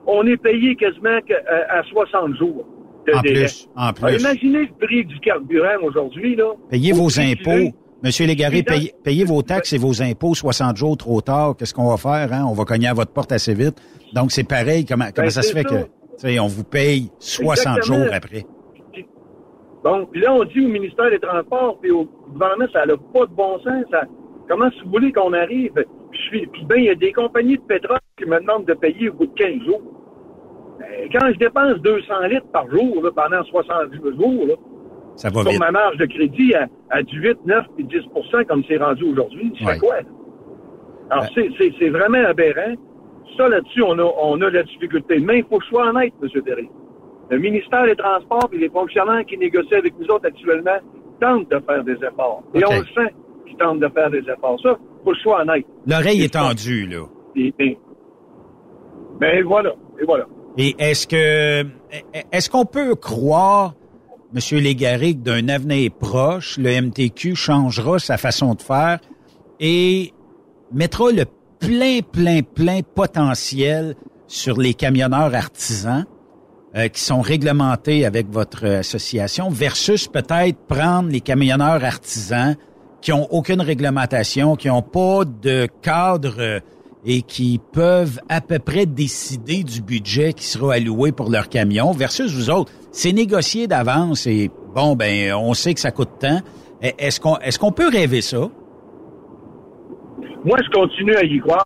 On est payé quasiment que- à, à 60 jours. de En délai. plus, en plus. Alors, imaginez le prix du carburant aujourd'hui, là. Payez vos impôts. Monsieur Légaré, payez, payez vos taxes et vos impôts 60 jours trop tard. Qu'est-ce qu'on va faire? Hein? On va cogner à votre porte assez vite. Donc, c'est pareil. Comment, comment ça se Ben, fait ça. que on vous paye 60 Exactement. jours après? Bon, puis là, on dit au ministère des Transports, puis au gouvernement, ça n'a pas de bon sens. Ça, comment si vous voulez qu'on arrive? Puis, je suis- puis ben, il y a des compagnies de pétrole qui me demandent de payer au bout de 15 jours. Ben, quand je dépense 200 litres par jour là, pendant 70 jours, là, Ça va sur vite. ma marge de crédit à, à du 8, 9 puis 10 comme c'est rendu aujourd'hui, je fais Ouais. quoi? Alors, c'est- c'est vraiment aberrant. Ça, là-dessus, on a, on a de la difficulté. Mais il faut que je sois honnête, M. Derry. Le ministère des Transports et les fonctionnaires qui négocient avec nous autres actuellement tentent de faire des efforts. Et on le sent qu'ils tentent de faire des efforts. Ça, faut que je sois honnête. L'oreille est tendue, là. Et, et- ben voilà, et voilà. Et est-ce que est-ce qu'on peut croire, Monsieur Légaré, que d'un avenir proche, le MTQ changera sa façon de faire et mettra le plein, plein, plein potentiel sur les camionneurs artisans? Euh, qui sont réglementés avec votre association versus peut-être prendre les camionneurs artisans qui ont aucune réglementation, qui n'ont pas de cadre euh, et qui peuvent à peu près décider du budget qui sera alloué pour leur camion versus vous autres. C'est négocié d'avance et bon, ben, on sait que ça coûte tant. E- Est-ce qu'on est-ce qu'on peut rêver ça? Moi, je continue à y croire.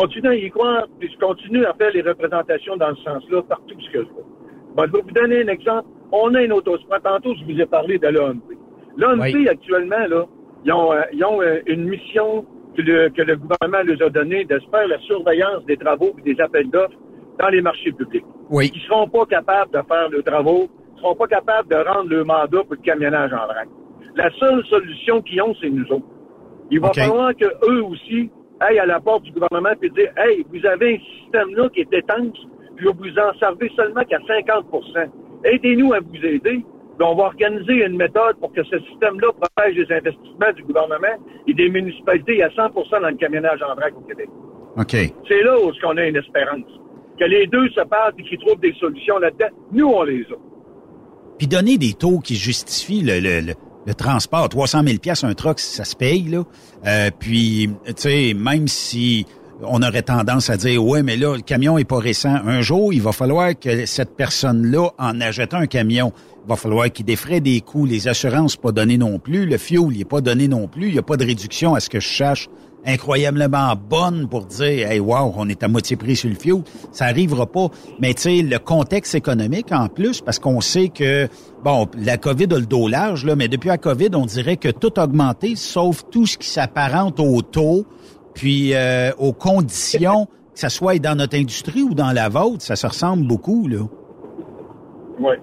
Continue à y croire, puis je continue à faire les représentations dans ce sens-là partout ce que je veux. Bon, je vais vous donner un exemple. On a un autosport. Tantôt, je vous ai parlé de l'OMP. L'OMP, Oui. actuellement, là, ils ont, euh, ils ont euh, une mission que le, que le gouvernement nous a donné de se faire la surveillance des travaux et des appels d'offres dans les marchés publics. Oui. Ils seront pas capables de faire le travaux, ils seront pas capables de rendre le mandat pour le camionnage en vrac. La seule solution qu'ils ont, c'est nous autres. Il va falloir que eux aussi aillent à la porte du gouvernement et dire Hey, vous avez un système là qui est étanche, puis vous en servez seulement qu'à 50 Aidez-nous à vous aider. Puis on va organiser une méthode pour que ce système-là protège les investissements du gouvernement et des municipalités à 100% dans le camionnage en vrac au Québec. OK. C'est là où on a une espérance. Que les deux se parlent et qu'ils trouvent des solutions là-dedans. Nous, on les a. Puis donner des taux qui justifient le, le, le, le transport. 300 000 un truck, ça se paye, là. Euh, puis, tu sais, même si on aurait tendance à dire, ouais, mais là, le camion est pas récent. Un jour, il va falloir que cette personne-là, en achètant un camion, il va falloir qu'il défraie des coûts. Les assurances pas données non plus. Le fuel, il est pas donné non plus. Il n'y a pas de réduction à ce que je cherche incroyablement bonne pour dire hey wow on est à moitié prix sur le fuel ça arrivera pas mais tu sais le contexte économique en plus parce qu'on sait que bon la Covid a le dos large là mais depuis la Covid on dirait que tout a augmenté sauf tout ce qui s'apparente au taux puis euh, aux conditions que ça soit dans notre industrie ou dans la vôtre ça se ressemble beaucoup là Oui,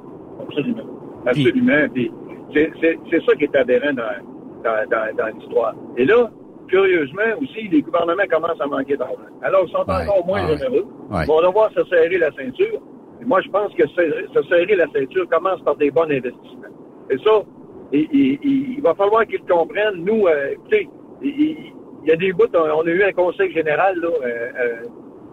absolument. Absolument. Puis c'est, c'est, c'est ça qui est aberrant dans, dans, dans, dans l'histoire. Et là, curieusement aussi, les gouvernements commencent à manquer d'argent. Alors, ils sont encore moins ouais. généreux. Ouais. Ils vont devoir se serrer la ceinture. Et moi, je pense que se, se serrer la ceinture commence par des bons investissements. Et ça, il, il- il- il va falloir qu'ils comprennent. Nous, euh, écoutez, il, y a des bouts, on, a eu un conseil général, là, euh, euh,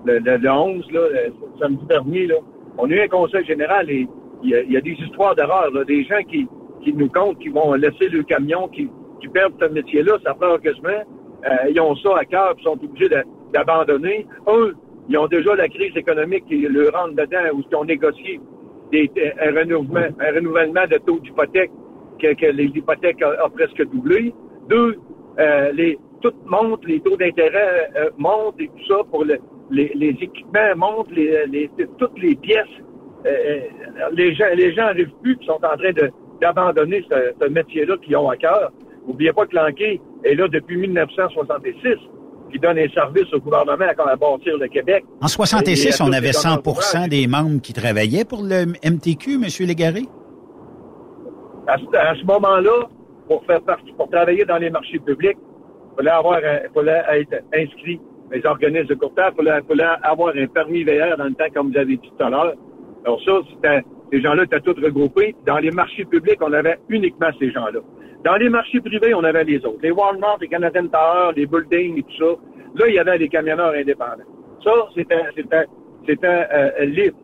le, le, le 11, là, euh, samedi dernier, là. On a eu un conseil général et il y a, il y a des histoires d'erreurs, là, des gens qui, qui nous comptent, qui vont laisser le camion, qui, qui perdent ce métier-là, ça fait quasiment. Euh, ils ont ça à cœur, puis sont obligés d'abandonner. Eux, ils ont déjà la crise économique qui le rentre dedans, où ils ont négocié un, renouvellement, un de taux d'hypothèque, que, que les hypothèques a presque doublé. Deux, euh, les, tout monte, les taux d'intérêt euh, montent et tout ça pour le- les, équipements montent, toutes les pièces. Les gens les gens n'arrivent plus, qui sont en train d'abandonner ce, ce métier-là qu'ils ont à cœur. N'oubliez pas que l'Anquet est là depuis 1966, qui donne un service au gouvernement à bâtir le Québec. en 66 Et à on avait les 100 entourages. des membres qui travaillaient pour le MTQ monsieur Légaré? À ce, à ce moment-là, pour faire partie, pour travailler dans les marchés publics, il fallait avoir, un- fallait être inscrit dans les organismes de courtage, il fallait, fallait avoir un permis VR dans le temps, comme vous avez dit tout à l'heure. Alors ça, c'était, ces gens-là étaient tous regroupés. Dans les marchés publics, on avait uniquement ces gens-là. Dans les marchés privés, on avait les autres. Les Walmart, les Canadian Tower, les buildings et tout ça. Là, il y avait les camionneurs indépendants. Ça, c'était, c'était, c'était euh, libre.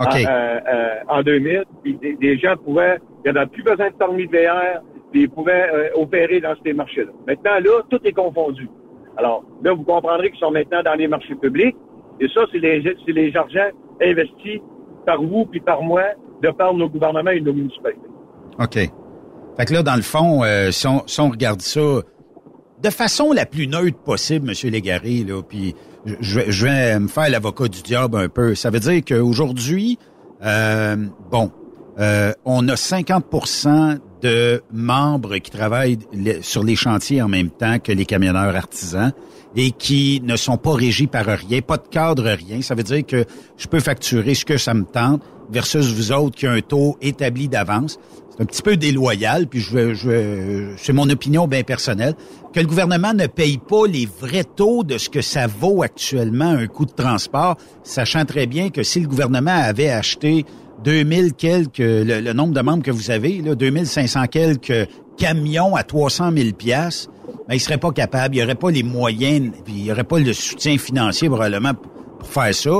OK. En, euh, euh, en 2000, puis des, des gens pouvaient, il n'y en a plus besoin de permis de VR, puis ils pouvaient euh, opérer dans ces marchés-là. Maintenant, là, tout est confondu. Alors, là, vous comprendrez qu'ils sont maintenant dans les marchés publics, et ça, c'est les, c'est les argents investis par vous puis par moi, de par nos gouvernements et nos municipalités. OK. Fait que là, dans le fond, euh, si, on, si on regarde ça de façon la plus neutre possible, Monsieur Légaré, là, puis je, je vais- me faire l'avocat du diable un peu. Ça veut dire qu'aujourd'hui, euh, bon, euh, on a 50% de membres qui travaillent le- sur les chantiers en même temps que les camionneurs artisans et qui ne sont pas régis par rien, pas de cadre, rien. Ça veut dire que je peux facturer ce que ça me tente versus vous autres qui a un taux établi d'avance. Un petit peu déloyal, puis je, je, c'est mon opinion bien personnelle, que le gouvernement ne paye pas les vrais taux de ce que ça vaut actuellement un coût de transport, sachant très bien que si le gouvernement avait acheté 2000 quelques, le, nombre de membres que vous avez, là, 2500 quelques camions à 300 000 piastres, ben, il serait pas capable, il n'y aurait pas les moyens, puis il n'y aurait pas le soutien financier probablement pour faire ça.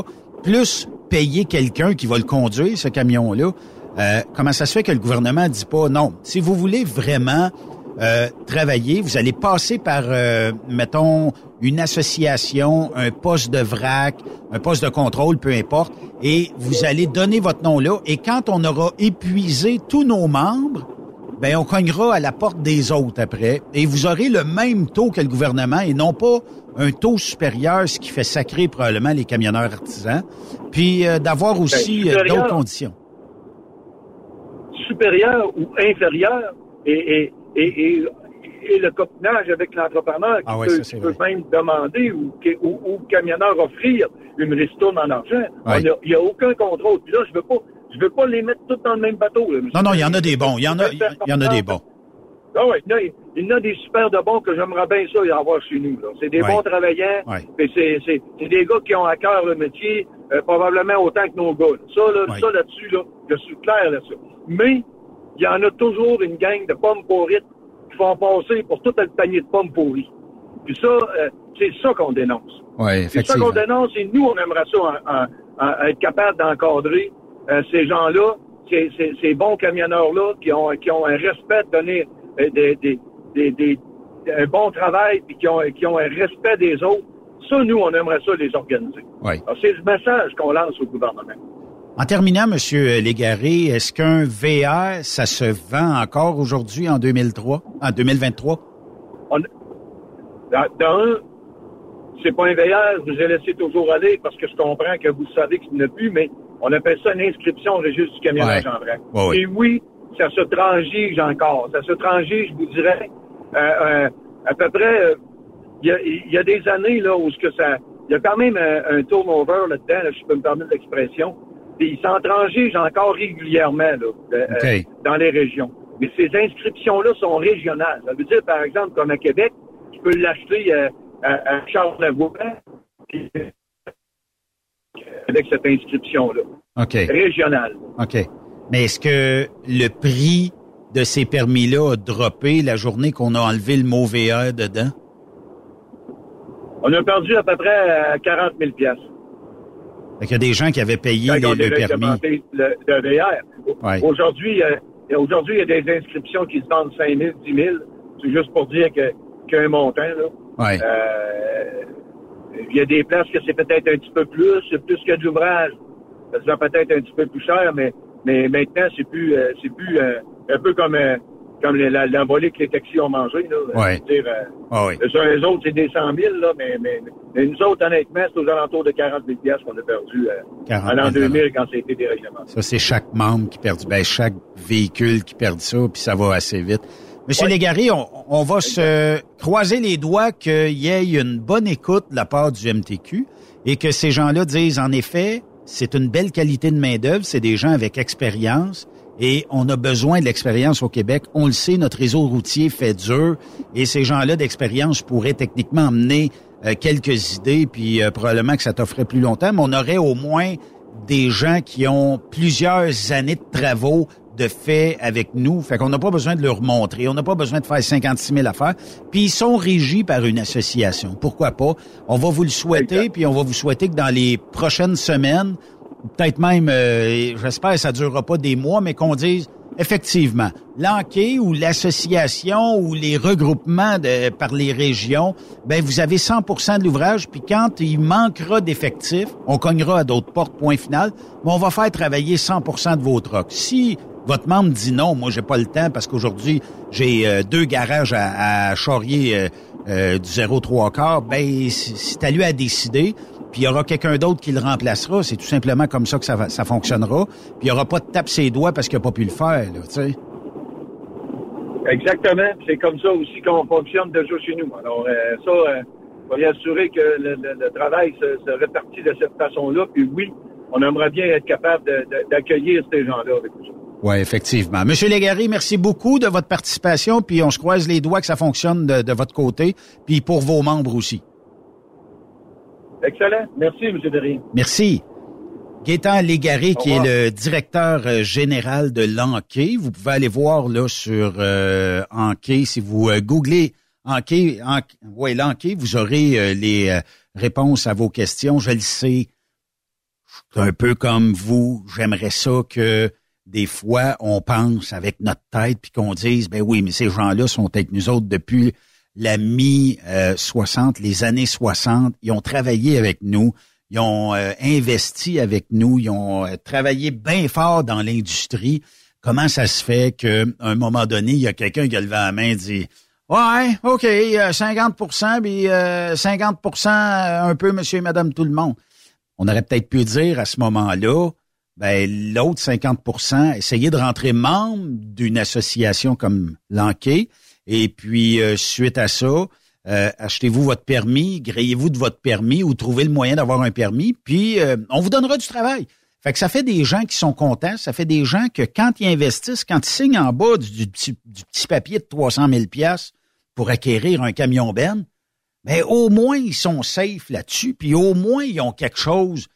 Plus payer quelqu'un qui va le conduire, ce camion-là. Euh, comment ça se fait que le gouvernement dit pas non? Si vous voulez vraiment euh, travailler, vous allez passer par, euh, mettons, une association, un poste de vrac, un poste de contrôle, peu importe, et vous allez donner votre nom là. Et quand on aura épuisé tous nos membres, ben on cognera à la porte des autres après, et vous aurez le même taux que le gouvernement, et non pas un taux supérieur, ce qui fait sacrer probablement les camionneurs artisans, puis euh, d'avoir aussi euh, supérieur. d'autres conditions. Supérieur ou inférieur et, et, et, et le copinage avec l'entrepreneur qui Ah ouais, peut, ça, même demander ou, ou, ou le camionneur offrir une ristourne en argent. Ouais. Il n'y a aucun contrôle. Puis là, je veux pas, je veux pas les mettre tous dans le même bateau. là. Non, non, il y en a des bons. Il y en a, il y en a des bons. Ah ouais, il y en a- il y en a des super de bons que j'aimerais bien ça y avoir chez nous. C'est des bons c'est, c'est des gars qui ont à cœur le métier, euh, probablement autant que nos gars. Ça, là, Ouais. ça là-dessus, là, je suis clair là-dessus. Mais il y en a toujours une gang de pommes pourrites qui font passer pour tout le panier de pommes pourries. Puis ça, euh, c'est ça qu'on dénonce. Oui, C'est ça qu'on dénonce et nous, on aimerait ça en- en- en- être capable d'encadrer euh, ces gens-là, ces, ces- ces bons camionneurs-là qui ont, qui ont un respect de donner euh, des, des, des, des- un bon travail puis qui ont, qui ont un respect des autres. Ça, nous, on aimerait ça les organiser. Oui. C'est le message qu'on lance au gouvernement. En terminant, Monsieur Légaré, est-ce qu'un VR, ça se vend encore aujourd'hui en 2003, en 2023? On, dans, dans un, c'est pas un je vous ai laissé toujours aller parce que je comprends que vous savez qu'il n'y en a plus, mais on appelle ça une inscription au registre du camionnage Ouais. en vrac. Ouais, ouais. Et oui, ça se transige encore. Ça se transige, je vous dirais, euh, euh, à peu près, euh, il y, a, il y a des années là où ce que ça, il y a quand même un, un turnover là-dedans, là, si je peux me permettre l'expression. Puis il s'en transige encore régulièrement là, euh, euh, dans les régions. Mais ces inscriptions-là sont régionales. Ça veut dire, par exemple, comme à Québec, tu peux l'acheter euh, à, à Charlevoix puis, euh, avec cette inscription-là. OK. Régionale. OK. Mais est-ce que le prix de ces permis-là a droppé la journée qu'on a enlevé le mot VR dedans? On a perdu à peu près euh, 40 000 piastres. Fait qu'il y a des gens qui avaient payé les- le permis. le, le VR. Ouais. Aujourd'hui, euh, aujourd'hui, il y a des inscriptions qui se vendent 5 000, 10 000. C'est juste pour dire que qu'il y a un montant. Là. Ouais. Euh, il y a des places que c'est peut-être un petit peu plus, plus que de l'ouvrage. Ça se vend peut-être un petit peu plus cher, mais, mais maintenant, c'est plus, euh, c'est plus euh, un peu comme, euh, comme les- la, la volée que les taxis ont mangé. Là. Ouais. Euh, Ah oui. sur les autres, c'est des 100 000, là, mais, mais, mais nous autres, honnêtement, c'est aux alentours de 40 000 piastres qu'on a perdu euh, 40 en 000 l'an 2000 quand ça a été déréglementé. Ça, c'est chaque membre qui perd, ben, chaque véhicule qui perd ça, puis ça va assez vite. Monsieur Légaré, on, on va se croiser les doigts qu'il y ait une bonne écoute de la part du MTQ et que ces gens-là disent, en effet, c'est une belle qualité de main-d'œuvre, c'est des gens avec expérience et on a besoin de l'expérience au Québec. On le sait, notre réseau routier fait dur et ces gens-là d'expérience pourraient techniquement emmener euh, quelques idées, puis euh, probablement que ça t'offrait plus longtemps, mais on aurait au moins des gens qui ont plusieurs années de travaux de fait avec nous. Fait qu'on n'a pas besoin de leur montrer. On n'a pas besoin de faire 56 000 affaires. Puis ils sont régis par une association. Pourquoi pas? On va vous le souhaiter, puis on va vous souhaiter que dans les prochaines semaines, peut-être même, euh, j'espère que ça durera pas des mois, mais qu'on dise effectivement, l'enquête ou l'association ou les regroupements par les régions, ben vous avez 100% de l'ouvrage, puis quand il manquera d'effectifs, on cognera à d'autres portes, point final, mais on va faire travailler 100% de vos trucks. Si votre membre dit non, moi j'ai pas le temps parce qu'aujourd'hui j'ai euh, deux garages à, à charrier euh, euh, du 0,3 quart, ben c'est à lui à décider. Puis il y aura quelqu'un d'autre qui le remplacera. C'est tout simplement comme ça que ça, va- ça fonctionnera. Puis il n'y aura pas de tape ses doigts parce qu'il n'a pas pu le faire. Tu sais. Exactement. C'est comme ça aussi qu'on fonctionne déjà chez nous. Alors, euh, ça, euh, faut y assurer que le, travail se, se répartit de cette façon-là. Puis oui, on aimerait bien être capable d'accueillir ces gens-là avec nous. Oui, effectivement. Monsieur Légaré, merci beaucoup de votre participation. Puis on se croise les doigts que ça fonctionne de, de votre côté. Puis pour vos membres aussi. Excellent. Merci, M. Derry. Merci. Gaétan Légaré, qui est le directeur euh, général de l'Anquet. Vous pouvez aller voir là sur euh, Anquet. Si vous euh, googlez Anquet, Anquet ouais, l'Anquet, vous aurez euh, les réponses à vos questions. Je le sais. Je suis un peu comme vous. J'aimerais ça que des fois, on pense avec notre tête puis qu'on dise, ben oui, mais ces gens-là sont avec nous autres depuis la mi-60, les années 60. Ils ont travaillé avec nous. Ils ont euh, investi avec nous. Ils ont euh, travaillé bien fort dans l'industrie. Comment ça se fait qu'à un moment donné, il y a quelqu'un qui a levé la main et dit Ouais, OK, euh, 50% puis euh, 50% euh, un peu monsieur et madame tout le monde. On aurait peut-être pu dire à ce moment-là, ben l'autre 50% essayez de rentrer membre d'une association comme l'Anquet Et puis, euh, suite à ça, euh, achetez-vous votre permis, grayez-vous de votre permis ou trouvez le moyen d'avoir un permis, puis euh, on vous donnera du travail. Fait que ça fait des gens qui sont contents, ça fait des gens que quand ils investissent, quand ils signent en bas du, petit, papier de 300 000 pièces pour acquérir un camion ben, mais au moins ils sont safe là-dessus, puis au moins ils ont quelque chose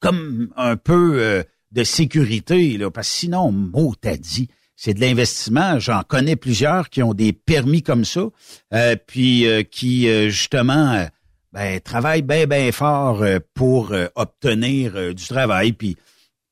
comme un peu euh, de sécurité, là, parce que sinon, mot t'as dit, c'est de l'investissement. J'en connais plusieurs qui ont des permis comme ça, euh, puis euh, qui euh, justement euh, ben, travaillent bien, bien fort euh, pour obtenir du travail, puis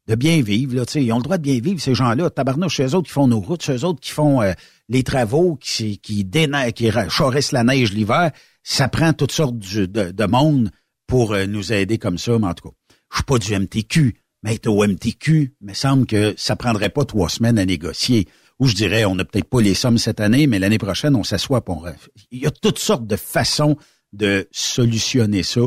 de bien vivre. Là, ils ont le droit de bien vivre, ces gens-là. Tabarnouche, c'est eux autres qui font nos routes, c'est eux autres qui font les travaux, qui, qui, qui charissent la neige l'hiver. Ça prend toutes sortes du- de, de monde pour nous aider comme ça, mais en tout cas, je suis pas du MTQ, mais être au MTQ, il me semble que ça prendrait pas trois semaines à négocier. Ou je dirais, on n'a peut-être pas les sommes cette année, mais l'année prochaine, on s'assoit pour... Il y a toutes sortes de façons de solutionner ça.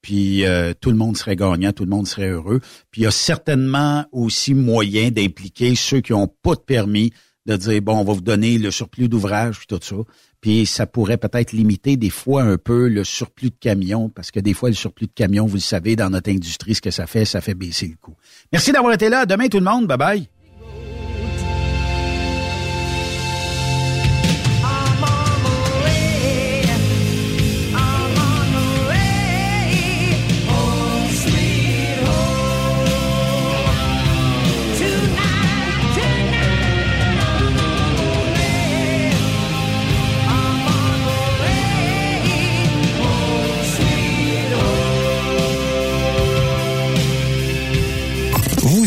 Puis euh, tout le monde serait gagnant, tout le monde serait heureux. Puis il y a certainement aussi moyen d'impliquer ceux qui n'ont pas de permis, de dire, bon, on va vous donner le surplus d'ouvrage, puis tout ça. Puis ça pourrait peut-être limiter des fois un peu le surplus de camions, parce que des fois, le surplus de camions, vous le savez, dans notre industrie, ce que ça fait, ça fait baisser le coût. Merci d'avoir été là. Demain, tout le monde. Bye-bye.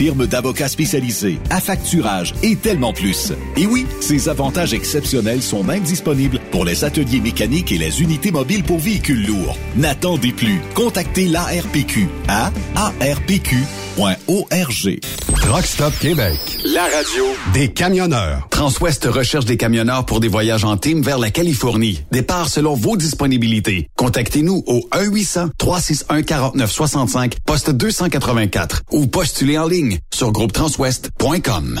firme d'avocats spécialisés, affacturage et tellement plus. Et oui, ces avantages exceptionnels sont même disponibles pour les ateliers mécaniques et les unités mobiles pour véhicules lourds. N'attendez plus. Contactez l'ARPQ à arpq.org. Rockstop Québec. La radio Des camionneurs. Transwest recherche des camionneurs pour des voyages en team vers la Californie. Départ selon vos disponibilités. Contactez-nous au 1-800-361-4965, poste 284 ou postulez en ligne sur groupetranswest.com.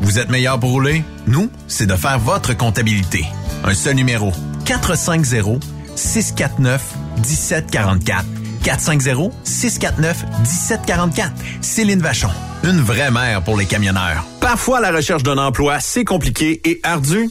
Vous êtes meilleur pour rouler? Nous, c'est de faire votre comptabilité. Un seul numéro. 450 649 1744. 450-649-1744. Céline Vachon, une vraie mère pour les camionneurs. Parfois, la recherche d'un emploi, c'est compliqué et ardu.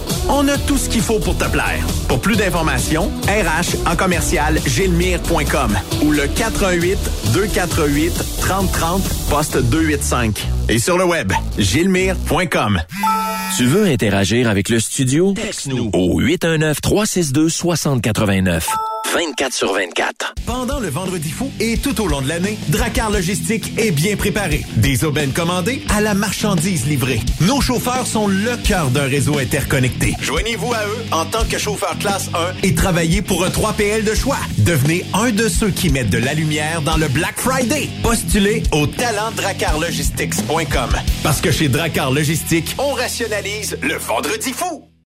On a tout ce qu'il faut pour te plaire. Pour plus d'informations, RH en commercial gilmire.com ou le 418 248 3030 poste 285. Et sur le web, gilmire.com. Tu veux interagir avec le studio? Texte-nous au 819-362-6089. 24 sur 24. Pendant le Vendredi fou et tout au long de l'année, Dracar Logistique est bien préparé. Des aubaines commandées à la marchandise livrée. Nos chauffeurs sont le cœur d'un réseau interconnecté. Joignez-vous à eux en tant que chauffeur classe 1 et travaillez pour un 3PL de choix. Devenez un de ceux qui mettent de la lumière dans le Black Friday. Postulez au talentdracarlogistics.com. Parce que chez Dracar Logistique, on rationalise le Vendredi fou.